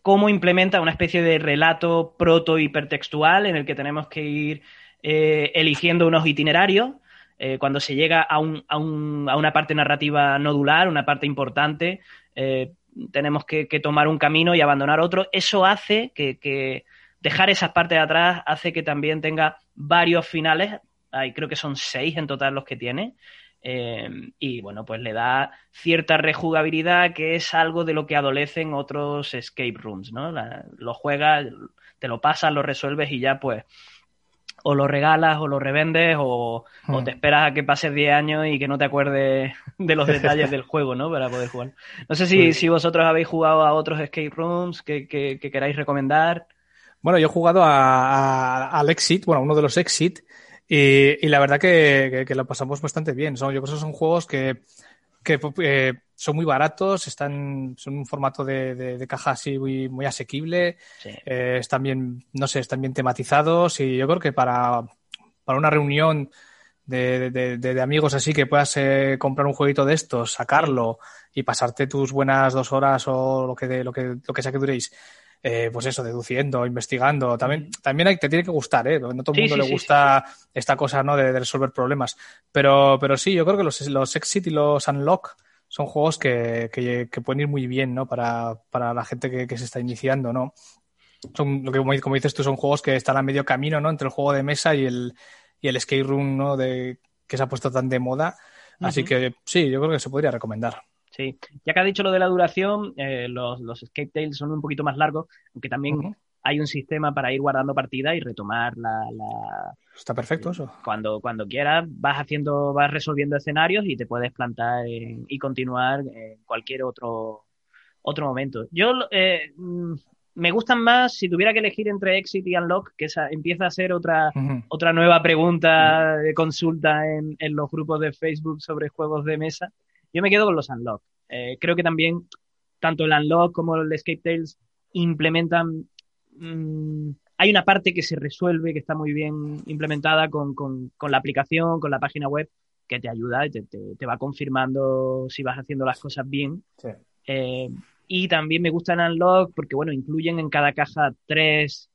cómo implementa una especie de relato proto-hipertextual en el que tenemos que ir eligiendo unos itinerarios eh, cuando se llega a, un, a, un, a, una parte narrativa nodular, una parte importante, eh, tenemos que, tomar un camino y abandonar otro. Eso hace que, dejar esas partes de atrás hace que también tenga varios finales. Hay, creo que son seis en total los que tiene. Eh, y bueno, pues le da cierta rejugabilidad que es algo de lo que adolecen otros escape rooms, ¿no? lo juegas, te lo pasas, lo resuelves y ya pues o lo regalas o lo revendes o, o, te hmm. esperas a que pases 10 años y que no te acuerdes de los detalles del juego, ¿no? Para poder jugar. No sé si, si vosotros habéis jugado a otros escape rooms que, que, queráis recomendar. Bueno, yo he jugado a, al Exit, bueno, uno de los Exit, y, y la verdad que, que, lo pasamos bastante bien. Son, yo creo que son juegos que, que eh, son muy baratos, están, son un formato de, de, caja así muy, muy asequible, eh, están bien, no sé, están bien tematizados y yo creo que para, para una reunión de, de, amigos así que puedas eh, comprar un jueguito de estos, sacarlo y pasarte tus buenas dos horas o lo que, lo que, lo que sea que duréis eh, pues eso, deduciendo, investigando. También, también hay, te tiene que gustar, ¿eh? No todo el mundo le gusta esta cosa, ¿no? De, resolver problemas. Pero, pero sí, yo creo que los, los Exit y los Unlock son juegos que, que, pueden ir muy bien, ¿no? Para, para la gente que, que, se está iniciando, ¿no? Son, lo que como dices tú, son juegos que están a medio camino, ¿no? Entre el juego de mesa y el, y el skate room, ¿no? De, que se ha puesto tan de moda. Así que sí, yo creo que se podría recomendar. Sí, ya que ha dicho lo de la duración, eh, los, los Escape Tales son un poquito más largos, aunque también hay un sistema para ir guardando partida y retomar la, Está perfecto eso. Cuando, cuando quieras, vas haciendo, vas resolviendo escenarios y te puedes plantar y continuar en cualquier otro, otro momento. Yo eh, mm, me gustan más, si tuviera que elegir entre Exit y Unlock, que esa empieza a ser otra, otra nueva pregunta de consulta en, en los grupos de Facebook sobre juegos de mesa. Yo me quedo con los Unlock. Eh, creo que también tanto el Unlock como el Escape Tales implementan. Mm, hay una parte que se resuelve, que está muy bien implementada con, la aplicación, con la página web, que te ayuda y te, va confirmando si vas haciendo las cosas bien. Eh, y también me gusta el Unlock porque, bueno, incluyen en cada caja tres,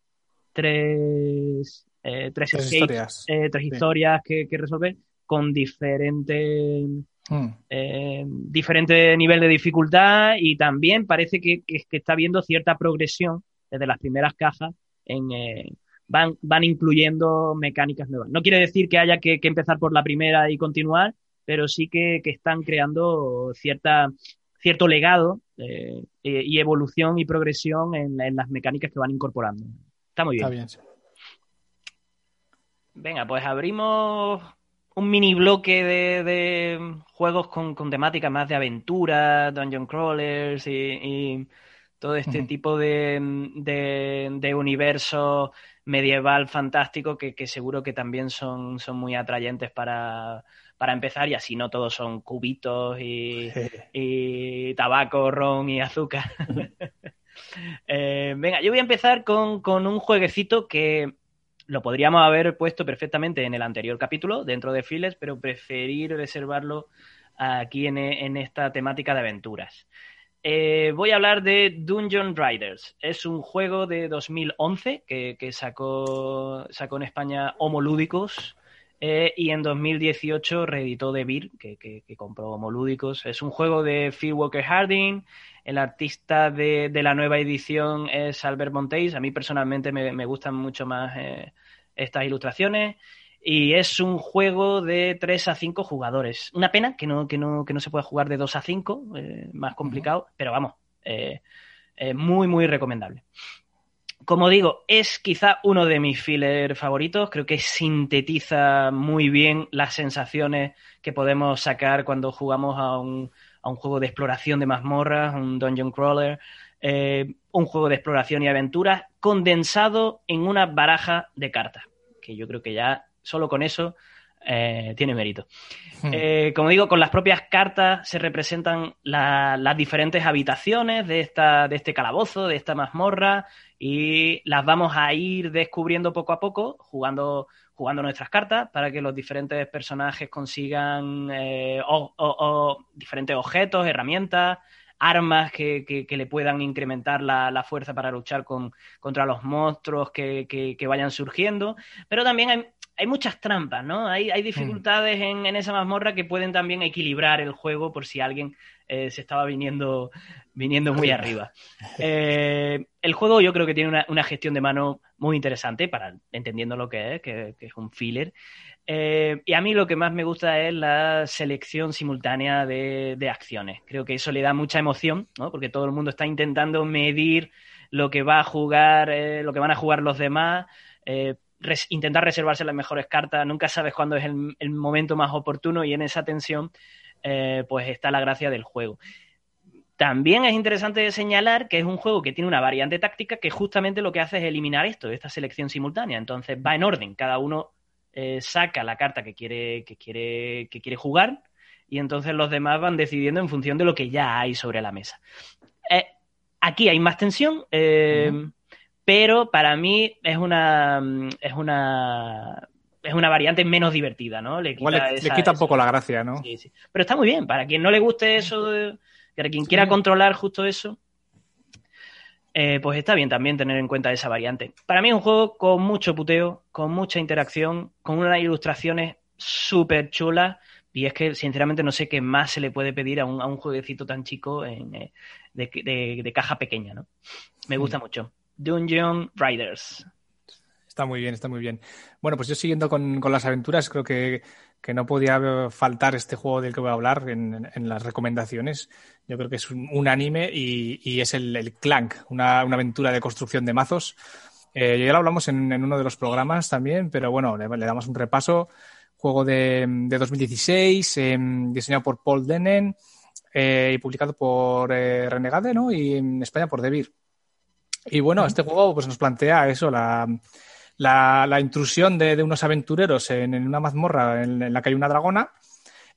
tres, eh, tres, historias, tres historias que, que resolver con diferentes Hmm. Eh, diferente nivel de dificultad y también parece que, está viendo cierta progresión desde las primeras cajas en, eh, van, van incluyendo mecánicas nuevas. No quiere decir que haya que, empezar por la primera y continuar, pero sí que, están creando cierta, cierto legado eh, y evolución y progresión en, las mecánicas que van incorporando. Está muy bien. Venga, pues abrimos un mini bloque de, juegos con, temática más de aventura, dungeon crawlers y, todo este tipo de, universo medieval fantástico que, seguro que también son, son muy atrayentes para, empezar y así no todos son cubitos y, tabaco, ron y azúcar. Eh, venga, yo voy a empezar con, con un jueguecito que lo podríamos haber puesto perfectamente en el anterior capítulo, dentro de Files, pero preferir reservarlo aquí en, esta temática de aventuras. Eh, voy a hablar de Dungeon Riders. Es un juego de 2011 que, sacó, sacó en España Homolúdicos eh, y en 2018 reeditó De Beer, que, que, compró Homolúdicos. Es un juego de Phil Walker Harding. El artista de, la nueva edición es Albert Monteis. A mí personalmente me, gustan mucho más eh, estas ilustraciones. Y es un juego de 3 a 5 jugadores. Una pena que no, que no, que no se pueda jugar de 2 a 5, eh, más complicado, pero vamos, eh, muy, muy recomendable. Como digo, es quizá uno de mis fillers favoritos. Creo que sintetiza muy bien las sensaciones que podemos sacar cuando jugamos a un, a un juego de exploración de mazmorras, un dungeon crawler, eh, un juego de exploración y aventuras condensado en una baraja de cartas, que yo creo que ya solo con eso eh, tiene mérito. Hmm. Eh, como digo, con las propias cartas se representan las diferentes habitaciones de, esta, de este calabozo, de esta mazmorra, y las vamos a ir descubriendo poco a poco, jugando, jugando nuestras cartas para que los diferentes personajes consigan o, diferentes objetos, herramientas, armas que, que, le puedan incrementar la, la fuerza para luchar con, contra los monstruos que, que, vayan surgiendo. Pero también hay, hay muchas trampas, ¿no? Hay, hay dificultades en, en, esa mazmorra que pueden también equilibrar el juego por si alguien eh, se estaba viniendo, viniendo muy arriba. Eh, el juego yo creo que tiene una, una, gestión de mano muy interesante para entendiendo lo que es, que, que es un filler. Eh, y a mí lo que más me gusta es la selección simultánea de, de, acciones. Creo que eso le da mucha emoción, ¿no? Porque todo el mundo está intentando medir lo que va a jugar, lo que van a jugar los demás, eh, intentar reservarse las mejores cartas. Nunca sabes cuándo es el, momento más oportuno y en esa tensión, eh, pues está la gracia del juego. También es interesante señalar que es un juego que tiene una variante táctica que justamente lo que hace es eliminar esto, esta selección simultánea. Entonces va en orden, cada uno eh, saca la carta que quiere, que, quiere, que quiere jugar y entonces los demás van decidiendo en función de lo que ya hay sobre la mesa. Eh, aquí hay más tensión. Pero para mí es una, es una es una variante menos divertida, ¿no? Le quita, le, esa, le quita un poco la gracia, ¿no? Sí, sí. Pero está muy bien, para quien no le guste eso, para quien quiera controlar justo eso, eh, pues está bien también tener en cuenta esa variante. Para mí es un juego con mucho puteo, con mucha interacción, con unas ilustraciones súper chulas. Y es que, sinceramente, no sé qué más se le puede pedir a un, a un jueguecito tan chico en, eh, de, de, de, caja pequeña, ¿no? Me gusta mm. mucho. Dungeon Riders. Está muy bien, está muy bien. Bueno, pues yo siguiendo con, con las aventuras, creo que, que, no podía faltar este juego del que voy a hablar en, en las recomendaciones. Yo creo que es un, anime y, y, es el, el Clank, una, una, aventura de construcción de mazos. Eh, ya lo hablamos en, en, uno de los programas también, pero bueno, le, damos un repaso. Juego de, de 2016, eh, diseñado por Paul Denen eh, y publicado por eh, Renegade, ¿no? Y en España por Devir. Y bueno, este juego pues nos plantea eso, la, la, la intrusión de, unos aventureros en, una mazmorra en, la que hay una dragona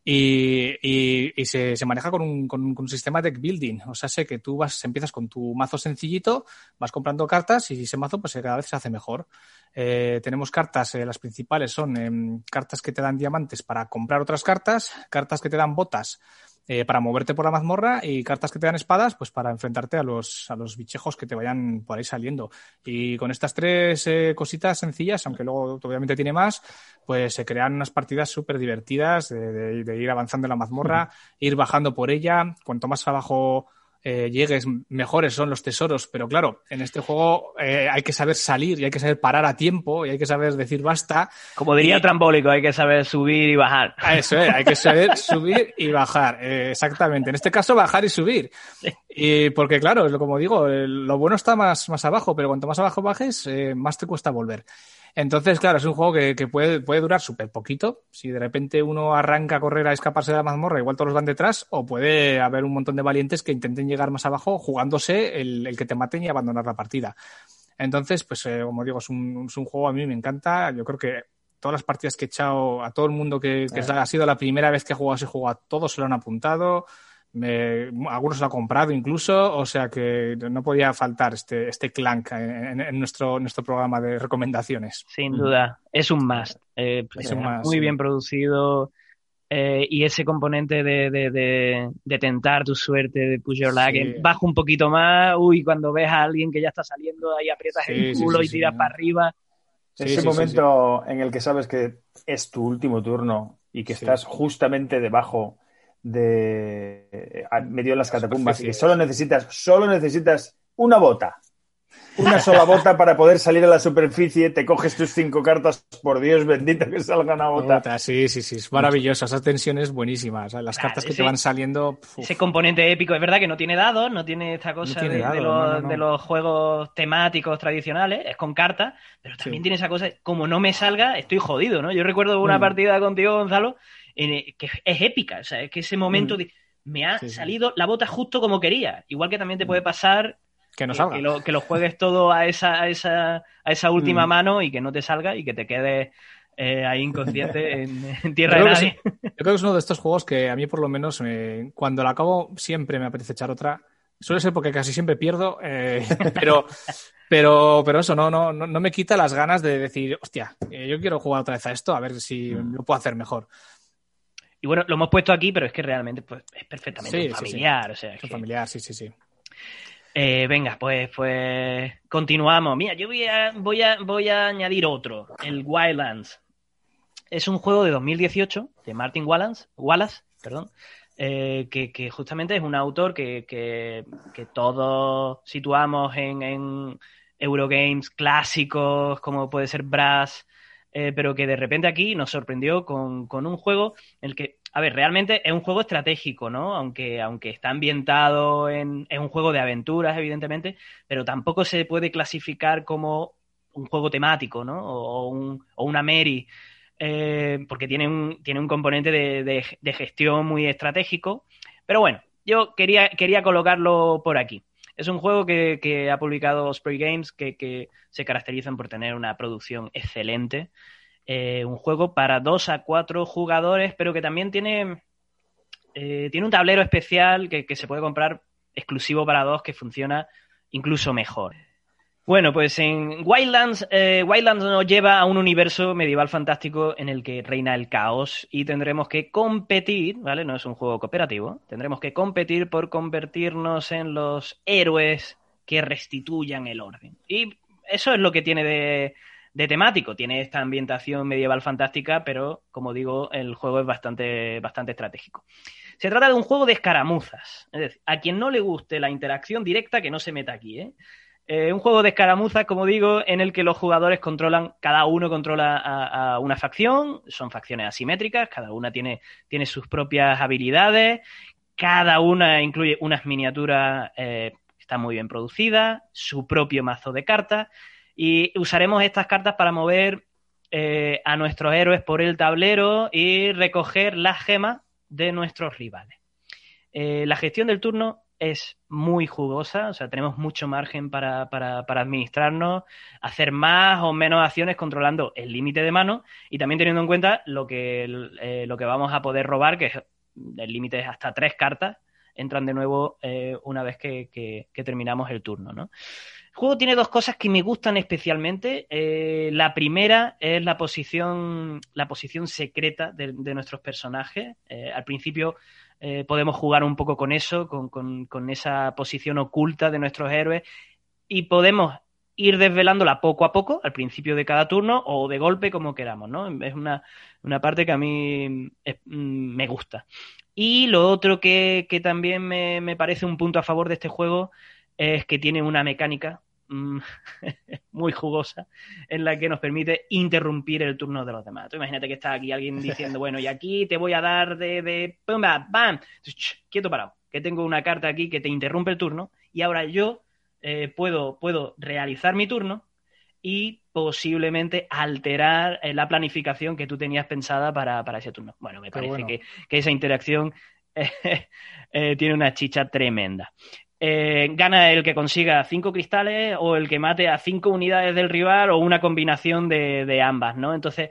y, se, se, maneja con un, con, un, sistema de deck building. O sea, sé que tú vas, empiezas con tu mazo sencillito, vas comprando cartas y ese mazo pues cada vez se hace mejor. Eh, tenemos cartas, eh, las principales son eh, cartas que te dan diamantes para comprar otras cartas, cartas que te dan botas eh, para moverte por la mazmorra y cartas que te dan espadas, pues para enfrentarte a los, a los bichejos que te vayan por ahí saliendo. Y con estas tres eh, cositas sencillas, aunque luego obviamente tiene más, pues se crean unas partidas súper divertidas de, de, de, ir avanzando en la mazmorra, ir bajando por ella. Cuanto más abajo eh, llegues, mejores son los tesoros. Pero claro, en este juego eh, hay que saber salir y hay que saber parar a tiempo y hay que saber decir basta. Como diría y... Trambólico, hay que saber subir y bajar. Eso es, hay que saber subir y bajar. Eh, exactamente. En este caso, bajar y subir. Y porque, claro, como digo, lo bueno está más, más abajo, pero cuanto más abajo bajes, más te cuesta volver. Entonces, claro, es un juego que, que puede, puede durar súper poquito. Si de repente uno arranca a correr a escaparse de la mazmorra, igual todos van detrás, o puede haber un montón de valientes que intenten llegar más abajo jugándose el, el que te maten y abandonar la partida. Entonces, pues eh, como digo, es un, es un juego a mí me encanta. Yo creo que todas las partidas que he echado a todo el mundo que, que ha sido la primera vez que he jugado ese juego, a todos se lo han apuntado me, algunos lo ha comprado incluso, o sea que no podía faltar este, este clank en, en nuestro, nuestro programa de recomendaciones. Sin duda, es un más. Eh, es un más muy sí. bien producido eh, y ese componente de, de, de, de, tentar tu suerte, de push your luck, sí. baja un poquito más, uy, cuando ves a alguien que ya está saliendo, ahí aprietas sí, el culo y tiras para arriba. Ese momento en el que sabes que es tu último turno y que estás justamente debajo de medio de las catacumbas y que solo necesitas, solo necesitas una bota. Una sola bota para poder salir a la superficie, te coges tus cinco cartas, por Dios bendito que salga una bota. bota sí, sí, sí, es maravilloso, esas tensiones buenísimas, las cartas que ese, te van saliendo. Uf. Ese componente épico, es verdad que no tiene dados, no tiene esta cosa no tiene de, dado, de, los, no, no, de, los, juegos temáticos tradicionales, es con cartas, pero también sí. tiene esa cosa, como no me salga, estoy jodido, ¿no? Yo recuerdo una mm. partida contigo, Gonzalo, en, que es épica, o sea, es que ese momento mm. de, me ha sí, salido la bota justo como quería, igual que también te puede mm. pasar que no salga. Que lo, que lo juegues todo a esa, a esa, a esa última mm. mano y que no te salga y que te quedes eh, ahí inconsciente en, en tierra de nadie. Es, yo creo que es uno de estos juegos que a mí por lo menos eh, cuando lo acabo siempre me apetece echar otra. Suele ser porque casi siempre pierdo, eh, pero, pero, pero eso no, no, no, me quita las ganas de decir, hostia, eh, yo quiero jugar otra vez a esto, a ver si lo puedo hacer mejor. Y bueno, lo hemos puesto aquí, pero es que realmente pues, es perfectamente sí, familiar. Sí, sí. O sea, es que... familiar, sí, sí, sí. Eh, venga, pues, pues continuamos. Mira, yo voy a, voy, a, voy a añadir otro, el Wildlands. Es un juego de 2018 de Martin Wallace, Wallace perdón, eh, que, que, justamente es un autor que, que, que todos situamos en, en, Eurogames clásicos, como puede ser Brass, eh, pero que de repente aquí nos sorprendió con, un juego en el que, a ver, realmente es un juego estratégico, ¿no? Aunque, aunque está ambientado en, es un juego de aventuras, evidentemente, pero tampoco se puede clasificar como un juego temático, ¿no? O, un, o una Mary, eh, porque tiene un, tiene un componente de, de, gestión muy estratégico. Pero bueno, yo quería, quería colocarlo por aquí. Es un juego que, ha publicado Spray Games que, se caracterizan por tener una producción excelente. Eh, un juego para dos a cuatro jugadores, pero que también tiene, eh, tiene un tablero especial que, que se puede comprar exclusivo para dos que funciona incluso mejor. Bueno, pues en Wildlands, eh, Wildlands nos lleva a un universo medieval fantástico en el que reina el caos y tendremos que competir, ¿vale? No es un juego cooperativo, tendremos que competir por convertirnos en los héroes que restituyan el orden. Y eso es lo que tiene de, de temático, tiene esta ambientación medieval fantástica, pero como digo, el juego es bastante, bastante estratégico. Se trata de un juego de escaramuzas, es decir, a quien no le guste la interacción directa, que no se meta aquí, ¿eh? Eh, un juego de escaramuzas, como digo, en el que los jugadores controlan, cada uno controla a, una facción, son facciones asimétricas, cada una tiene, tiene sus propias habilidades, cada una incluye unas miniaturas eh, están muy bien producidas, su propio mazo de cartas, y usaremos estas cartas para mover eh, a nuestros héroes por el tablero y recoger las gemas de nuestros rivales. Eh, la gestión del turno es muy jugosa, o sea, tenemos mucho margen para, para, para administrarnos, hacer más o menos acciones controlando el límite de mano y también teniendo en cuenta lo que, eh, lo que vamos a poder robar, que el límite es hasta tres cartas, entran de nuevo eh, una vez que, que, terminamos el turno, ¿no? El juego tiene dos cosas que me gustan especialmente. Eh, la primera es la posición, la posición secreta de, de nuestros personajes. al principio eh, podemos jugar un poco con eso, con, esa posición oculta de nuestros héroes y podemos ir desvelándola poco a poco al principio de cada turno o de golpe como queramos, ¿no? Es una, parte que a mí mm, me gusta. Y lo otro que, también me, me, parece un punto a favor de este juego es que tiene una mecánica Mm, muy jugosa en la que nos permite interrumpir el turno de los demás. imagínate que está aquí alguien diciendo, bueno, y aquí te voy a dar de, de ¡pumba! ¡bam! quieto parado, que tengo una carta aquí que te interrumpe el turno y ahora yo eh, puedo, puedo realizar mi turno y posiblemente alterar eh, la planificación que tú tenías pensada para, ese turno. Bueno, me parece Que, esa interacción eh, tiene una chicha tremenda. Eh, gana el que consiga cinco cristales o el que mate a cinco unidades del rival o una combinación de, ambas, ¿no? Entonces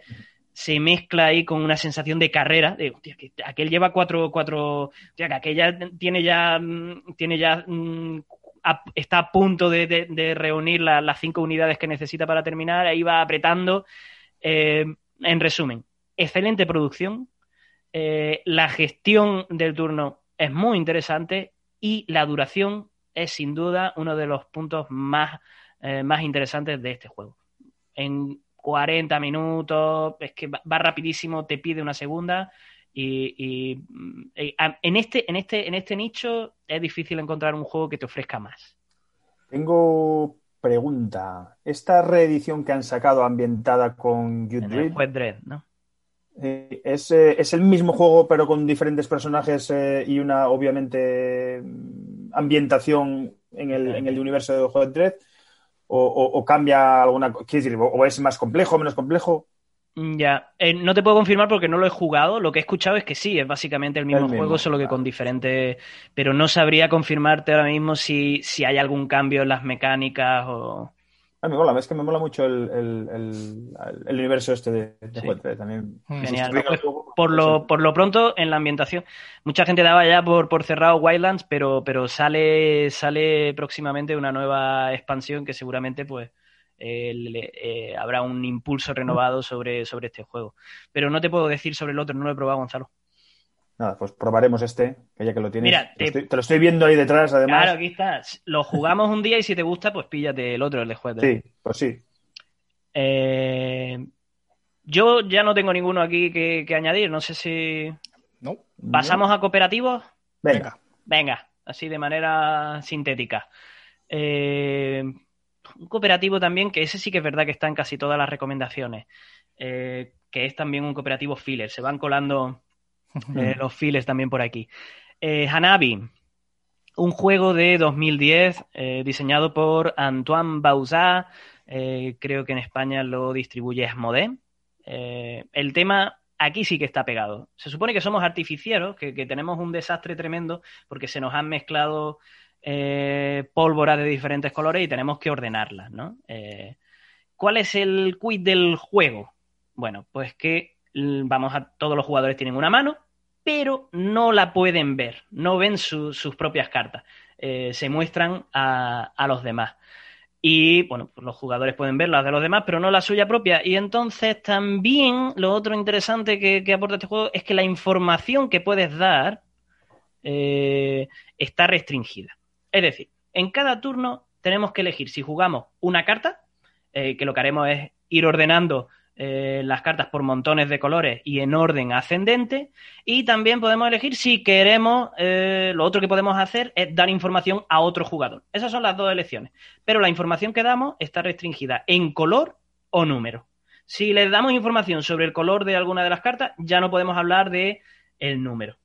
se mezcla ahí con una sensación de carrera, de, que aquel lleva cuatro, cuatro, que aquella tiene ya, mm, tiene ya, mm, está a punto de, reunir las cinco unidades que necesita para terminar, ahí va apretando. Eh, en resumen, excelente producción, eh, la gestión del turno es muy interesante y la duración es sin duda uno de los puntos más, eh, más interesantes de este juego. En 40 minutos, es que va, rapidísimo, te pide una segunda y, mm, en, este, en, este, en este nicho es difícil encontrar un juego que te ofrezca más. Tengo pregunta. ¿Esta reedición que han sacado ambientada con Dread, ¿no? Eh, es, eh, es, el mismo juego, pero con diferentes personajes eh, y una, obviamente, ambientación en el, en el universo de Juego de o, o, cambia alguna decir, o es más complejo, menos complejo. Mm, ya, no te puedo confirmar porque no lo he jugado. Lo que he escuchado es que sí, es básicamente el mismo, juego, solo que con diferentes. Pero no sabría confirmarte ahora mismo si, si hay algún cambio en las mecánicas o. A mí me mola, es que me mola mucho el, el, universo este de, de también. Genial. Pues, por, lo, por lo pronto, en la ambientación, mucha gente daba ya por, por cerrado Wildlands, pero, pero sale, sale próximamente una nueva expansión que seguramente pues eh, habrá un impulso renovado sobre, sobre este juego. Pero no te puedo decir sobre el otro, no lo he probado, Gonzalo. Nada, pues probaremos este, que ya que lo tienes. Mira, te... Lo estoy, viendo ahí detrás, además. Claro, aquí está. Lo jugamos un día y si te gusta, pues píllate el otro, el de juez. Sí, pues sí. Eh, yo ya no tengo ninguno aquí que, añadir. No sé si. No. ¿Pasamos a cooperativos? Venga. Venga, así de manera sintética. Eh, un cooperativo también, que ese sí que es verdad que está en casi todas las recomendaciones. eh, que es también un cooperativo filler. Se van colando eh, los fillers también por aquí. Hanabi, un juego de 2010 diseñado por Antoine Bauzat. creo que en España lo distribuye Asmodee. el tema aquí sí que está pegado. Se supone que somos artificieros, que, tenemos un desastre tremendo porque se nos han mezclado eh, pólvora de diferentes colores y tenemos que ordenarlas, ¿no? Eh, ¿Cuál es el quid del juego? Bueno, pues que vamos a todos los jugadores tienen una mano, pero no la pueden ver, no ven sus propias cartas, eh, se muestran a, los demás. Y bueno, pues los jugadores pueden ver las de los demás, pero no la suya propia. Y entonces también lo otro interesante que, aporta este juego es que la información que puedes dar está restringida. Es decir, en cada turno tenemos que elegir si jugamos una carta, eh, que lo que haremos es ir ordenando eh, las cartas por montones de colores y en orden ascendente. Y también podemos elegir si queremos, eh, lo otro que podemos hacer es dar información a otro jugador. Esas son las dos elecciones. Pero la información que damos está restringida en color o número. Si le damos información sobre el color de alguna de las cartas, ya no podemos hablar de el número.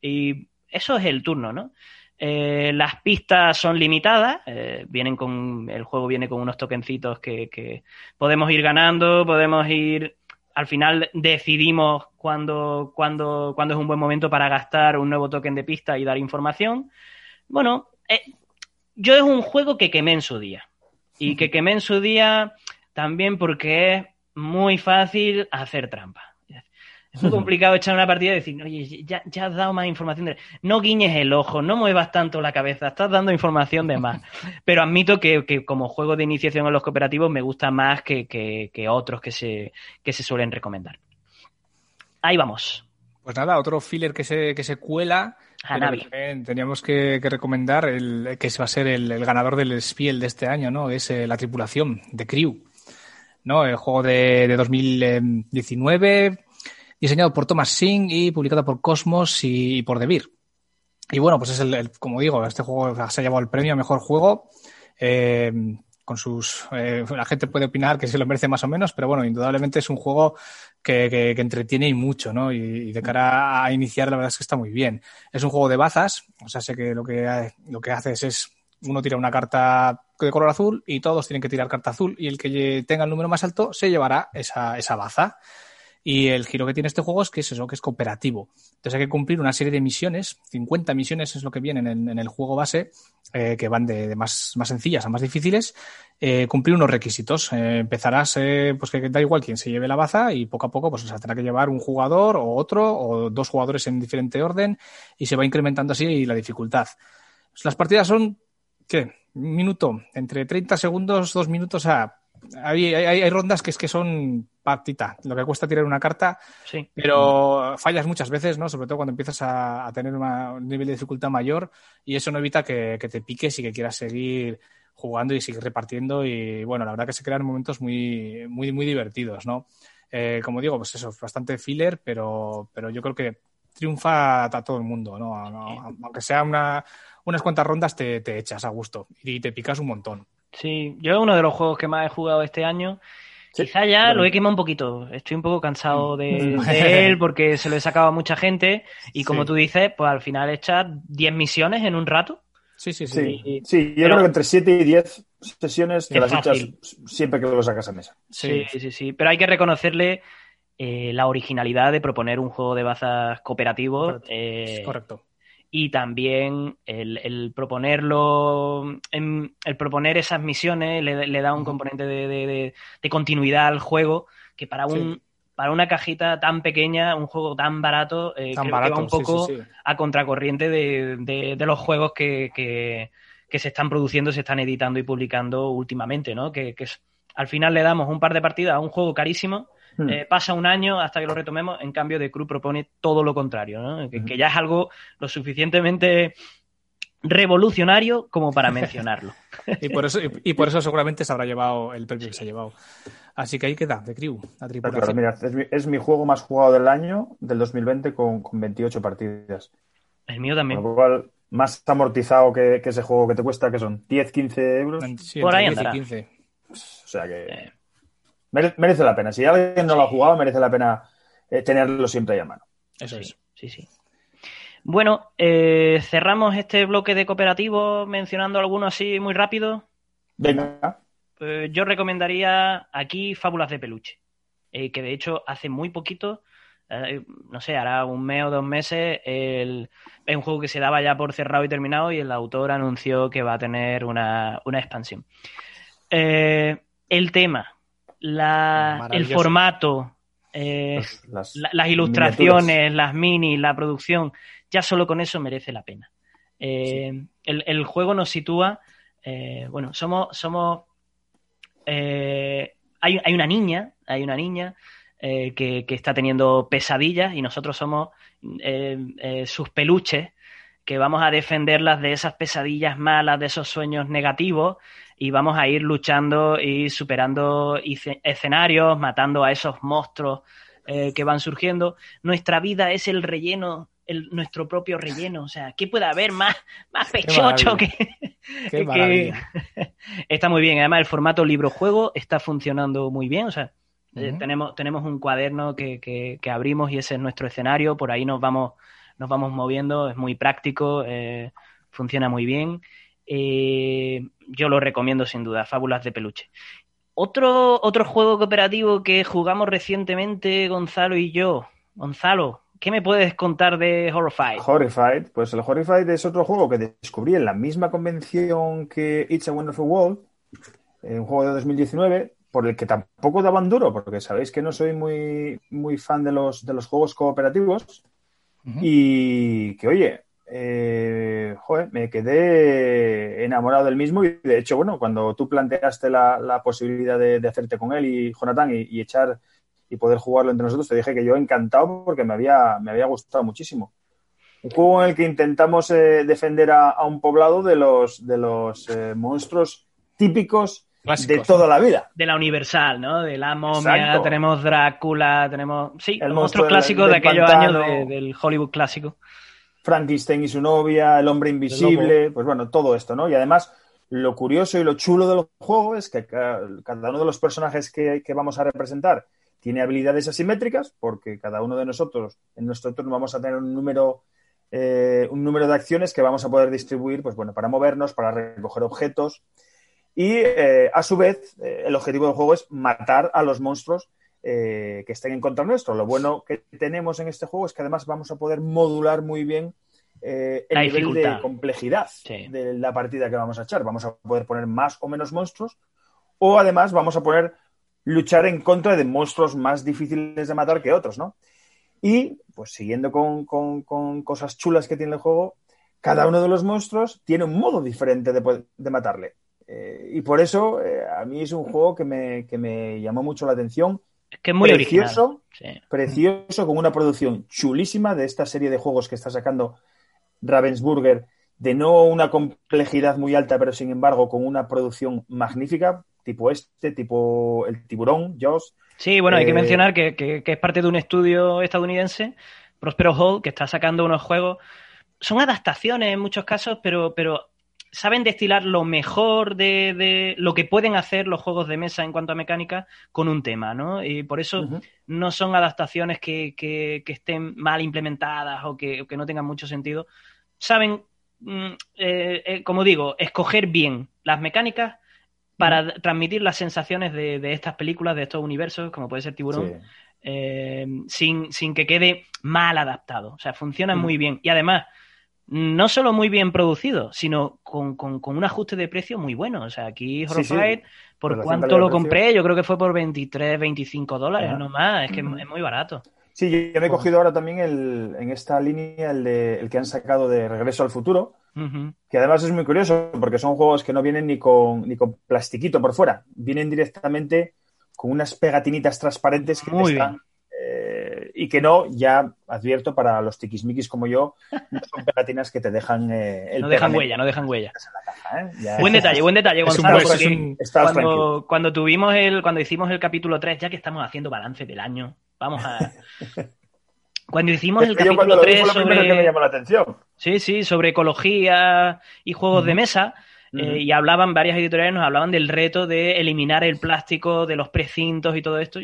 Y eso es el turno, ¿no? Eh, las pistas son limitadas, eh, vienen con, el juego viene con unos tokencitos que, podemos ir ganando, podemos ir, al final decidimos cuándo, cuando es un buen momento para gastar un nuevo token de pista y dar información. Bueno, eh, yo es un juego que quemé en su día y que quemé en su día también porque es muy fácil hacer trampa. Es muy complicado echar una partida y decir, oye, ya, has dado más información. No guiñes el ojo, no muevas tanto la cabeza, estás dando información de más. Pero admito que, como juego de iniciación en los cooperativos me gusta más que, otros que se, que se suelen recomendar. Ahí vamos. Pues nada, otro filler que se, que se cuela. Teníamos que, recomendar el que va a ser el, ganador del Spiel de este año, ¿no? Es eh, la tripulación de Crew. ¿no? El juego de, de 2019 diseñado por Thomas Singh y publicado por Cosmos y, por The Y bueno, pues es el, como digo, este juego se ha llevado el premio a mejor juego. Eh, con sus. Eh, la gente puede opinar que se lo merece más o menos, pero bueno, indudablemente es un juego que, entretiene y mucho, ¿no? Y, de cara a iniciar, la verdad es que está muy bien. Es un juego de bazas, o sea, sé que lo que, lo que haces es. Uno tira una carta de color azul y todos tienen que tirar carta azul y el que tenga el número más alto se llevará esa, esa baza. Y el giro que tiene este juego es que es eso, que es cooperativo. Entonces hay que cumplir una serie de misiones, 50 misiones es lo que vienen en, el juego base, eh, que van de, más, sencillas a más difíciles, eh, cumplir unos requisitos. Eh, empezarás, pues que da igual quién se lleve la baza y poco a poco pues tendrá que llevar un jugador o otro o dos jugadores en diferente orden y se va incrementando así la dificultad. las partidas son, ¿qué? Un minuto, entre 30 segundos, dos minutos a hay, hay, rondas que es que son patita, lo que cuesta tirar una carta, sí. pero fallas muchas veces, ¿no? Sobre todo cuando empiezas a, tener un nivel de dificultad mayor y eso no evita que, te piques y que quieras seguir jugando y seguir repartiendo y bueno, la verdad que se crean momentos muy, muy, muy divertidos, ¿no? Eh, como digo, pues eso, bastante filler, pero, pero yo creo que triunfa a todo el mundo, ¿no? Aunque sea una, unas cuantas rondas te, te echas a gusto y te picas un montón. Sí, yo es uno de los juegos que más he jugado este año. Quizá ya lo he quemado un poquito. Estoy un poco cansado de, mm. él porque se lo he sacado a mucha gente. Y como tú dices, pues al final echas 10 misiones en un rato. Sí, sí, sí. Sí, yo creo que entre 7 y 10 sesiones te las echas siempre que lo sacas a mesa. Sí, sí, sí. Pero hay que reconocerle eh, la originalidad de proponer un juego de bazas cooperativo. Eh, correcto y también el, proponerlo, el proponer esas misiones le, da un componente de, continuidad al juego que para un para una cajita tan pequeña, un juego tan barato, eh, creo que va un poco a contracorriente de, los juegos que, que, se están produciendo, se están editando y publicando últimamente, ¿no? Que, que al final le damos un par de partidas a un juego carísimo Hmm. Eh, pasa un año hasta que lo retomemos, en cambio de Cruz propone todo lo contrario, ¿no? que, ya es algo lo suficientemente revolucionario como para mencionarlo. y, por eso, y, por eso seguramente se habrá llevado el premio que se ha llevado. Así que ahí queda, de Crew, la tripulación. mira, es, mi, juego más jugado del año, del 2020, con, con 28 partidas. El mío también. Con lo cual, más amortizado que, ese juego que te cuesta, que son 10, 15 euros. por ahí 10 15. O sea que... merece la pena. Si alguien no lo ha jugado, merece la pena eh, tenerlo siempre ahí a mano. Eso sí, es. Sí, sí. Bueno, eh, cerramos este bloque de cooperativo mencionando alguno así muy rápido. Venga. Eh, yo recomendaría aquí Fábulas de Peluche, eh, que de hecho hace muy poquito, eh, no sé, hará un mes o dos meses, el, es un juego que se daba ya por cerrado y terminado y el autor anunció que va a tener una, una expansión. Eh, el tema, la, el formato, eh, Las, la- las ilustraciones, las minis, la producción, ya solo con eso merece la pena. Eh, el, el juego nos sitúa, eh, bueno, somos, somos, hay, hay una niña, hay una niña que, que está teniendo pesadillas y nosotros somos sus peluches que vamos a defenderlas de esas pesadillas malas, de esos sueños negativos y vamos a ir luchando y superando escenarios, matando a esos monstruos eh, que van surgiendo. Nuestra vida es el relleno, el, nuestro propio relleno. O sea, ¿qué puede haber más, más pechocho que, Qué que- está muy bien. Además, el formato libro-juego está funcionando muy bien. O sea, eh, tenemos, tenemos un cuaderno que, que- que abrimos y ese es nuestro escenario. Por ahí nos vamos, nos vamos moviendo. Es muy práctico, eh, funciona muy bien. Eh, yo lo recomiendo sin duda. Fábulas de peluche. Otro, otro juego cooperativo que jugamos recientemente, Gonzalo y yo. Gonzalo, ¿qué me puedes contar de Horrified? Horrified, pues el Horrified es otro juego que descubrí en la misma convención que It's a Wonderful World, un juego de 2019, por el que tampoco daban duro, porque sabéis que no soy muy, muy fan de los, de los juegos cooperativos y que, oye, eh, joder, me quedé enamorado del mismo y de hecho, bueno, cuando tú planteaste la, la posibilidad de, de hacerte con él y Jonathan y, y echar y poder jugarlo entre nosotros, te dije que yo encantado porque me había, me había gustado muchísimo. Un juego en el que intentamos eh, defender a, a un poblado de los, de los eh, monstruos típicos Clásicos, de toda la vida. de la Universal, ¿no? De la momia, Exacto. tenemos Drácula, tenemos. Sí, El los monstruo monstruos del- clásicos del de aquellos pantano. años de- del Hollywood clásico. Frankenstein y su novia, el hombre invisible, pues bueno, todo esto, ¿no? Y además, lo curioso y lo chulo del juego es que ca- cada uno de los personajes que, que vamos a representar tiene habilidades asimétricas, porque cada uno de nosotros, en nuestro turno, vamos a tener un número, eh, un número de acciones que vamos a poder distribuir, pues bueno, para movernos, para recoger objetos. Y eh, a su vez, eh, el objetivo del juego es matar a los monstruos eh, que estén en contra nuestro. Lo bueno que tenemos en este juego es que además vamos a poder modular muy bien eh, el La nivel dificultad. de complejidad Sí. de la partida que vamos a echar. Vamos a poder poner más o menos monstruos o además vamos a poder luchar en contra de monstruos más difíciles de matar que otros, ¿no? Y, pues siguiendo con, con- con cosas chulas que tiene el juego, cada uno de los monstruos tiene un modo diferente de, de matarle. Eh, y por eso eh, a mí es un juego que me, que me llamó mucho la atención. Es que es muy Precioso, original. Sí. precioso, con una producción chulísima de esta serie de juegos que está sacando Ravensburger, de no una complejidad muy alta, pero sin embargo con una producción magnífica, tipo este, tipo El Tiburón, Jaws. Sí, bueno, hay que Eh, mencionar que, que- que es parte de un estudio estadounidense, Prospero Hall, que está sacando unos juegos. Son adaptaciones en muchos casos, pero, pero saben destilar lo mejor de, de lo que pueden hacer los juegos de mesa en cuanto a mecánica con un tema, ¿no? Y por eso no son adaptaciones que, que- que estén mal implementadas o que, que no tengan mucho sentido. Saben, mm, eh, eh, como digo, escoger bien las mecánicas para transmitir las sensaciones de, de estas películas, de estos universos, como puede ser Tiburón, Sí. eh, sin, sin que quede mal adaptado. O sea, funcionan Mm. muy bien. Y además, no solo muy bien producido, sino con, con- con un ajuste de precio muy bueno. O sea, aquí Sí, sí. Horrified, ¿por Relación cuánto lo compré? Yo creo que fue por 23, 25 dólares, Ajá. no más. Es que es muy barato. Sí, yo, me he cogido ahora también el, en esta línea el, de, el que han sacado de Regreso al Futuro, que además es muy curioso porque son juegos que no vienen ni con, ni con plastiquito por fuera, vienen directamente con unas pegatinitas transparentes que Muy te están, y que no, ya advierto para los tiquismiquis como yo, no son pegatinas que te dejan eh, el No dejan huella, no dejan huella. caja, ¿eh? Ya- Buen detalle, buen detalle, Es un Gonzalo. es un- cuando, cuando tuvimos el, cuando hicimos el capítulo 3, ya que estamos haciendo balance del año, vamos a. Cuando hicimos el capítulo lo vi 3 fue lo primero que me sobre. llamó la atención. Sí, sí, sobre ecología y juegos de Eh, y hablaban, varias editoriales nos hablaban del reto de eliminar el plástico de los precintos y todo esto.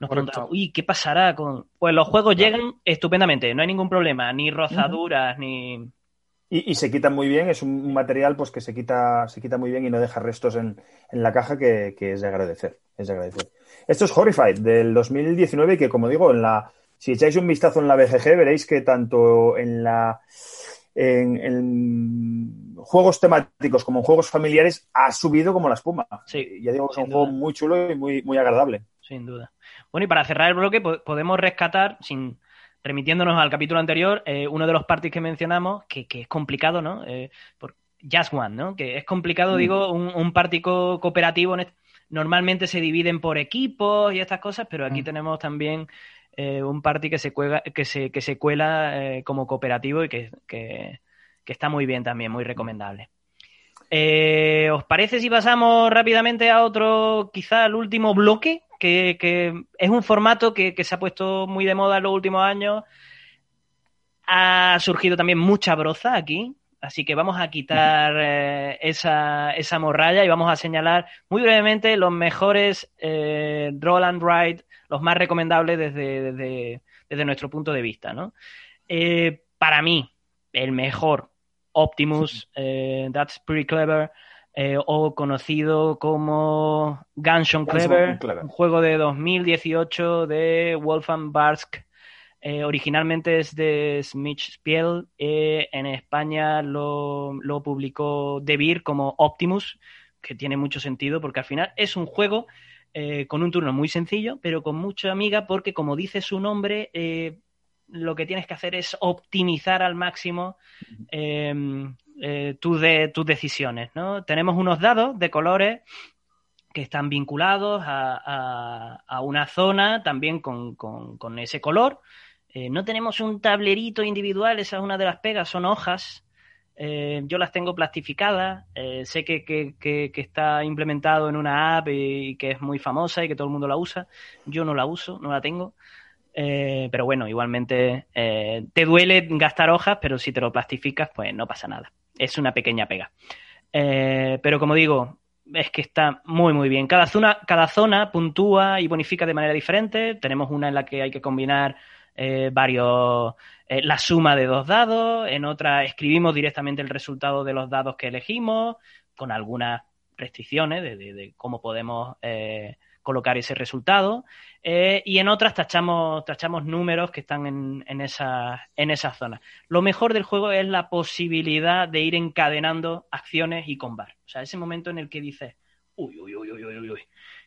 Nos preguntaban, uy, ¿qué pasará con...? Pues los juegos llegan estupendamente, no hay ningún problema, ni rozaduras, ni... Y, se quitan muy bien, es un material pues que se quita, se quita muy bien y no deja restos en, la caja que, es de agradecer. Es de agradecer. Esto es Horrified del 2019 que como digo, en la, si echáis un vistazo en la BGG veréis que tanto en la en, juegos temáticos como en juegos familiares ha subido como la espuma. Sí, ya digo que es un juego muy chulo y muy, muy agradable. Sin duda. Bueno, y para cerrar el bloque podemos rescatar, sin remitiéndonos al capítulo anterior, eh, uno de los parties que mencionamos, que, es complicado, ¿no? Eh, por Just One, ¿no? Que es complicado, mm. digo, un, un party cooperativo. normalmente se dividen por equipos y estas cosas, pero aquí mm. tenemos también eh, un party que se, cuela, que se, que se cuela como cooperativo y que, que, está muy bien también, muy recomendable. ¿Os parece si pasamos rápidamente a otro, quizá al último bloque? que, es un formato que, se ha puesto muy de moda en los últimos años. Ha surgido también mucha broza aquí, así que vamos a quitar eh, esa, esa, morralla y vamos a señalar muy brevemente los mejores eh, roll and ride, los más recomendables desde, desde, nuestro punto de vista. ¿no? Eh, para mí, el mejor Optimus, That's Pretty Clever, eh, o conocido como Gunshot Clever, un juego de 2018 de Wolfgang Barsk. Eh, originalmente es de Smith Spiel, eh, en España lo, lo publicó De como Optimus, que tiene mucho sentido porque al final es un juego con un turno muy sencillo, pero con mucha amiga porque como dice su nombre, lo que tienes que hacer es optimizar al máximo eh, tus, tus decisiones. ¿no? Tenemos unos dados de colores que están vinculados a, una zona también con, ese color. Eh, no tenemos un tablerito individual, esa es una de las pegas, son hojas. Eh, yo las tengo plastificadas, sé que, que, está implementado en una app y, que es muy famosa y que todo el mundo la usa. Yo no la uso, no la tengo. pero bueno, igualmente te duele gastar hojas, pero si te lo plastificas, pues no pasa nada es una pequeña pega. Eh, pero como digo, es que está muy, muy bien. Cada zona, cada zona puntúa y bonifica de manera diferente. Tenemos una en la que hay que combinar eh, varios, eh, la suma de dos dados. En otra escribimos directamente el resultado de los dados que elegimos, con algunas restricciones de, cómo podemos colocar ese resultado. Eh, y en otras tachamos, tachamos números que están en, en, esa, en esa zona. Lo mejor del juego es la posibilidad de ir encadenando acciones y combar. O sea, ese momento en el que dices, uy, uy, uy, uy, uy, uy,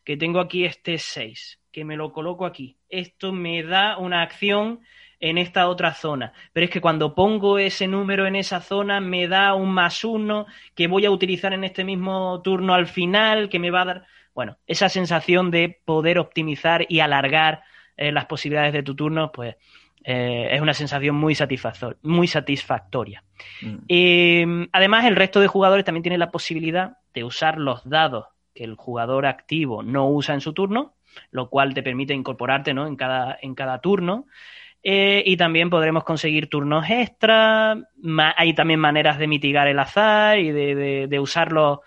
que tengo aquí este 6, que me lo coloco aquí. Esto me da una acción en esta otra zona. Pero es que cuando pongo ese número en esa zona me da un más uno que voy a utilizar en este mismo turno al final, que me va a dar... Bueno, esa sensación de poder optimizar y alargar eh, las posibilidades de tu turno, pues eh, es una sensación muy, muy satisfactoria. Mm. además, el resto de jugadores también tienen la posibilidad de usar los dados que el jugador activo no usa en su turno, lo cual te permite incorporarte ¿no? en, cada, en cada turno. Eh, y también podremos conseguir turnos extra. hay también maneras de mitigar el azar y de, de usarlo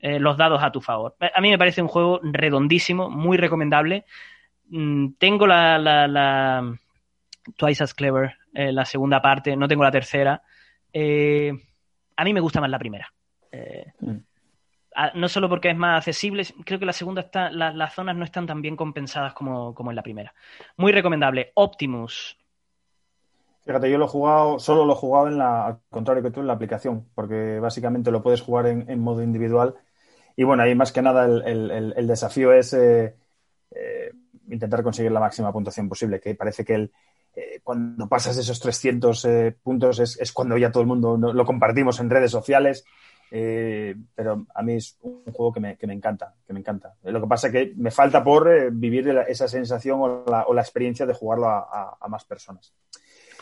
eh, los dados a tu favor. A mí me parece un juego redondísimo, muy recomendable. Mm, tengo la, la, Twice as Clever, eh, la segunda parte, no tengo la tercera. Eh, a mí me gusta más la primera. Mm. No solo porque es más accesible, creo que la segunda está, las zonas no están tan bien compensadas como, como en la primera. Muy recomendable. Optimus, Fíjate, yo lo he jugado, solo lo he jugado en la, al contrario que tú, en la aplicación, porque básicamente lo puedes jugar en modo individual y bueno, ahí más que nada el, desafío es eh, eh, intentar conseguir la máxima puntuación posible, que parece que el, eh, cuando pasas esos 300 puntos es, cuando ya todo el mundo lo compartimos en redes sociales, pero a mí es un juego que me, encanta, que me encanta. Lo que pasa es que me falta por vivir esa sensación o la, experiencia de jugarlo a, más personas.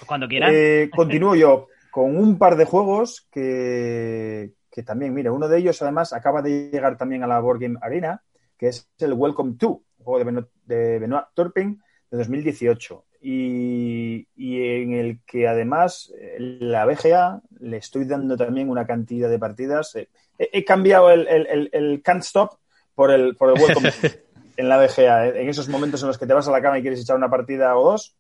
Cuando quieras. continúo yo con un par de juegos que, que también, mira, uno de ellos además acaba de llegar también a la Board Game Arena, que es el Welcome to, un juego de Benoit, de Turpin de 2018. Y, en el que además eh, la BGA le estoy dando también una cantidad de partidas. He, cambiado el, el, can't stop por el, por el welcome en la BGA. En esos momentos en los que te vas a la cama y quieres echar una partida o dos,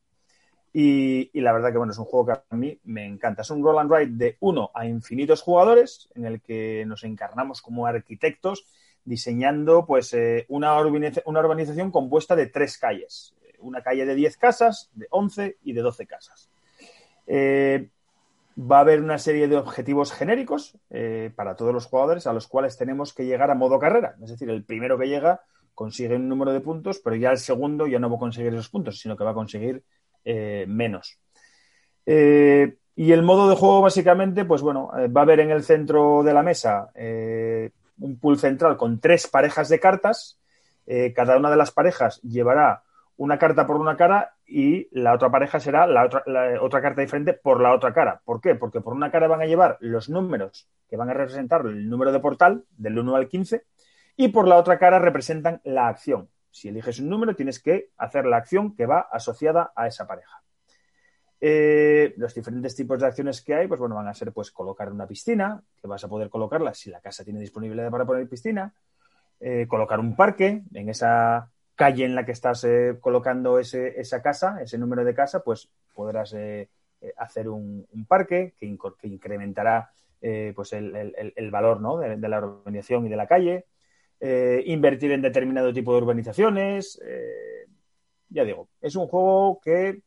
y, la verdad que bueno, es un juego que a mí me encanta. Es un roll and ride de uno a infinitos jugadores en el que nos encarnamos como arquitectos diseñando pues eh, una urbanización compuesta de tres calles. Una calle de 10 casas, de 11 y de 12 casas. Eh, va a haber una serie de objetivos genéricos eh, para todos los jugadores a los cuales tenemos que llegar a modo carrera. Es decir, el primero que llega consigue un número de puntos, pero ya el segundo ya no va a conseguir esos puntos, sino que va a conseguir eh, menos. Y el modo de juego, básicamente, pues bueno, va a haber en el centro de la mesa un pool central con tres parejas de cartas. cada una de las parejas llevará una carta por una cara y la otra pareja será la otra, otra, carta diferente por la otra cara. ¿Por qué? Porque por una cara van a llevar los números que van a representar el número de portal del 1 al 15 y por la otra cara representan la acción. Si eliges un número, tienes que hacer la acción que va asociada a esa pareja. Eh, los diferentes tipos de acciones que hay, pues bueno, van a ser pues colocar una piscina, que vas a poder colocarla si la casa tiene disponibilidad para poner piscina, eh, colocar un parque en esa calle en la que estás eh, colocando esa casa, ese número de casa, pues podrás hacer un, parque que, incrementará pues el, valor ¿no? de, de, la organización y de la calle. Eh, invertir en determinado tipo de urbanizaciones. Eh, ya digo, es un juego que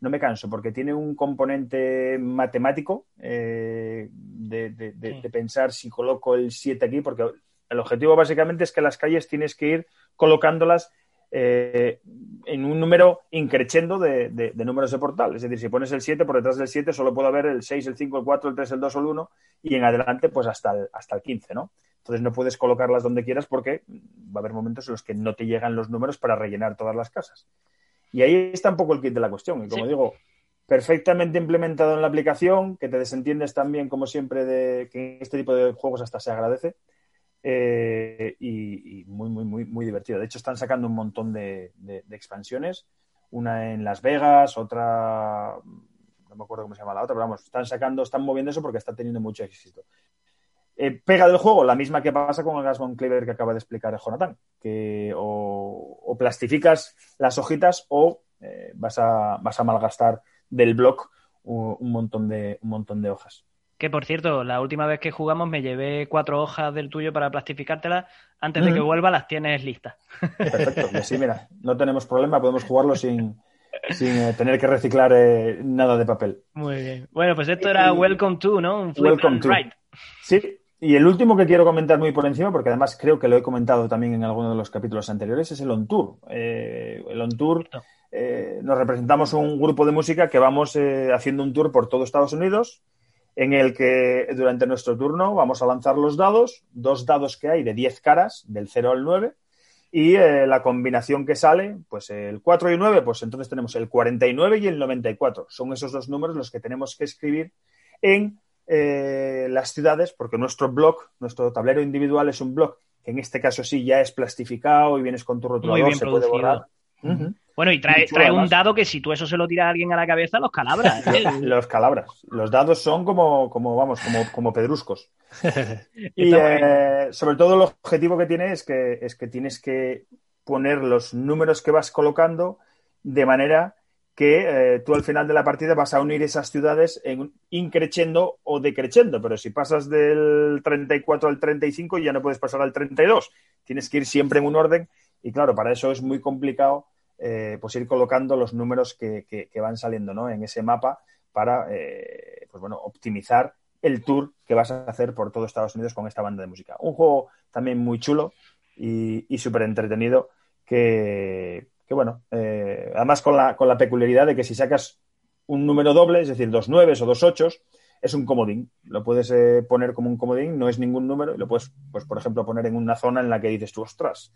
no me canso porque tiene un componente matemático eh, de, pensar si coloco el 7 aquí, porque el objetivo básicamente es que las calles tienes que ir colocándolas en un número increchendo de, números de portal. Es decir, si pones el 7, por detrás del 7 solo puede haber el 6, el 5, el 4, el 3, el 2 o el 1 y en adelante pues hasta el, hasta el 15, ¿no? Entonces no puedes colocarlas donde quieras porque va a haber momentos en los que no te llegan los números para rellenar todas las casas. Y ahí está un poco el kit de la cuestión. Y como digo, perfectamente implementado en la aplicación, que te desentiendes también, como siempre, de que este tipo de juegos hasta se agradece. Eh, y, muy, muy, muy, muy divertido. De hecho, están sacando un montón de, expansiones. Una en Las Vegas, otra no me acuerdo cómo se llama la otra, pero vamos, están sacando, están moviendo eso porque está teniendo mucho éxito. Eh, pega del juego, la misma que pasa con el Gas Von Clever que acaba de explicar Jonathan, que o, plastificas las hojitas o eh, vas, a, vas a malgastar del block un, montón de, un montón de hojas. Que por cierto, la última vez que jugamos me llevé cuatro hojas del tuyo para plastificártelas. Antes de que vuelva las tienes listas. Perfecto, y así mira, no tenemos problema, podemos jugarlo sin, sin eh, tener que reciclar nada de papel. Muy bien. Bueno, pues esto era Welcome to, ¿no? Un Welcome to. Sí, y el último que quiero comentar muy por encima, porque además creo que lo he comentado también en alguno de los capítulos anteriores, es el On Tour. Eh, el On Tour eh, nos representamos un grupo de música que vamos eh, haciendo un tour por todo Estados Unidos, en el que durante nuestro turno vamos a lanzar los dados, dos dados que hay de 10 caras, del 0 al 9, y la combinación que sale, pues el 4 y el 9, pues entonces tenemos el 49 y el 94. Son esos dos números los que tenemos que escribir en eh, las ciudades, porque nuestro blog, nuestro tablero individual es un blog que en este caso sí ya es plastificado y vienes con tu rotulador, se puede borrar. Bueno, y trae, trae un dado que si tú eso se lo tiras a alguien a la cabeza, los calabras. ¿eh? los calabras. Los dados son como, como vamos, como, como pedruscos. y eh, sobre todo el objetivo que tiene es que, es que tienes que poner los números que vas colocando de manera que eh, tú al final de la partida vas a unir esas ciudades en increciendo o decreciendo, pero si pasas del 34 al 35 ya no puedes pasar al 32, tienes que ir siempre en un orden y claro, para eso es muy complicado eh, pues ir colocando los números que, que, van saliendo ¿no? en ese mapa para eh, pues bueno, optimizar el tour que vas a hacer por todo Estados Unidos con esta banda de música. Un juego también muy chulo y, y súper entretenido que, que bueno, eh, además con la, con la peculiaridad de que si sacas un número doble, es decir, dos nueves o dos ochos, es un comodín. Lo puedes eh, poner como un comodín, no es ningún número, y lo puedes, pues, por ejemplo, poner en una zona en la que dices tú, ostras,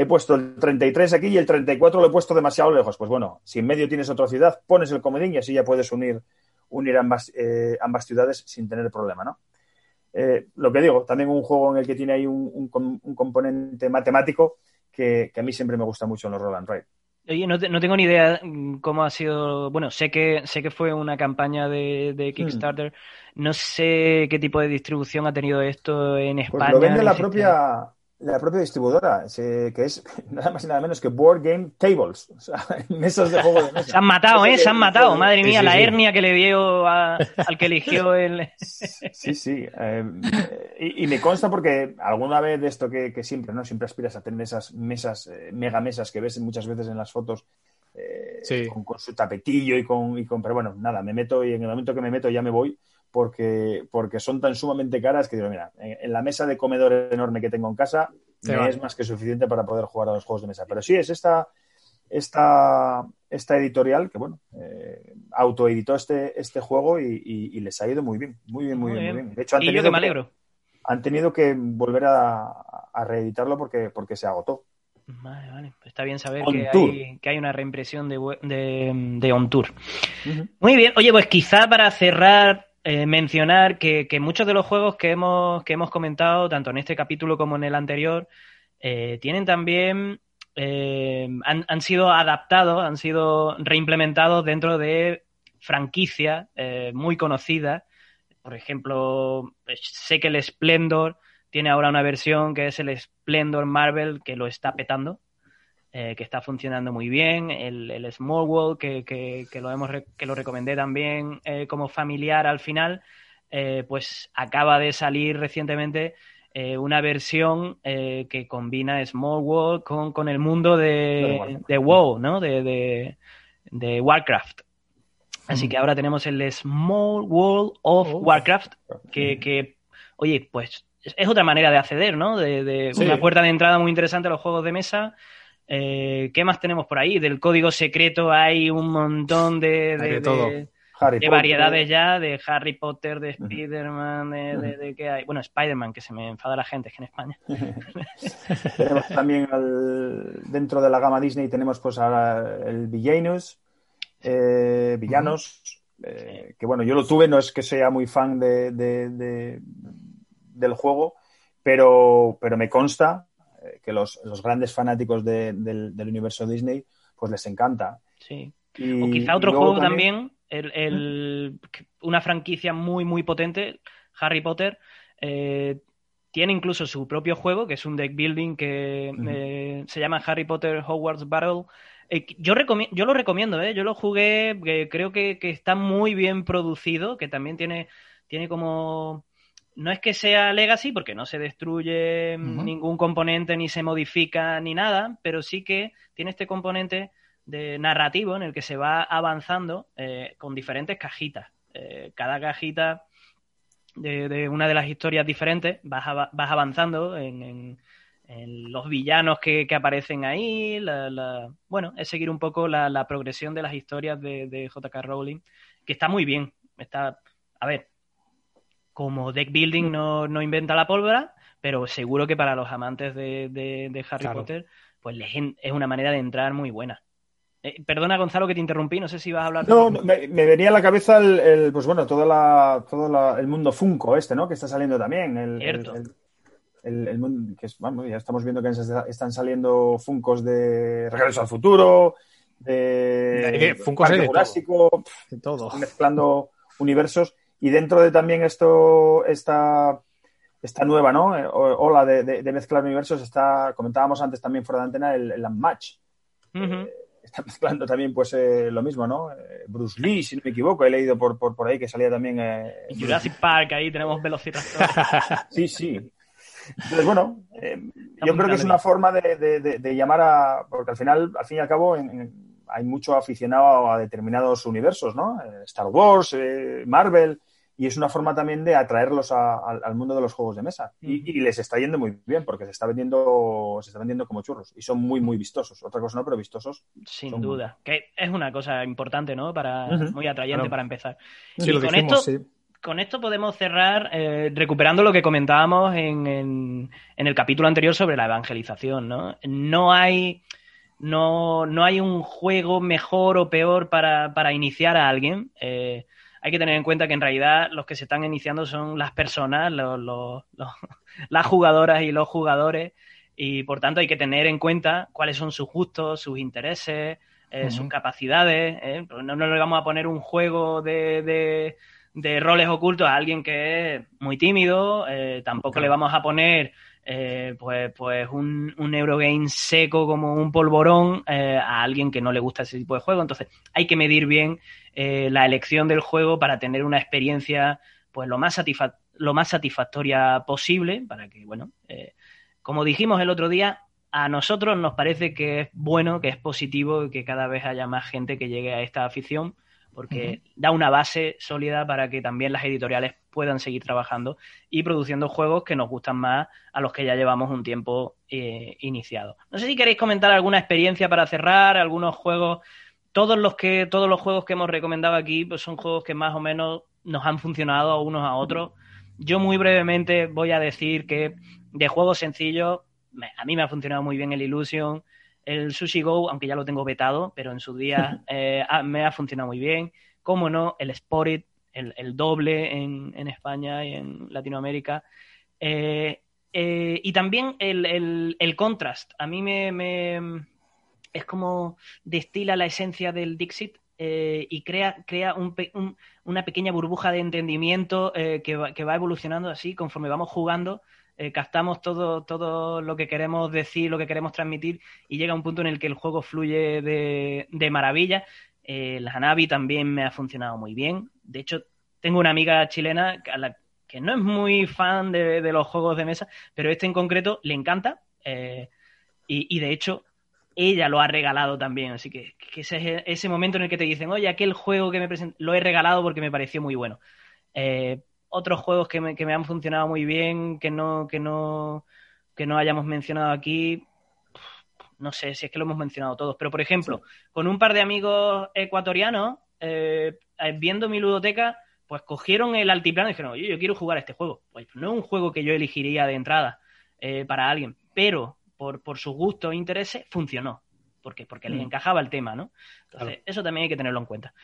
he puesto el 33 aquí y el 34 lo he puesto demasiado lejos. Pues bueno, si en medio tienes otra ciudad, pones el comodín y así ya puedes unir, unir ambas, eh, ambas ciudades sin tener problema, ¿no? lo que digo, también un juego en el que tiene ahí un, un componente matemático que, a mí siempre me gusta mucho en los Roll and Ride. Oye, no, te- no tengo ni idea cómo ha sido. Bueno, sé que sé que fue una campaña de, Hmm. de Kickstarter. No sé qué tipo de distribución ha tenido esto en Pues España. lo vende la propia, la propia distribuidora, se- que es nada más y nada menos que Board Game Tables, o sea, mesas de juego de mesa. Se han matado, ¿eh? Se han matado. Madre mía, sí, la sí. hernia que le dio a- al que eligió el. Sí, sí. eh, y, y me consta porque alguna vez de esto que, que siempre, ¿no? Siempre aspiras a tener esas mesas, eh, mega mesas que ves muchas veces en las fotos eh, Sí. con, con su tapetillo y con, y con. Pero bueno, nada, me meto y en el momento que me meto ya me voy porque, porque son tan sumamente caras que digo, mira, en, en la mesa de comedor enorme que tengo en casa Te me vale. es más que suficiente para poder jugar a los juegos de mesa. Pero sí, es esta, esta, esta editorial que, bueno, eh, autoeditó este, este juego y, y- y les ha ido muy bien, muy bien, muy, Muy bien, muy bien. bien. De hecho, han Y yo tenido, que me que, alegro. han tenido que volver a, a reeditarlo porque, porque se agotó. Vale, vale. Está bien saber que hay, que hay una reimpresión de, de On Tour. Muy bien. Oye, pues quizá para cerrar, eh, mencionar que, que muchos de los juegos que hemos, que hemos comentado, tanto en este capítulo como en el anterior, eh, tienen también. eh, han, han sido adaptados, han sido reimplementados dentro de franquicias muy conocidas. Por ejemplo, sé que el Splendor tiene ahora una versión que es el Splendor Marvel que lo está petando, eh, que está funcionando muy bien. El, el Small World, que, que- que lo, hemos re- que lo recomendé también eh, como familiar al final, eh, pues acaba de salir recientemente una versión que combina Small World con, con el mundo De de, WoW, ¿no? De, de- de Warcraft. Así que ahora tenemos el Small World of Oh. Warcraft, que, que, oye, pues es es otra manera de acceder, ¿no? De, de Sí. una puerta de entrada muy interesante a los juegos de mesa. Eh, ¿Qué más tenemos por ahí? Del código secreto hay un montón de, Hay de- de todo. de- Harry de Potter, variedades ya, de Harry Potter, de. Spider-Man, de, qué hay. Bueno, Spider-Man, que se me enfada la gente, es que en España. Tenemos también al- dentro de la gama Disney tenemos pues ahora el eh, Villanos, eh, que bueno, yo lo tuve, no es que sea muy fan de, de- de- del juego, pero, pero me consta que los, los grandes fanáticos de- del, del universo Disney pues les encanta. Sí. Y- O quizá otro juego también, el, el- una franquicia muy, muy potente, Harry Potter, eh, tiene incluso su propio juego, que es un deck building que eh, se llama Harry Potter Hogwarts Battle. Eh, yo, yo lo recomiendo, ¿eh? yo lo jugué, creo que, que está muy bien producido, que también tiene, tiene como... No es que sea legacy, porque no se destruye ningún componente, ni se modifica, ni nada, pero sí que tiene este componente de narrativo en el que se va avanzando eh, con diferentes cajitas. Eh, cada cajita de, de una de las historias diferentes vas, vas avanzando en, en- en los villanos que, que aparecen ahí. la- la- bueno, es seguir un poco la, la progresión de las historias de, de J.K. Rowling, que está muy bien. Está, a ver, como deck building no, no inventa la pólvora, pero seguro que para los amantes de, de- de Harry Claro. Potter, pues les en- es una manera de entrar muy buena. Eh, perdona, Gonzalo, que te interrumpí. No sé si vas a hablar. No, no, me, me venía a la cabeza el, el, pues bueno, toda la, todo la- el mundo Funko este, ¿no? Que está saliendo también. El, Cierto. el- el- el mundo, que es, vamos, ya estamos viendo que están saliendo Funcos de Regreso al Futuro, de, De- todo. Jurásico, todo. mezclando universos y dentro de también esto, esta, esta nueva, ¿no? Eh, Ola de, de- de mezclar universos está, comentábamos antes también fuera de antena, el, el Unmatch. Ujú. Está mezclando también pues eh, lo mismo, ¿no? Eh, Bruce Lee, si no me equivoco, he leído por, por, por ahí que salía también... eh, En Jurassic Park, ahí tenemos velociraptores. Sí, sí. Entonces, bueno, eh, yo creo que es una forma de, de- llamar a. Porque al final, al fin y al cabo, en- en- hay mucho aficionado a determinados universos, ¿no? Eh, Star Wars, eh, Marvel, y es una forma también de atraerlos a- al, al mundo de los juegos de mesa. Y, y les está yendo muy bien, porque se está vendiendo, se está vendiendo como churros. Y son muy, muy vistosos. Otra cosa no, pero vistosos. Sin Son duda. Que es una cosa importante, ¿no? Para, muy atrayente Claro. para empezar. Sí, Y lo con dijimos, esto- sí. Con esto podemos cerrar eh, recuperando lo que comentábamos en, en- en el capítulo anterior sobre la evangelización, ¿no? No hay, no, no hay un juego mejor o peor para, para iniciar a alguien. Eh, hay que tener en cuenta que en realidad los que se están iniciando son las personas, los- los- los- las jugadoras y los jugadores. y por tanto hay que tener en cuenta cuáles son sus gustos, sus intereses, eh, sus capacidades. ¿eh? Pues no, no le vamos a poner un juego de, de, roles ocultos a alguien que es muy tímido, eh, tampoco le vamos a poner pues, pues un, un, Eurogame seco como un polvorón a alguien que no le gusta ese tipo de juego. Entonces hay que medir bien la elección del juego para tener una experiencia pues lo más, lo más satisfactoria posible para que, bueno, como dijimos el otro día, a nosotros nos parece que es bueno, que es positivo que cada vez haya más gente que llegue a esta afición porque da una base sólida para que también las editoriales puedan seguir trabajando y produciendo juegos que nos gustan más a los que ya llevamos un tiempo eh, iniciado. No sé si queréis comentar alguna experiencia para cerrar, algunos juegos. Todos los que todos los juegos que hemos recomendado aquí pues son juegos que más o menos nos han funcionado a unos a otros. Yo muy brevemente voy a decir que de juegos sencillos a mí me ha funcionado muy bien el Illusion. El Sushi Go, aunque ya lo tengo vetado, pero en su día eh, me ha funcionado muy bien. Cómo no, el Sporit, el, doble en, España y en Latinoamérica. Eh, eh, y también el, Contrast. A mí me, es como destila la esencia del Dixit y crea, crea una pequeña burbuja de entendimiento que va, que, va, evolucionando así conforme vamos jugando eh, captamos todo, todo lo que queremos decir, lo que queremos transmitir y llega un punto en el que el juego fluye de, maravilla. Eh, la Hanabi también me ha funcionado muy bien. De hecho, tengo una amiga chilena que no es muy fan de, los juegos de mesa, pero este en concreto le encanta. Eh, y, de hecho, ella lo ha regalado también. Así que, ese es ese momento en el que te dicen, oye, aquel juego que me presentó, lo he regalado porque me pareció muy bueno. Eh, otros juegos que me, que me han funcionado muy bien, que no, que no, que no hayamos mencionado aquí, no sé si es que lo hemos mencionado todos, pero por ejemplo, con un par de amigos ecuatorianos, eh, eh, viendo mi ludoteca, pues cogieron el altiplano y dijeron, oye, yo quiero jugar este juego. Pues no es un juego que yo elegiría de entrada eh, para alguien, pero por, por sus gustos e intereses funcionó. ¿Por qué? Porque les mm. encajaba el tema, ¿no? Entonces, eso también hay que tenerlo en cuenta.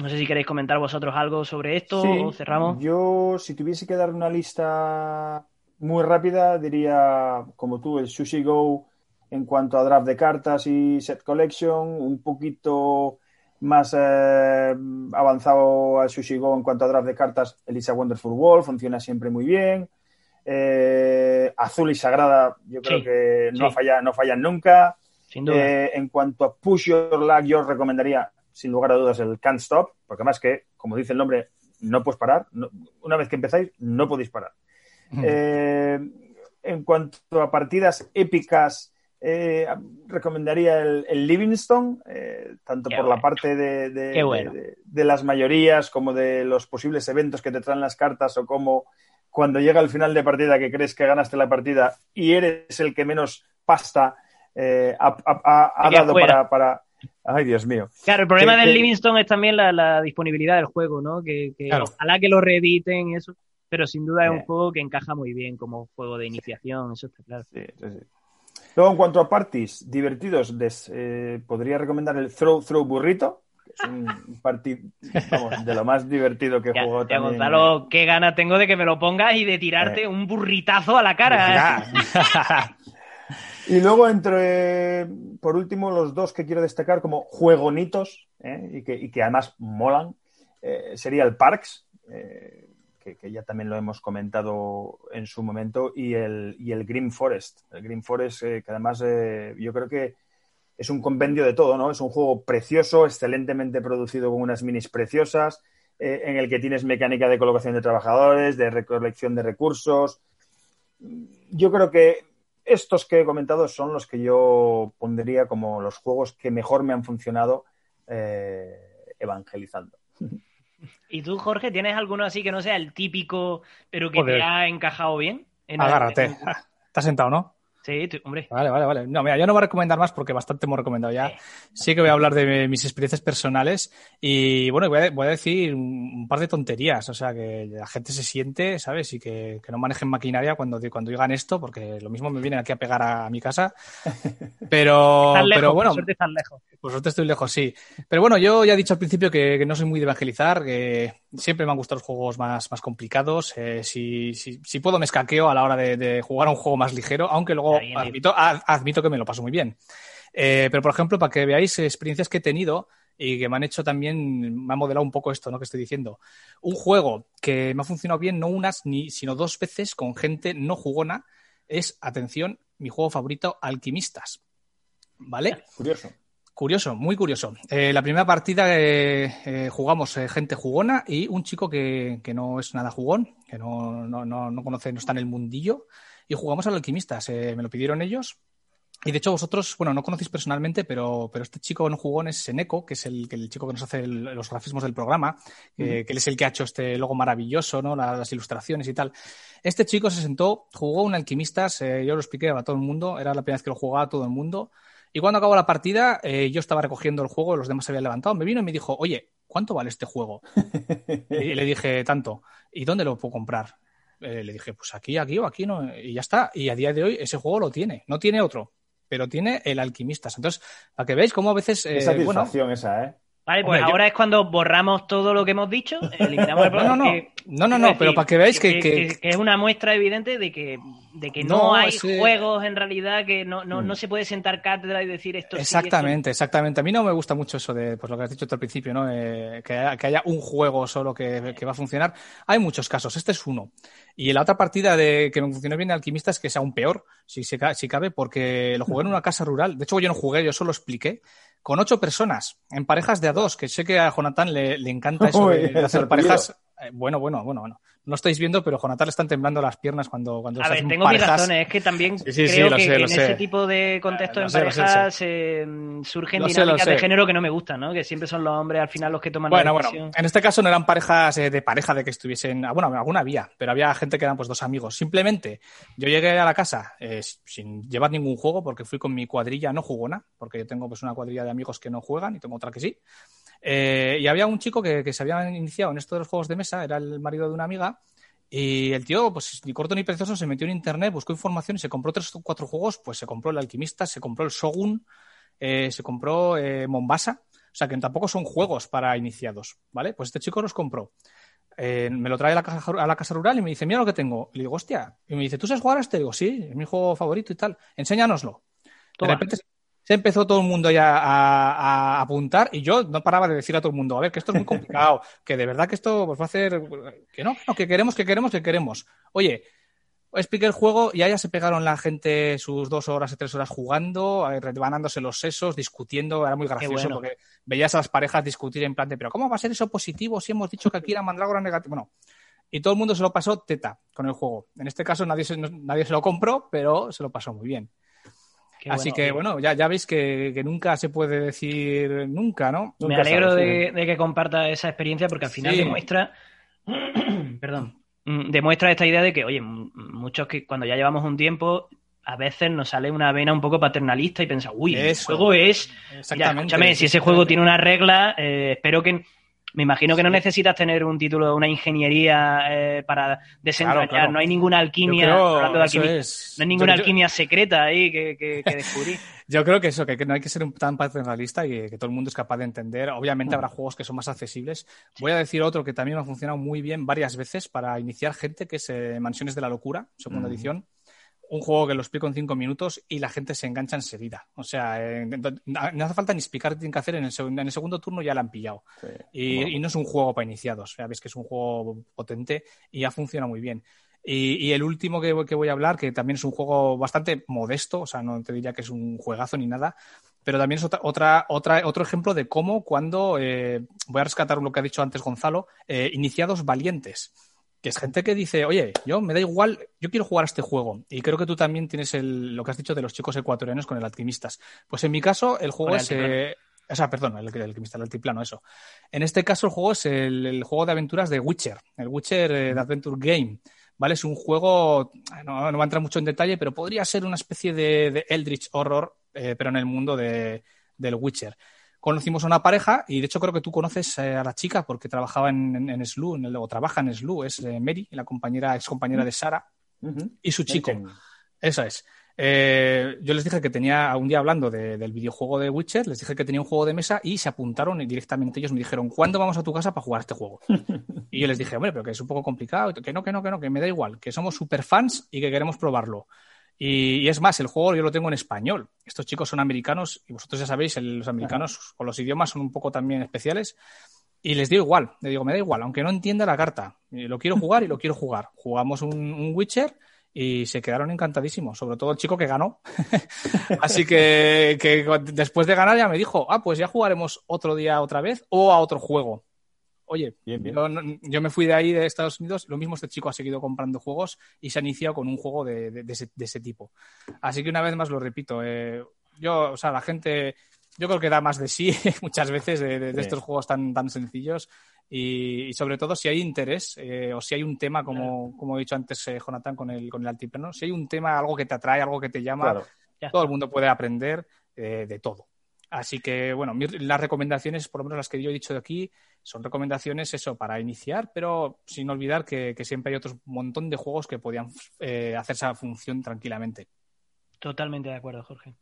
No sé si queréis comentar vosotros algo sobre esto o cerramos. Yo, si tuviese que dar una lista muy rápida, diría, como tú, el Sushi Go en cuanto a draft de cartas y set collection, un poquito más eh, avanzado al Sushi Go en cuanto a draft de cartas, Elisa Wonderful World, funciona siempre muy bien. Eh, azul y Sagrada, yo creo que no, falla, no fallan nunca. Sin duda. Eh, en cuanto a Push Your Luck, yo os recomendaría sin lugar a dudas, el can't stop, porque además que, como dice el nombre, no puedes parar. una vez que empezáis, no podéis parar. Eh, en cuanto a partidas épicas, eh, recomendaría el, Livingstone, eh, tanto por la parte de, de, las mayorías como de los posibles eventos que te traen las cartas o como cuando llega el final de partida que crees que ganaste la partida y eres el que menos pasta ha, dado para, Ay, Dios mío. Claro, el problema del Livingstone es también la, disponibilidad del juego, ¿no? Que, ojalá que lo reediten y eso, pero sin duda es un juego que encaja muy bien como juego de iniciación, eso está claro. Sí, sí, sí. Luego, en cuanto a parties divertidos, eh, podría recomendar el Throw Throw Burrito, que es un partido de lo más divertido que he jugado también. Gonzalo, qué gana tengo de que me lo pongas y de tirarte eh. un burritazo a la cara. Y luego, entre, por último, los dos que quiero destacar como juegonitos ¿eh? y, que, y, que, además molan, eh, sería el Parks, eh, que, ya también lo hemos comentado en su momento, y el, y el Green Forest. El Green Forest, que además yo creo que es un compendio de todo, ¿no? Es un juego precioso, excelentemente producido con unas minis preciosas, en el que tienes mecánica de colocación de trabajadores, de recolección de recursos. Yo creo que estos que he comentado son los que yo pondría como los juegos que mejor me han funcionado eh, evangelizando. ¿Y tú, Jorge, tienes alguno así que no sea el típico, pero que te ha encajado bien? Agárrate. Estás sentado, ¿no? Sí, hombre. Vale, vale, vale. No, mira, yo no voy a recomendar más porque bastante hemos recomendado ya. Sí que voy a hablar de mis experiencias personales y bueno, voy a, voy a decir un, par de tonterías, o sea, que la gente se siente, ¿sabes? Y que, que no manejen maquinaria cuando, cuando digan esto, porque lo mismo me vienen aquí a pegar a, mi casa. Pero, pero bueno. Por suerte lejos. Por suerte estoy lejos, sí. Pero bueno, yo ya he dicho al principio que, no soy muy de evangelizar, que siempre me han gustado los juegos más, más complicados. Eh, si, si, si, puedo, me escaqueo a la hora de, de jugar a un juego más ligero, aunque luego admito, admito que me lo paso muy bien. Eh, pero, por ejemplo, para que veáis experiencias que he tenido y que me han hecho también, me ha modelado un poco esto ¿no? que estoy diciendo. Un juego que me ha funcionado bien, no unas, ni, sino dos veces con gente no jugona, es, atención, mi juego favorito, Alquimistas. ¿Vale? Curioso. Curioso, muy curioso. Eh, la primera partida eh, jugamos gente jugona y un chico que, que, no es nada jugón, que no, no, no, no conoce, no está en el mundillo, y jugamos al Alquimistas. me lo pidieron ellos y de hecho vosotros, bueno, no conocéis personalmente, pero, pero este chico no jugó es Seneco, que es el, el chico que nos hace los grafismos del programa, que él es el que ha hecho este logo maravilloso, ¿no? Las, ilustraciones y tal. Este chico se sentó, jugó un alquimistas, eh, yo lo expliqué a todo el mundo, era la primera vez que lo jugaba todo el mundo. Y cuando acabó la partida, eh, yo estaba recogiendo el juego, los demás se habían levantado, me vino y me dijo, oye, ¿cuánto vale este juego? y le dije, tanto. ¿Y dónde lo puedo comprar? Eh, le dije, pues aquí, aquí o aquí no. Y ya está. Y a día de hoy ese juego lo tiene, no tiene otro pero tiene el alquimista. Entonces, para que veáis cómo a veces. Eh, satisfacción esa, ¿eh? Vale, pues ahora es cuando borramos todo lo que hemos dicho, eliminamos el No, no, no, no, no, no pero para que veáis que que, es una muestra evidente de que, de que no, hay juegos en realidad, que no, no, no, mm. se puede sentar cátedra y decir esto. Exactamente, exactamente. A mí no me gusta mucho eso de pues, lo que has dicho tú al principio, ¿no? Eh, que, haya, que, haya, un juego solo que, que, va a funcionar. Hay muchos casos, este es uno. Y la otra partida de que me funcionó bien de Alquimista es que es aún peor, si, si cabe, porque lo jugué en una casa rural. De hecho, yo no jugué, yo solo expliqué con ocho personas, en parejas de a dos, que sé que a Jonathan le, le encanta eso de hacer parejas. Eh, bueno, bueno, bueno, bueno no estáis viendo, pero Jonathan le están temblando las piernas cuando, cuando A ver, tengo mis razones, es que también creo que, en ese tipo de contexto en parejas surgen dinámicas de género que no me gustan, ¿no? Que siempre son los hombres al final los que toman bueno, la decisión. Bueno, en este caso no eran parejas eh, de pareja de que estuviesen, ah, bueno, alguna había, pero había gente que eran pues dos amigos. Simplemente yo llegué a la casa eh, sin llevar ningún juego porque fui con mi cuadrilla no jugona, porque yo tengo pues una cuadrilla de amigos que no juegan y tengo otra que sí. Eh, y había un chico que, que se había iniciado en esto de los juegos de mesa, era el marido de una amiga, y el tío, pues ni corto ni precioso, se metió en internet, buscó información y se compró tres o cuatro juegos. Pues se compró el Alquimista, se compró el Shogun, eh, se compró eh, Mombasa. O sea que tampoco son juegos para iniciados, ¿vale? Pues este chico los compró. Eh, me lo trae a la, casa, a la casa rural y me dice, mira lo que tengo. Y le digo, hostia. Y me dice, ¿tú sabes jugar a este? Y digo, sí, es mi juego favorito y tal. Enséñanoslo. De repente se empezó todo el mundo ya a, apuntar y yo no paraba de decir a todo el mundo, a ver, que esto es muy complicado, que de verdad que esto pues, va a hacer, que no, que queremos, que queremos, que queremos. Oye, expliqué el juego y allá se pegaron la gente sus dos horas o tres horas jugando, rebanándose los sesos, discutiendo, era muy gracioso porque veías a las parejas discutir en plan de, pero ¿cómo va a ser eso positivo si hemos dicho que aquí era mandrágora negativa? Bueno, y todo el mundo se lo pasó teta con el juego. En este caso nadie nadie se lo compró, pero se lo pasó muy bien. Así que bueno, ya, ya veis que, nunca se puede decir nunca, ¿no? Me alegro de, que comparta esa experiencia porque al final demuestra, perdón, mm, demuestra esta idea de que, oye, muchos que cuando ya llevamos un tiempo, a veces nos sale una vena un poco paternalista y piensa, uy, el juego es, escúchame, si ese juego tiene una regla, eh, espero que me imagino que no necesitas tener un título de una ingeniería eh, para desentrañar. No hay ninguna alquimia, de alquimia no hay ninguna alquimia secreta ahí que, que, descubrir. yo creo que eso, que, no hay que ser un, tan paternalista y que todo el mundo es capaz de entender. Obviamente habrá juegos que son más accesibles. Voy a decir otro que también me ha funcionado muy bien varias veces para iniciar gente, que es eh, Mansiones de la Locura, segunda edición un juego que lo explico en cinco minutos y la gente se engancha enseguida. O sea, eh, no hace falta ni explicar qué tienen que hacer, en el, en el segundo turno ya la han pillado. Y, no es un juego para iniciados, ya ves que es un juego potente y ya funciona muy bien. Y, el último que, voy a hablar, que también es un juego bastante modesto, o sea, no te diría que es un juegazo ni nada, pero también es otra, otra, otra otro ejemplo de cómo cuando, eh, voy a rescatar lo que ha dicho antes Gonzalo, eh, iniciados valientes que es gente que dice, oye, yo me da igual, yo quiero jugar a este juego. Y creo que tú también tienes el, lo que has dicho de los chicos ecuatorianos con el Alquimistas. Pues en mi caso, el juego es. Eh, o sea, perdón, el, alquimista, el altiplano, eso. En este caso, el juego es el, juego de aventuras de Witcher, el Witcher eh, Adventure Game. ¿vale? Es un juego, no, no va a entrar mucho en detalle, pero podría ser una especie de, de Eldritch Horror, eh, pero en el mundo de, del Witcher. Conocimos a una pareja y de hecho creo que tú conoces eh, a la chica porque trabajaba en, en, en SLU, en el, o trabaja en SLU, es eh, Mary, la compañera, ex compañera de Sara, y su chico. Eso es. Eh, yo les dije que tenía, un día hablando de, del videojuego de Witcher, les dije que tenía un juego de mesa y se apuntaron y directamente ellos me dijeron, ¿cuándo vamos a tu casa para jugar este juego? y yo les dije, hombre, pero que es un poco complicado, que no, que no, que no, que me da igual, que somos super fans y que queremos probarlo. Y, y, es más, el juego yo lo tengo en español. Estos chicos son americanos y vosotros ya sabéis, el, los americanos Ajá. con los idiomas son un poco también especiales. Y les digo igual, les digo, me da igual, aunque no entienda la carta. Lo quiero jugar y lo quiero jugar. Jugamos un, un Witcher y se quedaron encantadísimos, sobre todo el chico que ganó. Así que, que, después de ganar ya me dijo, ah, pues ya jugaremos otro día otra vez o a otro juego. Oye, bien, bien. Yo, yo, me fui de ahí, de Estados Unidos, lo mismo este chico ha seguido comprando juegos y se ha iniciado con un juego de, de, de, ese, de ese, tipo. Así que una vez más lo repito, eh, yo, o sea, la gente, yo creo que da más de sí muchas veces de, estos juegos tan, tan sencillos y, y, sobre todo si hay interés eh, o si hay un tema, como, como he dicho antes, eh, Jonathan, con el, con el altiplano, si hay un tema, algo que te atrae, algo que te llama, claro. todo el mundo puede aprender de todo. Así que, bueno, las recomendaciones, por lo menos las que yo he dicho de aquí, son recomendaciones eso para iniciar, pero sin olvidar que, que siempre hay otro montón de juegos que podían eh, hacer esa función tranquilamente. Totalmente de acuerdo, Jorge.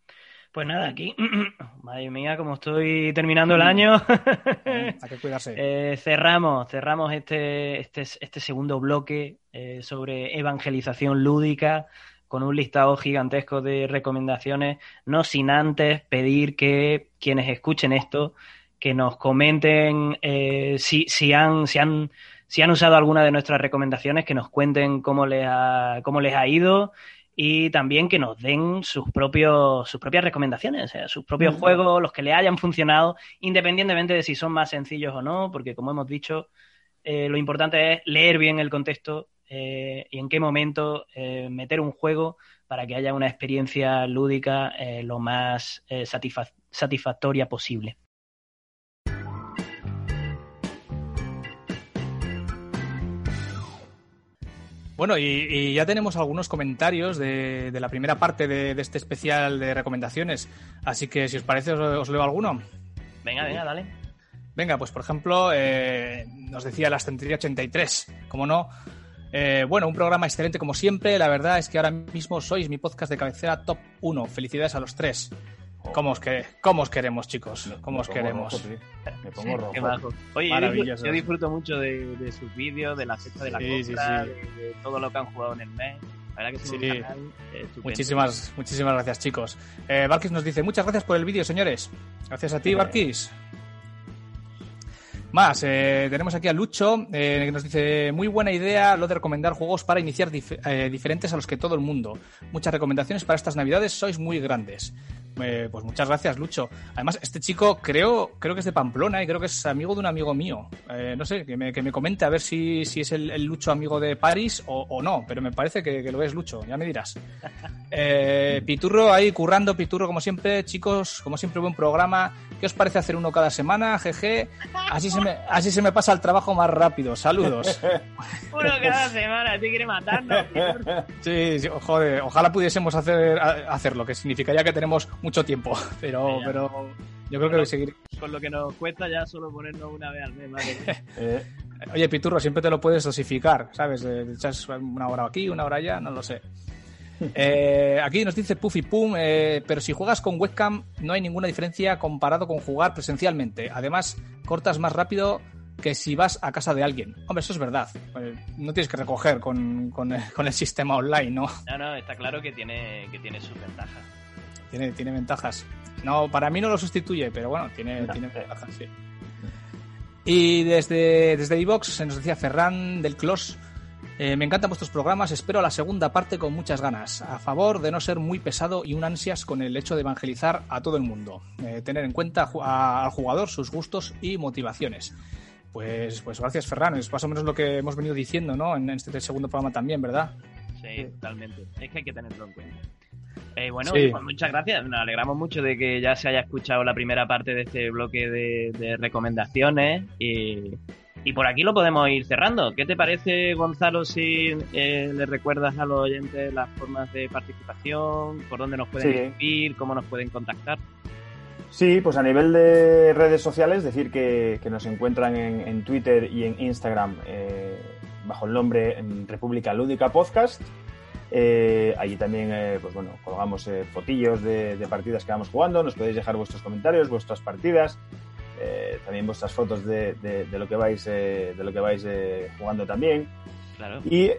Pues nada, aquí, madre mía, como estoy terminando el año, hay que cuidarse. Eh, cerramos, cerramos este, este, este segundo bloque eh, sobre evangelización lúdica con un listado gigantesco de recomendaciones, no sin antes pedir que quienes escuchen esto, que nos comenten eh, si, si, han, si, han, si han usado alguna de nuestras recomendaciones, que nos cuenten cómo les ha, cómo les ha ido y también que nos den sus propios sus propias recomendaciones, sus propios uh -huh. juegos, los que le hayan funcionado, independientemente de si son más sencillos o no, porque como hemos dicho, eh, lo importante es leer bien el contexto eh, y en qué momento eh, meter un juego para que haya una experiencia lúdica eh, lo más satisfac satisfactoria posible. Bueno, y, y, ya tenemos algunos comentarios de, de la primera parte de, de, este especial de recomendaciones. Así que, si os parece, os, os leo alguno. Venga, venga, dale. Venga, pues por ejemplo, eh, nos decía la estantería 83. Como no, eh, bueno, un programa excelente como siempre. La verdad es que ahora mismo sois mi podcast de cabecera top 1. Felicidades a los tres. ¿Cómo os, que, ¿Cómo os queremos, chicos? ¿Cómo os queremos? Rojo, sí. Me pongo rojo. Oye, yo, yo, disfruto mucho de, de sus vídeos, de la cesta de la sí, compra, sí, sí. De, de, todo lo que han jugado en el mes. La verdad que es un canal eh, muchísimas, muchísimas gracias, chicos. Eh, Barkis nos dice, muchas gracias por el vídeo, señores. Gracias a ti, Barkis. Más, eh, tenemos aquí a Lucho, eh, que nos dice, muy buena idea lo de recomendar juegos para iniciar dif eh, diferentes a los que todo el mundo. Muchas recomendaciones para estas navidades, sois muy grandes. Pues muchas gracias, Lucho. Además, este chico creo, creo que es de Pamplona y creo que es amigo de un amigo mío. No sé, que me, que me, comente a ver si, si es el, el, Lucho amigo de París o, o no, pero me parece que, que, lo es Lucho, ya me dirás. Piturro ahí currando, Piturro como siempre, chicos, como siempre buen programa. ¿Qué os parece hacer uno cada semana? Jeje. Así se me, así se me pasa el trabajo más rápido. Saludos. uno cada semana, te quiere matarnos. sí, sí, joder, ojalá pudiésemos hacer, hacerlo, que significaría que tenemos mucho tiempo, pero, pero yo creo que lo, seguir. Con lo que nos cuesta ya solo ponernos una vez al mes, ¿vale? eh, Oye, Piturro, siempre te lo puedes dosificar, ¿sabes? Echas una hora aquí, una hora allá, no lo sé. Eh, aquí nos dice Puffy Pum, eh, pero si juegas con webcam no hay ninguna diferencia comparado con jugar presencialmente. Además, cortas más rápido que si vas a casa de alguien. Hombre, eso es verdad. Eh, no tienes que recoger con, con, con, el sistema online, ¿no? No, no, está claro que tiene, que tiene sus ventajas. Tiene, tiene ventajas. No, para mí no lo sustituye, pero bueno, tiene, no. tiene ventajas, sí. Y desde, desde iVox se nos decía Ferran del Clos. Eh, me encantan vuestros programas, espero la segunda parte con muchas ganas, a favor de no ser muy pesado y un ansias con el hecho de evangelizar a todo el mundo, eh, tener en cuenta al jugador sus gustos y motivaciones. Pues, pues gracias Ferran, es más o menos lo que hemos venido diciendo ¿no? en este segundo programa también, ¿verdad? Sí, totalmente, es que hay que tenerlo en cuenta. Eh, bueno, sí. pues muchas gracias. Nos alegramos mucho de que ya se haya escuchado la primera parte de este bloque de, de recomendaciones y, Y por aquí lo podemos ir cerrando. ¿Qué te parece, Gonzalo, si eh, le recuerdas a los oyentes las formas de participación, por dónde nos pueden escribir, cómo nos pueden contactar? Sí, pues a nivel de redes sociales, decir que, nos encuentran en, Twitter y en Instagram eh, bajo el nombre República Lúdica Podcast. Eh, allí también, pues bueno, colgamos fotillos de, de, partidas que vamos jugando. Nos podéis dejar vuestros comentarios, vuestras partidas, eh, también vuestras fotos de, de, lo que vais, eh, de lo que vais eh, jugando también. Y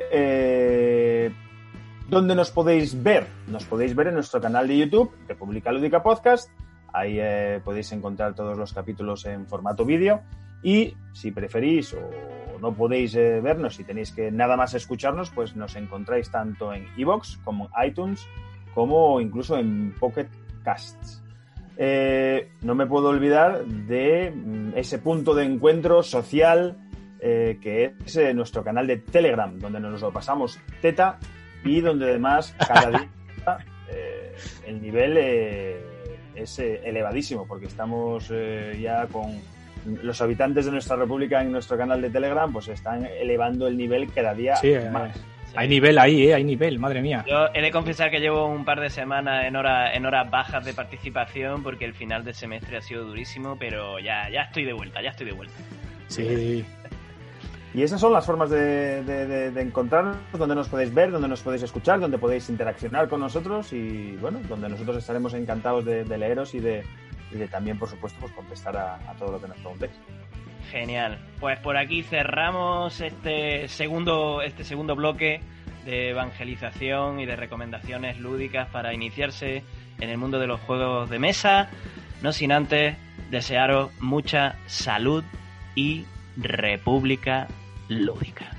¿dónde nos podéis ver? Nos podéis ver en nuestro canal de YouTube, República Lúdica Podcast. Ahí podéis encontrar todos los capítulos en formato vídeo. Y si preferís o no podéis vernos, si tenéis que nada más escucharnos, pues nos encontráis tanto en iVoox como en iTunes, como incluso en Pocket Casts. Eh, no me puedo olvidar de mm, ese punto de encuentro social eh, que es eh, nuestro canal de Telegram, donde nos lo pasamos teta y donde además cada día el nivel es elevadísimo, porque estamos ya con los habitantes de nuestra república en nuestro canal de Telegram, pues están elevando el nivel cada día más. Hay nivel ahí, ¿eh? Hay nivel, madre mía. Yo he de confesar que llevo un par de semanas en, hora, en horas bajas de participación porque el final del semestre ha sido durísimo, pero ya, ya estoy de vuelta, ya estoy de vuelta. Sí. Y esas son las formas de, de, encontrarnos, donde nos podéis ver, donde nos podéis escuchar, donde podéis interaccionar con nosotros y, bueno, donde nosotros estaremos encantados de, leeros y de, también, por supuesto, pues contestar a, a todo lo que nos preguntéis. Genial. Pues por aquí cerramos este segundo, este segundo bloque de evangelización y de recomendaciones lúdicas para iniciarse en el mundo de los juegos de mesa. No sin antes desearos mucha salud y república lúdica.